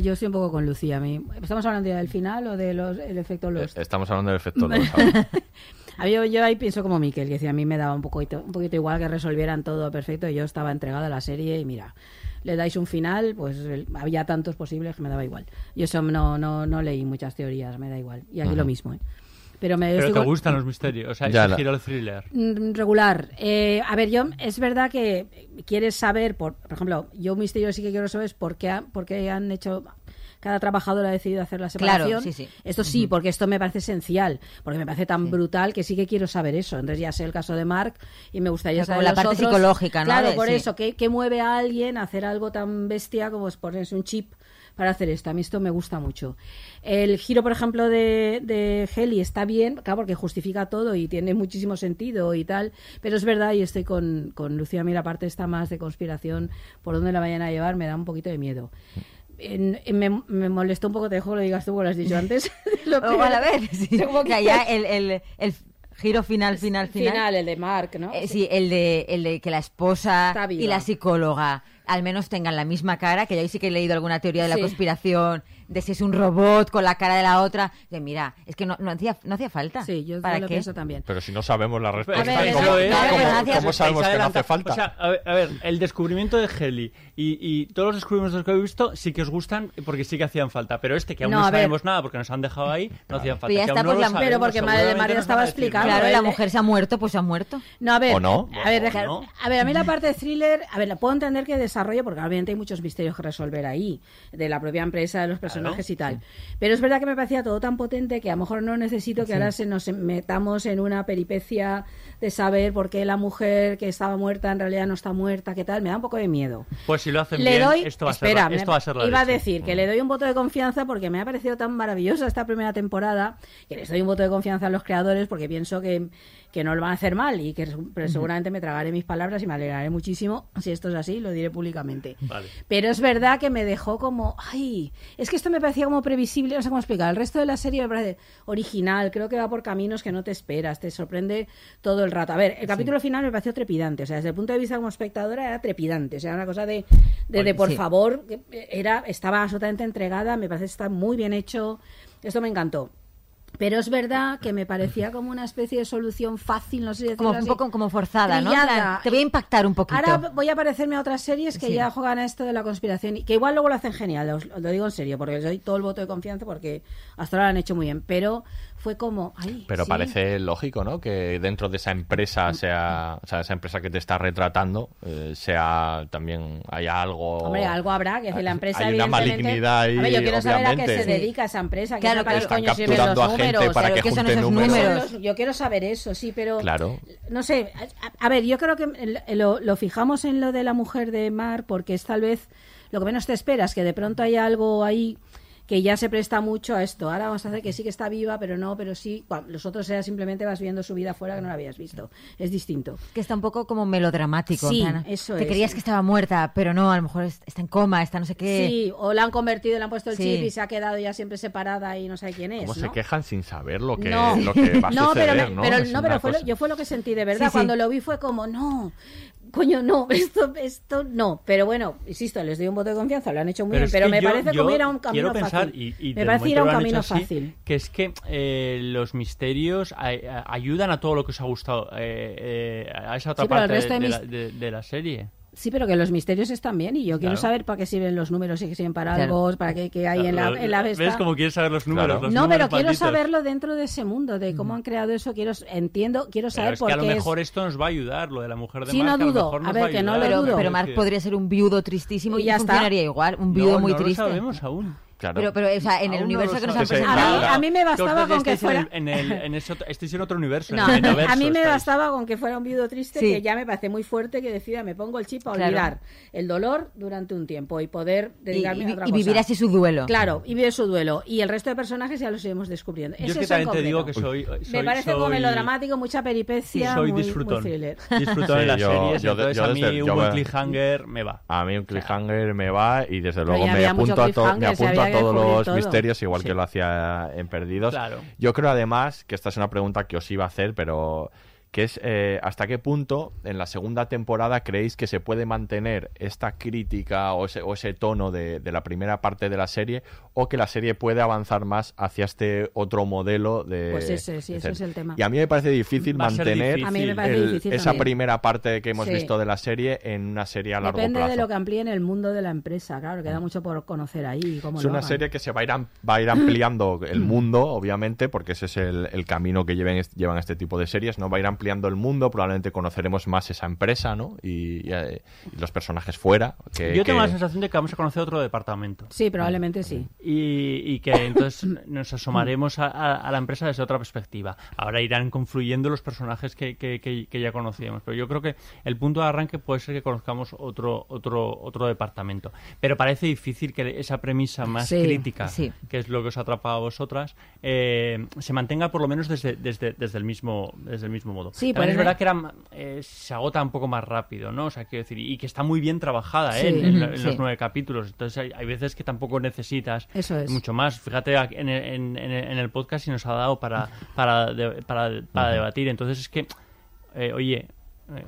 Yo estoy un poco con Lucía. ¿Estamos hablando ya del final o del el efecto Lost? Eh, Estamos hablando del efecto Lost ahora. A mí, yo, yo ahí pienso como Miquel, que decía, a mí me daba un poquito, un poquito igual que resolvieran todo perfecto. y Yo estaba entregada a la serie y mira, le dais un final, pues el- había tantos posibles que me daba igual. Yo eso no, no, no leí muchas teorías, me da igual. Y aquí lo mismo, ¿eh? Pero me Pero te gustan los misterios, o sea, Ya, ese giro thriller. Mm, Regular. Eh, a ver, yo es verdad que quieres saber, por, por ejemplo, yo un misterio sí que quiero saber es por qué, ha- por qué han hecho cada trabajador ha decidido hacer la Claro, separación. sí, sí. Esto sí, porque esto me parece esencial, porque me parece tan brutal que sí que quiero saber eso. Entonces ya sé el caso de Mark y me gustaría O sea, saber la parte otros. psicológica, ¿no? Claro, por eso, ¿qué, qué mueve a alguien a hacer algo tan bestia como es ponerse un chip para hacer esto? A mí esto me gusta mucho. El giro, por ejemplo, de, de Heli está bien, claro, porque justifica todo y tiene muchísimo sentido y tal, pero es verdad, y estoy con, con Lucía, a mí la parte esta más de conspiración, por dónde la vayan a llevar, me da un poquito de miedo. En- en- me, me molestó un poco, te dejo que lo digas tú, como lo has dicho antes. Lo O a peor. ver, sí. Como que- ya el, el, el giro final, final, final. Final, el de Mark, ¿no? Eh, sí, el de, el de que la esposa y la psicóloga al menos tengan la misma cara, que yo ahí sí que he leído alguna teoría de la Sí. conspiración, de si es un robot con la cara de la otra. De mira, es que no, no, hacía, no hacía falta. Sí, yo ¿Para lo qué? pienso también. Pero si no sabéis la respuesta, ver, ¿cómo, eso es- cómo- claro, cómo- gracias. cómo sabemos que no hace falta? O sea, a ver, a ver, el descubrimiento de Heli y, y todos los descubrimientos que he visto sí que os gustan porque sí que hacían falta. Pero este, que aún No, sabemos nada porque nos han dejado ahí, no hacían falta. Pero ya está, pues la- sabemos, pero porque Madre de nos estaba explicando, Claro, el- la mujer se ha muerto, pues se ha muerto. No, a ver, ¿O no? A ver, ¿O deja- no? a ver, a mí la parte de thriller, a ver, la puedo entender que desarrollo, porque obviamente hay muchos misterios que resolver ahí, de la propia empresa, de los personajes y tal. Pero es verdad que me parecía todo tan potente que a lo mejor no necesito que ahora se nos metamos en una peripecia de saber por qué la mujer que estaba muerta en realidad no está muerta, qué tal, me da un poco de miedo. Pues si lo hacen Le bien, doy, esto va a espera, ser, la- esto va a ser la iba a leche. decir que le doy un voto de confianza porque me ha parecido tan maravillosa esta primera temporada que les doy un voto de confianza a los creadores porque pienso que, que no lo van a hacer mal y que pero seguramente me tragaré mis palabras y me alegraré muchísimo si esto es así, lo diré públicamente. Vale. Pero es verdad que me dejó como, ay, es que esto me parecía como previsible, no sé cómo explicar. El resto de la serie me parece original, creo que va por caminos que no te esperas, te sorprende todo el rato. A ver, el capítulo final me pareció trepidante, o sea, desde el punto de vista como espectadora era trepidante, o sea, una cosa de, de, de, por Sí. favor, era, estaba absolutamente entregada, me parece que está muy bien hecho, esto me encantó. Pero es verdad que me parecía como una especie de solución fácil, no sé si Como un así. poco como forzada, ¿no? Te voy a impactar un poquito. Ahora voy a parecerme a otras series que Sí. ya juegan a esto de la conspiración y que igual luego lo hacen genial, os, os lo digo en serio, porque les doy todo el voto de confianza porque hasta ahora lo han hecho muy bien, pero fue como, ay, Pero sí. parece lógico, ¿no? Que dentro de esa empresa sea, o sea, esa empresa que te está retratando, eh, sea también haya algo. Hombre, algo habrá, que si la empresa Hay una malignidad ahí, A ver, yo quiero saber a qué se dedica esa empresa, que Claro, coño Están sirven capturando los a gente números. para que ¿qué son junte esos números. Yo quiero saber eso, sí, pero Claro. no sé. A, a ver, yo creo que lo, lo fijamos en lo de la mujer de Mar porque es tal vez lo que menos te esperas, que de pronto haya algo ahí que ya se presta mucho a esto. Ahora vamos a hacer que sí que está viva, pero no, pero sí. Los otros era simplemente vas viendo su vida fuera que no la habías visto. Es distinto. Que está un poco como melodramático. Sí, plan, eso Te es. creías que estaba muerta, pero no, a lo mejor es- está en coma, está no sé qué. Sí, o la han convertido, le han puesto el Sí. chip y se ha quedado ya siempre separada y no sabe quién es. ¿Cómo ¿no? se quejan sin saber lo que, no, lo que va a no, suceder, pero, me- ¿no? pero, no, pero fue lo- yo fue lo que sentí de verdad. Sí, sí. Cuando lo vi fue como, no, coño, no, esto, esto no. Pero bueno, insisto, les doy un voto de confianza, lo han hecho muy Pero bien, pero me yo- parece yo como ir a un camino pensar, fácil. y, y me parece ir a un camino así, fácil. que es que eh, los misterios a- a- ayudan a todo lo que os ha gustado, eh, eh, a esa otra Sí, parte de, la, de la serie. Sí, pero que los misterios están bien y yo quiero Claro. saber para qué sirven los números y que sirven para Claro. algo, para qué, qué hay en la, en la ¿Ves cómo quieres saber los números? los No, números pero quiero saberlo dentro de ese mundo, de cómo han creado eso. Quiero entiendo, quiero Pero saber es por que a lo es- mejor esto nos va a ayudar, lo de la mujer de Sí, Mark, no a lo dudo. A ver, va que no lo Pero, dudo. pero Mark Sí. podría ser un viudo tristísimo y, Y ya está. funcionaría igual. Un No, viudo muy no lo triste. sabemos aún. Claro. Pero, pero, o sea, en el universo que nos han A mí, presentado. a mí me bastaba con que en fuera... el- En el, en en otro universo. No, en el metaverso a mí me estáis. bastaba con que fuera un viudo triste Sí. que ya me parece muy fuerte que decida me pongo el chip a Claro. olvidar el dolor durante un tiempo y poder Y, dedicarme y- a otra y vivir cosa. así su duelo. Claro, y vivir su duelo. Y el resto de personajes ya los iremos descubriendo. Yo Ese es que también te digo que soy. soy Me parece soy, como melodramático, mucha peripecia, Soy muy, disfrutón. muy thriller. Disfrutón Sí, en las yo- series. yo entonces yo a mí un buen me- cliffhanger me va. A mí un cliffhanger me va y desde luego me apunto, a, to- todos los todo. misterios igual Sí. que lo hacía en Perdidos. Claro. Yo creo además que esta es una pregunta que os iba a hacer, pero que es eh, hasta qué punto en la segunda temporada creéis que se puede mantener esta crítica o ese, o ese tono de, de la primera parte de la serie o que la serie puede avanzar más hacia este otro modelo de... Pues ese, sí, de ese es el tema. Y a mí me parece difícil Va mantener difícil. A mí me parece el- difícil esa primera parte que hemos Sí. visto de la serie en una serie a largo Depende plazo. de lo que amplíen el mundo de la empresa. Claro, queda mucho por conocer ahí. Cómo Es lo una hagan. serie que se va a ir, va a ir ampliando el mundo, obviamente, porque ese es el, el camino que lleven, llevan este tipo de series, ¿no? Va a ir ampliando el mundo, probablemente conoceremos más esa empresa, ¿no? Y, y, eh, y los personajes fuera. Que, Yo tengo que- la sensación de que vamos a conocer otro departamento. Sí, probablemente sí. Y, y que entonces nos asomaremos a, a- a la empresa desde otra perspectiva. Ahora irán confluyendo los personajes que, que- que- que ya conocíamos. Pero yo creo que el punto de arranque puede ser que conozcamos otro, otro, otro departamento. Pero parece difícil que esa premisa más Sí, crítica, sí. que es lo que os ha atrapado a vosotras, eh, se mantenga por lo menos desde, desde, desde, el, mismo, desde el mismo modo. Sí, También es verdad que era, eh, se agota un poco más rápido, ¿no? O sea, quiero decir, y que está muy bien trabajada ¿eh? En, los nueve capítulos. Entonces hay, hay veces que tampoco necesitas Eso es. mucho más. Fíjate aquí en, el- en- en el- podcast y nos ha dado para, para, de- para, para debatir. Entonces es que, eh, oye, eh,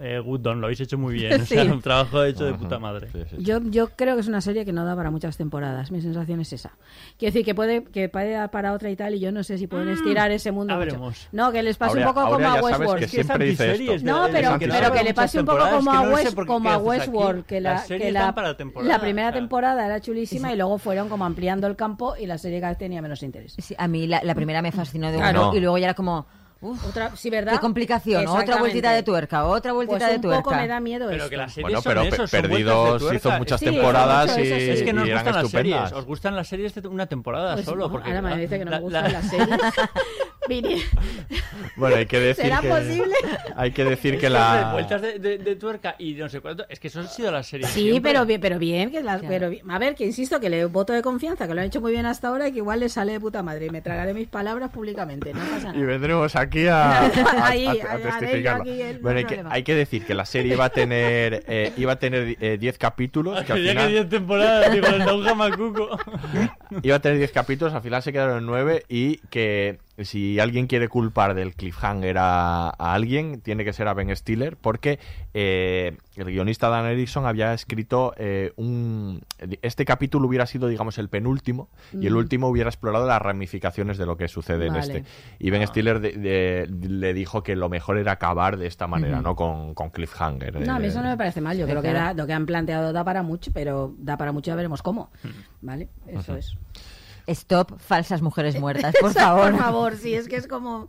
eh, good done, lo habéis hecho muy bien. O sea, Sí. un trabajo hecho de puta madre. Sí, sí, sí. Yo, yo creo que es una serie que no da para muchas temporadas. Mi sensación es esa. Quiero decir que puede, que puede dar para otra y tal, y yo no sé si pueden estirar ese mundo mucho. No, que les pase Aurea- un poco Aurea, como a Westworld. que siempre dice esto. No, pero, de pero que le pase un poco como que a, no sé West, por qué como a. Westworld, que la, que la, para temporada, la primera o sea. temporada era chulísima y luego fueron como ampliando el campo y la serie tenía menos interés. Sí, a mí la, la primera me fascinó de Claro. uno y luego ya era como... uf, Otra, sí, ¿verdad? qué complicación, otra vueltita de tuerca, otra vueltita Pues de un tuerca. poco me da miedo Pero esto. que las series Bueno, son pero eso, son Perdidos hizo muchas Sí, temporadas y, eso. Es que y eran gustan las estupendas. series. Os gustan las series de una temporada Pues, solo. ojo, Porque ahora me dice que no la- me gustan la- las series. Vini- Bueno, hay que decir ¿Será que... posible? Hay que decir que la... Vueltas de, de- de tuerca y no sé cuánto. Es que eso han sido las series. Sí, siempre. pero bien, pero bien, que las, pero a ver, que insisto que le voto de confianza, que lo han hecho muy bien hasta ahora y que igual le sale de puta madre y me tragaré mis palabras públicamente, no pasa Y nada. vendremos aquí a, a- a- Ahí, a ahí, haré yo testificarlo. aquí el Bueno, hay que, hay que decir que la serie iba a tener eh, iba a tener eh, 10 capítulos, que al que final 10 temporadas, digo, el Don Hamacuco. iba a tener 10 capítulos, al final se quedaron en 9 y que si alguien quiere culpar del cliffhanger a, a alguien, tiene que ser a Ben Stiller, porque eh, el guionista Dan Erickson había escrito eh, un... Este capítulo hubiera sido, digamos, el penúltimo, y el Mm. último hubiera explorado las ramificaciones de lo que sucede en este. Y Ben Stiller de- de- le dijo que lo mejor era acabar de esta manera. ¿no? Con, con cliffhanger. No, a mí eh. eso no me parece mal. Yo creo que claro. da- lo que han planteado da para mucho, pero da para mucho, ya veremos cómo. ¿Vale? Eso es. Stop, falsas mujeres muertas, por favor. Por favor, sí, es que es como.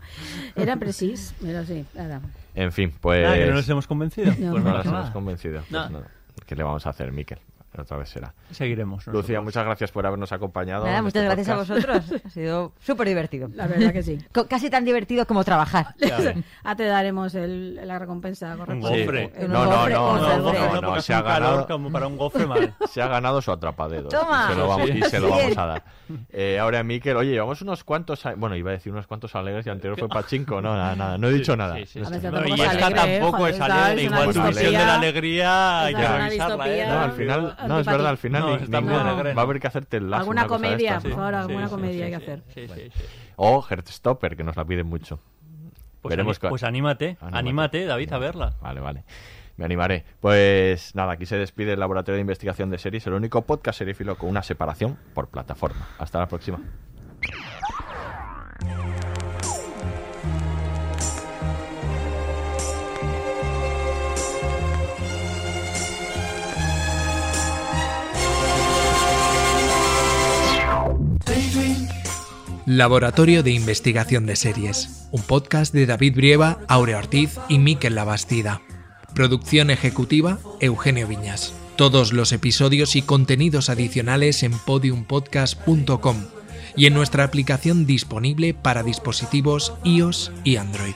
Era precis, pero sí, nada. En fin, pues... Nada, que no nos hemos convencido. No. Pues no no las pasa hemos convencido. Pues no. ¿Qué le vamos a hacer, Miquel? Otra vez será. Seguiremos. Lucía, nosotros. muchas gracias por habernos acompañado. Nada, muchas este gracias a podcast. vosotros. Ha sido súper divertido. La verdad que sí. Co- Casi tan divertido como trabajar. Ah, te daremos el, la recompensa Un correspondiente. gofre. Un No, no, no, no, gofre. no, no, no, se ha ganado, como para un gofre mal. se ha ganado su atrapadedos. Toma. Y se lo vamos, y se lo vamos a dar. Eh, ahora, Miquel, oye, llevamos unos cuantos. a- Bueno, iba a decir unos cuantos alegres y anterior fue Pachinko. No, nada, nada. No he dicho nada. Sí, sí, A sí. tampoco y es esta tampoco es alegre. Igual visión de la alegría hay que revisarla. ¿eh? No, al final, no, es verdad, al final No, ni- está muy ninguno. alegre. va a haber que hacerte el lazo. Alguna comedia, por sí. favor, alguna comedia sí, hay que hacer. sí, sí, sí. O Heartstopper, que nos la piden mucho. Pues, Veremos pues anímate, Anímate. anímate, David, a verla. Vale, vale. Me animaré. Pues nada, aquí se despide el Laboratorio de Investigación de Series, el único podcast serífilo con una separación por plataforma. Hasta la próxima. Laboratorio de Investigación de Series, un podcast de David Brieva, Aurea Ortiz y Miquel Labastida. Producción ejecutiva, Eugenio Viñas. Todos los episodios y contenidos adicionales en podiumpodcast.com y en nuestra aplicación disponible para dispositivos iOS y Android.